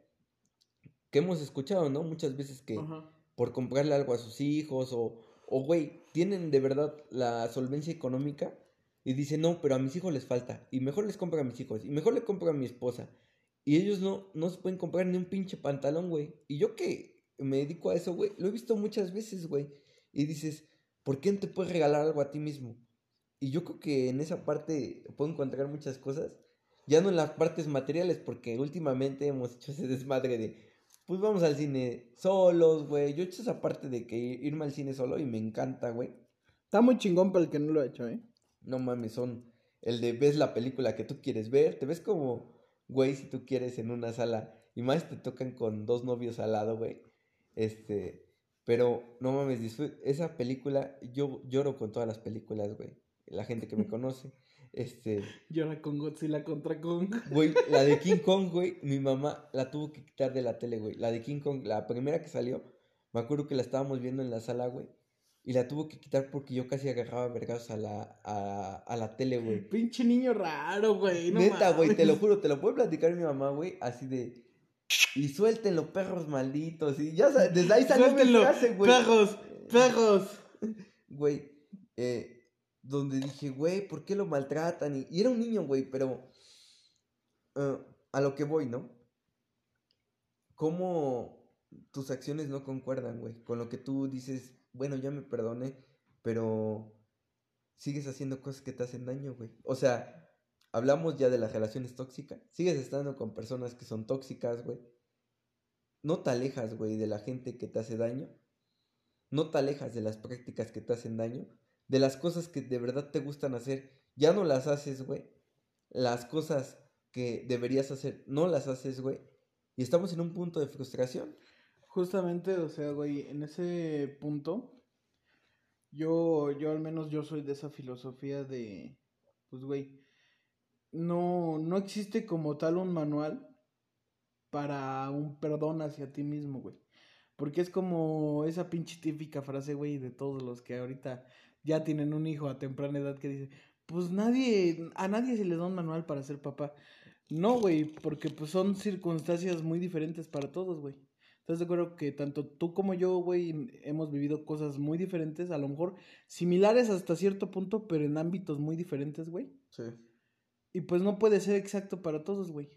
Que hemos escuchado, ¿no? Muchas veces que Ajá. por comprarle algo a sus hijos o, o güey, tienen de verdad la solvencia económica y dicen, no, pero a mis hijos les falta y mejor les compro a mis hijos y mejor le compro a mi esposa. Y ellos no, no se pueden comprar ni un pinche pantalón, güey. Y yo que me dedico a eso, güey, lo he visto muchas veces, güey. Y dices, ¿por qué no te puedes regalar algo a ti mismo? Y yo creo que en esa parte puedo encontrar muchas cosas. Ya no en las partes materiales, porque últimamente hemos hecho ese desmadre de, pues vamos al cine solos, güey. Yo he hecho esa parte de que irme al cine solo y me encanta, güey. Está muy chingón para el que no lo ha hecho, ¿eh? No mames, son el de ves la película que tú quieres ver. Te ves como, güey, si tú quieres en una sala. Y más te tocan con dos novios al lado, güey. Este, pero no mames, esa película, yo lloro con todas las películas, güey. La gente que me <laughs> conoce. Este, Llora con Godzilla contra Kong. Güey, <laughs> la de King Kong, güey, mi mamá la tuvo que quitar de la tele, güey. La de King Kong, la primera que salió, me acuerdo que la estábamos viendo en la sala, güey. Y la tuvo que quitar porque yo casi agarraba vergas a la, a, a la tele, güey. Pinche niño raro, güey. no Neta, güey, te lo juro, te lo puede platicar mi mamá, güey, así de... Y suéltenlo, perros malditos. Y ya, desde ahí salió mi Suéltenlo, frase, güey. perros, perros. Güey, eh, donde dije, güey, ¿por qué lo maltratan? Y, era un niño, güey, pero eh, a lo que voy, ¿no? ¿Cómo tus acciones no concuerdan, güey? Con lo que tú dices, bueno, ya me perdoné, pero sigues haciendo cosas que te hacen daño, güey. O sea, hablamos ya de las relaciones tóxicas. Sigues estando con personas que son tóxicas, güey. No te alejas, güey, de la gente que te hace daño. No te alejas de las prácticas que te hacen daño. De las cosas que de verdad te gustan hacer. Ya no las haces, güey. Las cosas que deberías hacer, no las haces, güey. Y estamos en un punto de frustración. Justamente, o sea, güey, en ese punto, yo, yo al menos yo soy de esa filosofía de, pues, güey, no, no existe como tal un manual para un perdón hacia ti mismo, güey. Porque es como esa pinche típica frase, güey, de todos los que ahorita ya tienen un hijo a temprana edad que dice, pues nadie, a nadie se le da un manual para ser papá. No, güey, porque pues son circunstancias muy diferentes para todos, güey. ¿Estás de acuerdo que tanto tú como yo, güey, hemos vivido cosas muy diferentes, a lo mejor similares hasta cierto punto, pero en ámbitos muy diferentes, güey? Sí. Y pues no puede ser exacto para todos, güey.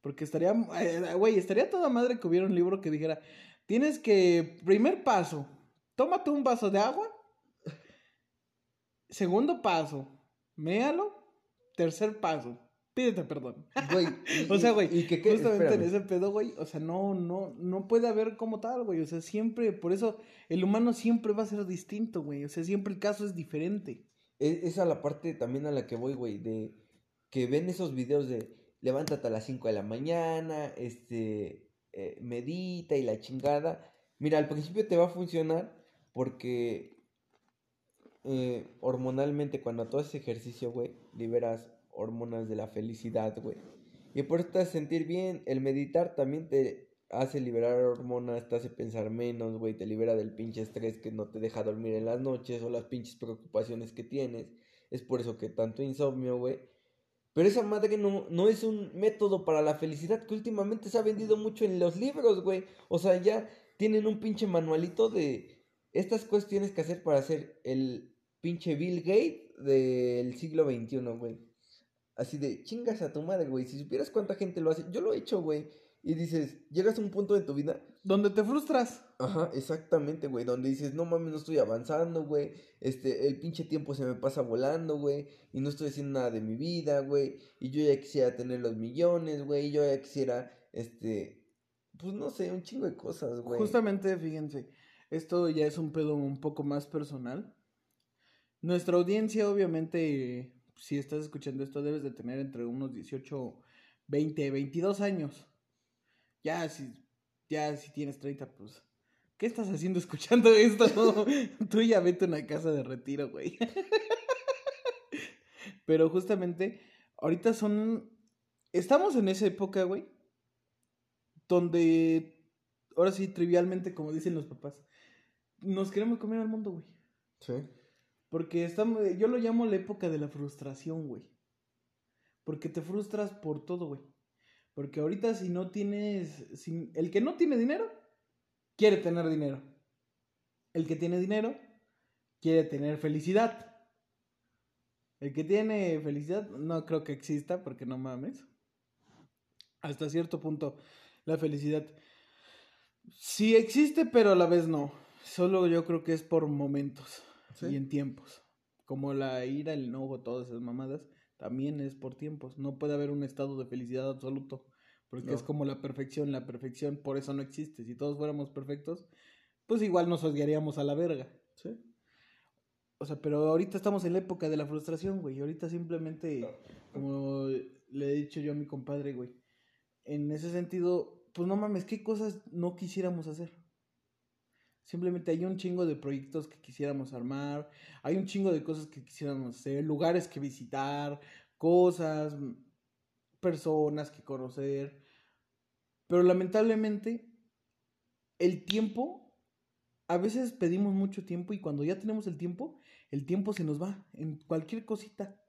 Porque estaría, eh, güey, estaría toda madre que hubiera un libro que dijera, Tienes que, primer paso, tómate un vaso de agua. Segundo paso, méalo. Tercer paso, pídete perdón. Güey. y- <laughs> O sea, güey, y que, que- justamente en ese pedo, güey, o sea, no, no, no puede haber como tal, güey, o sea, siempre, por eso, el humano siempre va a ser distinto, güey, o sea, siempre el caso es diferente. Es, es a la parte también a la que voy, güey, de que ven esos videos de levántate a las 5 de la mañana, este, eh, medita y la chingada. Mira, al principio te va a funcionar porque eh, hormonalmente cuando tú haces ejercicio, güey, liberas hormonas de la felicidad, güey. Y por eso te hace sentir bien. El meditar también te hace liberar hormonas, te hace pensar menos, güey, te libera del pinche estrés que no te deja dormir en las noches o las pinches preocupaciones que tienes. Es por eso que tanto insomnio, güey. Pero esa madre no, no es un método para la felicidad que últimamente se ha vendido mucho en los libros, güey. O sea, ya tienen un pinche manualito de estas cuestiones que hacer para ser el pinche Bill Gates del siglo XXI, güey. Así de chingas a tu madre, güey. Si supieras cuánta gente lo hace, yo lo he hecho, güey. Y dices, llegas a un punto de tu vida Donde te frustras. Ajá, exactamente, güey, donde dices, no mames, no estoy avanzando, güey, este, el pinche tiempo se me pasa volando, güey, y no estoy haciendo nada de mi vida, güey, y yo ya quisiera tener los millones, güey, y yo ya quisiera, este, pues no sé, un chingo de cosas, güey. Justamente, fíjense, esto ya es un pedo un poco más personal. Nuestra audiencia, obviamente, si estás escuchando esto, debes de tener entre unos 18, 20, 22 años. Ya, si, ya si tienes 30, pues, ¿qué estás haciendo escuchando esto? <laughs> Tú ya vete a una casa de retiro, güey. <laughs> Pero justamente, ahorita son, estamos en esa época, güey, donde, ahora sí, trivialmente, como dicen los papás, nos queremos comer al mundo, güey. Sí. Porque estamos, yo lo llamo la época de la frustración, güey. Porque te frustras por todo, güey. Porque ahorita si no tienes, el que no tiene dinero, quiere tener dinero. El que tiene dinero, quiere tener felicidad. El que tiene felicidad, no creo que exista, porque no mames. Hasta cierto punto, la felicidad sí existe, pero a la vez no. Solo yo creo que es por momentos Sí. y en tiempos. Como la ira, el enojo, todas esas mamadas, también es por tiempos. No puede haber un estado de felicidad absoluto, porque No. es como la perfección. La perfección por eso no existe. Si todos fuéramos perfectos, pues igual nos odiaríamos a la verga. Sí. O sea, pero ahorita estamos en la época de la frustración, güey. Ahorita simplemente, como le he dicho yo a mi compadre, güey, en ese sentido, pues no mames, ¿qué cosas no quisiéramos hacer? Simplemente hay un chingo de proyectos que quisiéramos armar, hay un chingo de cosas que quisiéramos hacer, lugares que visitar, cosas, personas que conocer. Pero lamentablemente, el tiempo, a veces pedimos mucho tiempo y cuando ya tenemos el tiempo, el tiempo se nos va en cualquier cosita.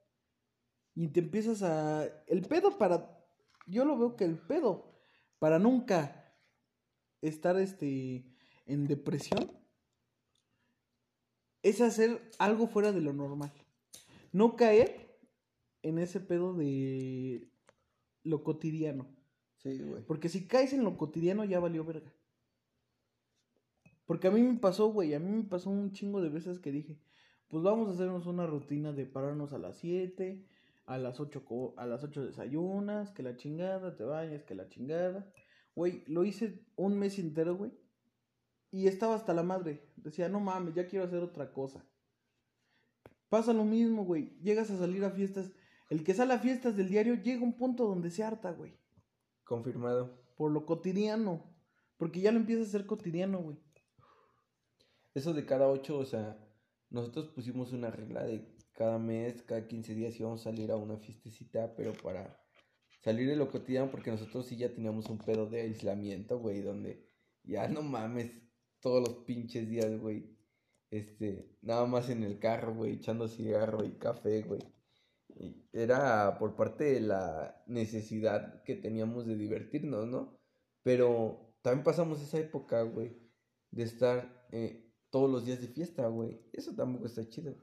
Y te empiezas a... El pedo para... Yo lo veo que el pedo para nunca estar este en depresión es hacer algo fuera de lo normal. No caer en ese pedo de lo cotidiano. Sí, güey. Porque si caes en lo cotidiano ya valió verga. Porque a mí me pasó, güey, a mí me pasó un chingo de veces que dije, pues vamos a hacernos una rutina de pararnos a las 7, a las 8 co- a las 8 desayunas, que la chingada, te bañas, que la chingada. Güey, lo hice un mes entero, güey. Y estaba hasta la madre. Decía, no mames, ya quiero hacer otra cosa. Pasa lo mismo, güey. Llegas a salir a fiestas. El que sale a fiestas del diario llega a un punto donde se harta, güey Confirmado. por lo cotidiano. Porque ya lo empieza a ser cotidiano, güey. Eso de cada ocho, o sea, nosotros pusimos una regla de cada mes, cada 15 días íbamos a salir a una fiestecita, pero para salir de lo cotidiano, porque nosotros sí ya teníamos un pedo de aislamiento, güey, donde ya no mames todos los pinches días, güey. Este, nada más en el carro, güey, echando cigarro y café, güey. Era por parte de la necesidad que teníamos de divertirnos, ¿no? Pero también pasamos esa época, güey, de estar eh, todos los días de fiesta, güey. Eso tampoco está chido.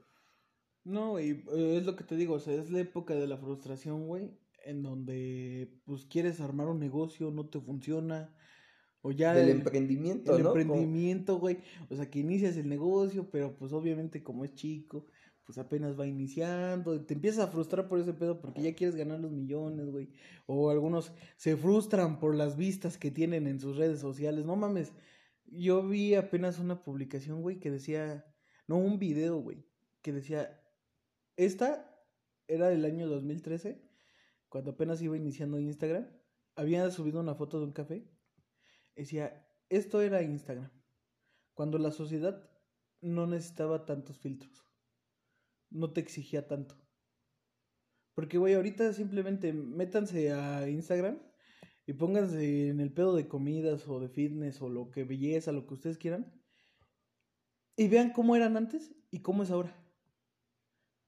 No, y eh, es lo que te digo, o sea, es la época de la frustración, güey, en donde pues quieres armar un negocio, no te funciona, O ya del el- emprendimiento, el emprendimiento, güey. O sea, que inicias el negocio, pero pues obviamente como es chico, pues apenas va iniciando. Te empiezas a frustrar por ese pedo porque ya quieres ganar los millones, güey. O algunos se frustran por las vistas que tienen en sus redes sociales. No mames. Yo vi apenas una publicación, güey, que decía, no, un video, güey, que decía, esta era del año 2013, cuando apenas iba iniciando Instagram. Había subido una foto de un café decía, esto era Instagram, cuando la sociedad no necesitaba tantos filtros, no te exigía tanto. Porque, güey, ahorita simplemente métanse a Instagram y pónganse en el pedo de comidas o de fitness o lo que belleza, lo que ustedes quieran, y vean cómo eran antes y cómo es ahora.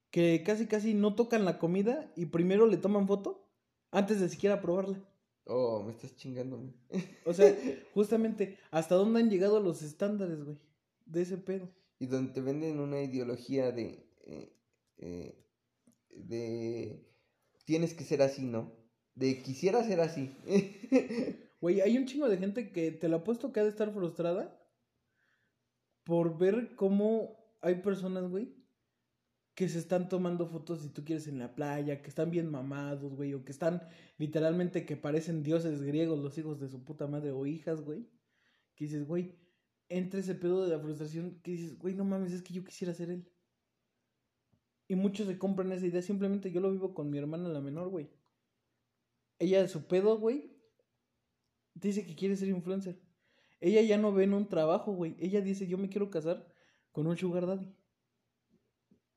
Que casi, casi no tocan la comida y primero le toman foto antes de siquiera probarla. Oh, me estás chingando. O sea, <laughs> justamente, ¿hasta dónde han llegado los estándares, güey? De ese pedo. y donde te venden una ideología de, eh, eh, de, tienes que ser así, ¿no? De quisiera ser así. <laughs> Güey, hay un chingo de gente que te lo apuesto que ha de estar frustrada por ver cómo hay personas, güey, que se están tomando fotos, si tú quieres, en la playa, que están bien mamados, güey, o que están literalmente que parecen dioses griegos, los hijos de su puta madre, o hijas, güey. Que dices, güey, entre ese pedo de la frustración, que dices, güey, no mames, es que yo quisiera ser él. Y muchos se compran esa idea, simplemente yo lo vivo con mi hermana la menor, güey. Ella, su pedo, güey, dice que quiere ser influencer. Ella ya no ve en un trabajo, güey. Ella dice, yo me quiero casar con un sugar daddy.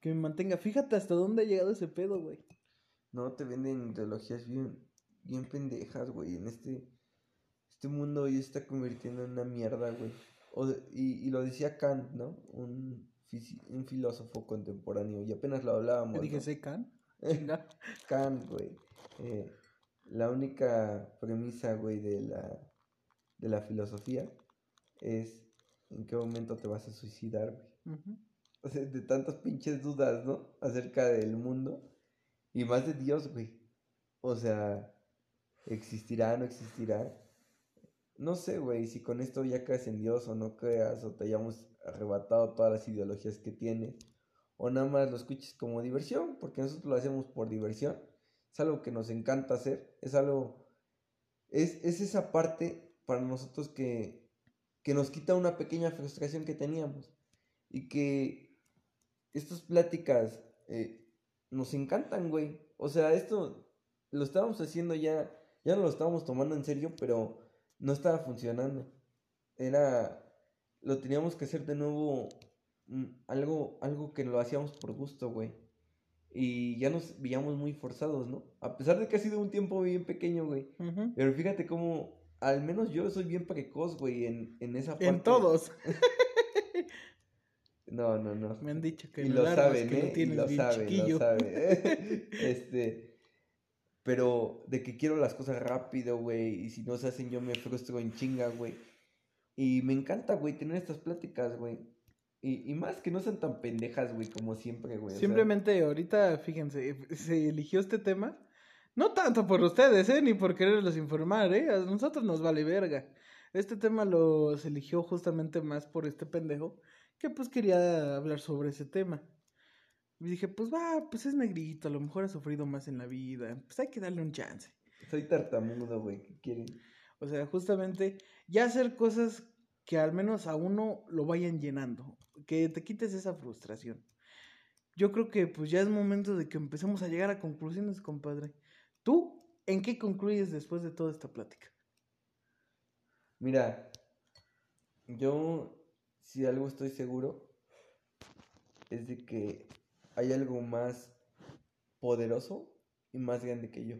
Que me mantenga. Fíjate hasta dónde ha llegado ese pedo, güey. No, te venden ideologías bien, bien pendejas, güey. En este, este mundo hoy está convirtiendo en una mierda, güey. O y, y lo decía Kant, ¿no? Un, filósofo contemporáneo. Y apenas lo hablábamos. Le dije, ¿no? ¿sé can? <laughs> Chinga. Kant, güey. Eh, la única premisa, güey, de la, de la filosofía es en qué momento te vas a suicidar, güey. Sea, <laughs> de tantas pinches dudas, ¿no? Acerca del mundo. Y más de Dios, güey. O sea, ¿existirá, no existirá? No sé, güey, si con esto ya crees en Dios o no creas, o te hayamos arrebatado todas las ideologías que tienes, o nada más lo escuches como diversión, porque nosotros lo hacemos por diversión. Es algo que nos encanta hacer, es algo... Es, es esa parte para nosotros que, que nos quita una pequeña frustración que teníamos. Y que estas pláticas eh, nos encantan, güey. O sea, esto lo estábamos haciendo ya, ya no lo estábamos tomando en serio, pero no estaba funcionando. Era, lo teníamos que hacer de nuevo mm, algo, algo que lo hacíamos por gusto, güey. Y ya nos veíamos muy forzados, ¿no? A pesar de que ha sido un tiempo bien pequeño, güey. Pero fíjate cómo, al menos yo soy bien precoz, güey, en, en esa parte. En todos. <laughs> No, no, no. Me han dicho que y lo saben, que ¿eh? lo Y saben, chiquillo. lo saben. <laughs> <laughs> este, pero de que quiero las cosas rápido, güey, y si no se hacen yo me frustro en chinga, güey. Y me encanta, güey, tener estas pláticas, güey. Y, y más que no sean tan pendejas, güey, como siempre, güey. o sea, Simplemente ahorita, fíjense, se eligió este tema. No tanto por ustedes, ¿eh? Ni por quererlos informar, ¿eh? A nosotros nos vale verga. Este tema lo se eligió justamente más por este pendejo que pues quería hablar sobre ese tema. Y dije, pues va, pues es negrito, a lo mejor ha sufrido más en la vida, pues hay que darle un chance. Soy tartamudo, güey, ¿qué quieren? O sea, justamente ya hacer cosas que al menos a uno lo vayan llenando, que te quites esa frustración. Yo creo que pues ya es momento de que empecemos a llegar a conclusiones, compadre. ¿Tú en qué concluyes después de toda esta plática? Mira, yo si algo estoy seguro es de que hay algo más poderoso y más grande que yo.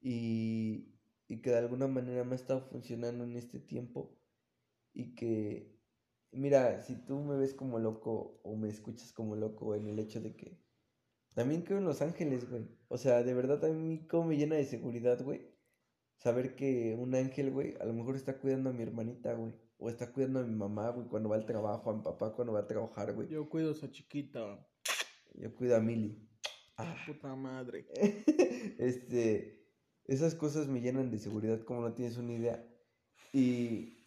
Y, y que de alguna manera me ha estado funcionando en este tiempo. Y que, mira, si tú me ves como loco o me escuchas como loco en el hecho de que también creo en los ángeles, güey. O sea, de verdad a mí como me llena de seguridad, güey saber que un ángel, güey, a lo mejor está cuidando a mi hermanita, güey. O está cuidando a mi mamá, güey, cuando va al trabajo, a mi papá cuando va a trabajar, güey. Yo cuido a esa chiquita, Yo cuido a Milly. Ah, puta madre. <laughs> este, esas cosas me llenan de seguridad como no tienes una idea. Y,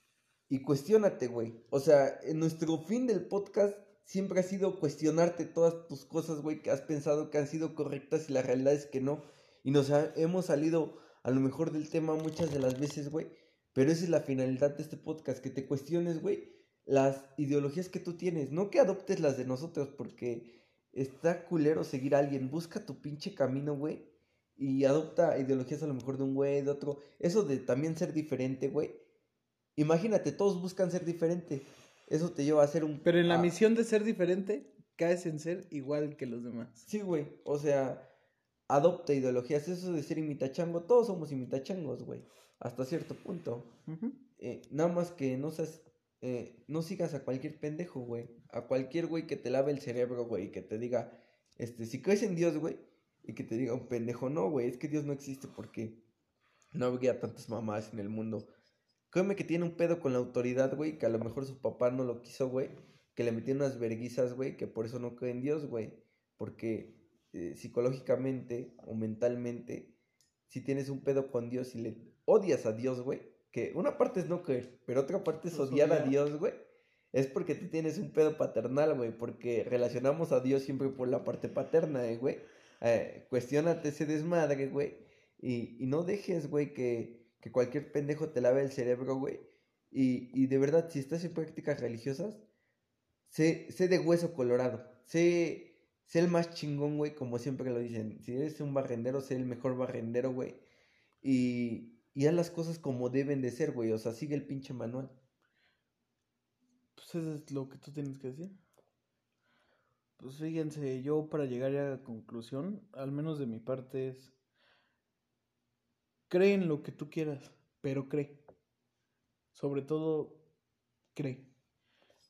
y cuestiónate, güey. O sea, en nuestro fin del podcast siempre ha sido cuestionarte todas tus cosas, güey, que has pensado que han sido correctas y la realidad es que no. Y nos ha- hemos salido a lo mejor del tema muchas de las veces, güey. Pero esa es la finalidad de este podcast, que te cuestiones, güey, las ideologías que tú tienes. No que adoptes las de nosotros, porque está culero seguir a alguien. Busca tu pinche camino, güey. Y adopta ideologías a lo mejor de un güey, de otro. Eso de también ser diferente, güey. Imagínate, todos buscan ser diferente. Eso te lleva a ser un... Pero en la misión de ser diferente, caes en ser igual que los demás. Sí, güey. O sea, adopta ideologías. Eso de ser imitachango, todos somos imitachangos, güey. Hasta cierto punto. Eh, nada más que no seas, eh, no sigas a cualquier pendejo, güey. A cualquier güey que te lave el cerebro, güey. Y que te diga, este, si crees en Dios, güey. Y que te diga un pendejo, no, güey. Es que Dios no existe porque no habría tantas mamás en el mundo. Créeme que tiene un pedo con la autoridad, güey. Que a lo mejor su papá no lo quiso, güey. Que le metió unas verguizas, güey. Que por eso no cree en Dios, güey. Porque eh, psicológicamente o mentalmente, si tienes un pedo con Dios y le odias a Dios, güey. Que una parte es no creer, pero otra parte es odiar a. Dios, güey. Es porque tú tienes un pedo paternal, güey. Porque relacionamos a Dios siempre por la parte paterna, eh, güey. Eh, cuestiónate ese desmadre, güey. Y, y no dejes, güey, que, que cualquier pendejo te lave el cerebro, güey. Y, y de verdad, si estás en prácticas religiosas, sé, sé de hueso colorado. Sé, sé el más chingón, güey, como siempre lo dicen. Si eres un barrendero, sé el mejor barrendero, güey. Y, y haz las cosas como deben de ser, güey. O sea, sigue el pinche manual. Pues eso es lo que tú tienes que decir. Pues fíjense, yo para llegar a conclusión, al menos de mi parte es, cree en lo que tú quieras, pero cree. Sobre todo, cree.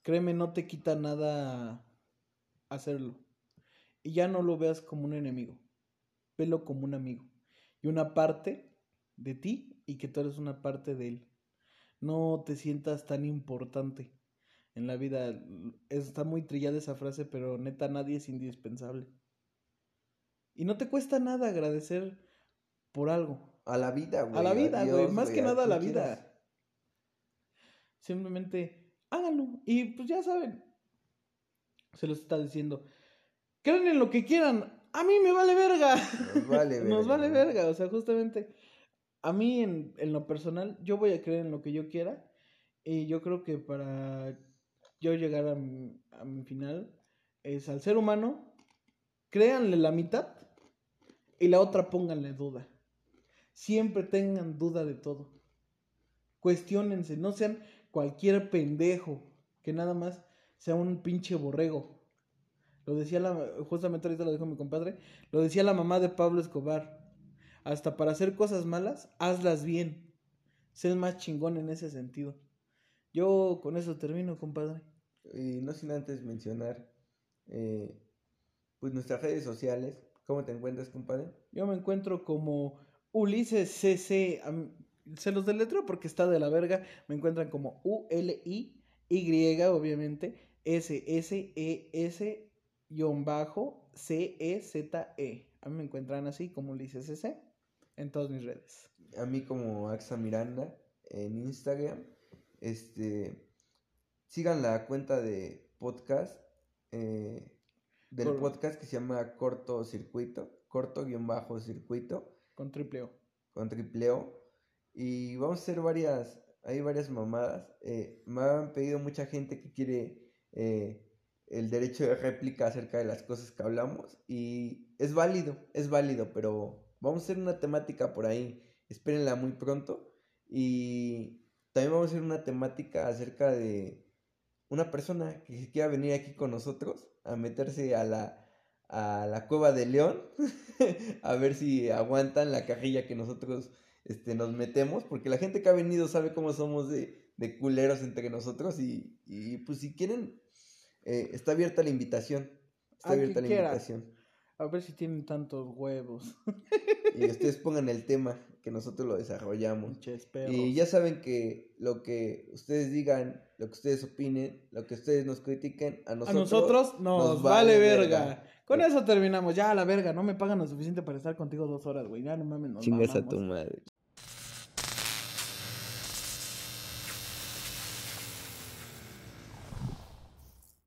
Créeme, no te quita nada hacerlo. Y ya no lo veas como un enemigo, velo como un amigo. Y una parte de ti y que tú eres una parte de él. No te sientas tan importante en la vida. Está muy trillada esa frase, pero neta nadie es indispensable. Y no te cuesta nada agradecer por algo. A la vida, güey. A la vida, güey. Más que nada a la vida. Simplemente háganlo. Y pues ya saben. Se los está diciendo. Creen en lo que quieran. A mí me vale verga. Nos vale verga. <laughs> Nos vale verga. O sea, justamente. A mí, en, en lo personal, yo voy a creer en lo que yo quiera. Y yo creo que para yo llegar a mi, a mi final, es al ser humano, créanle la mitad y la otra pónganle duda. Siempre tengan duda de todo. Cuestiónense, no sean cualquier pendejo que nada más sea un pinche borrego. Lo decía la, justamente ahorita lo dijo mi compadre, lo decía la mamá de Pablo Escobar. Hasta para hacer cosas malas, hazlas bien. Sé el más chingón en ese sentido. Yo con eso termino, compadre. Y no sin antes mencionar, eh, pues nuestras redes sociales. ¿Cómo te encuentras, compadre? Yo me encuentro como Ulises CC. Se los deletreo porque está de la verga. Me encuentran como U-L-I-Y, obviamente. S-S-E-S bajo C-E-Z-E. A mí me encuentran así como Ulises CC en todas mis redes. A mí como Axa Miranda en Instagram. Este, sigan la cuenta de podcast, eh, del podcast que se llama Corto Circuito, corto guion bajo circuito, Con triple O. con triple O. Y vamos a hacer varias, hay varias mamadas. Eh, me han pedido mucha gente que quiere eh, el derecho de réplica acerca de las cosas que hablamos. Y es válido, es válido, pero vamos a hacer una temática por ahí. Espérenla muy pronto. Y también vamos a hacer una temática acerca de una persona que quiera venir aquí con nosotros a meterse a la, a la cueva de León <laughs> a ver si aguantan la cajilla que nosotros este, nos metemos, porque la gente que ha venido sabe cómo somos de, de culeros entre nosotros y, y, pues si quieren, eh, está abierta la invitación. Está abierta la quiera. invitación. A ver si tienen tantos huevos. Y ustedes pongan el tema que nosotros lo desarrollamos. Y ya saben que lo que ustedes digan, lo que ustedes opinen, lo que ustedes nos critiquen, a A nosotros, nosotros nos, nos vale, vale verga. verga. Con eso terminamos. Ya, a la verga. No me pagan lo suficiente para estar contigo dos horas, güey. Ya no mames, nos Chingas a mamamos. tu madre.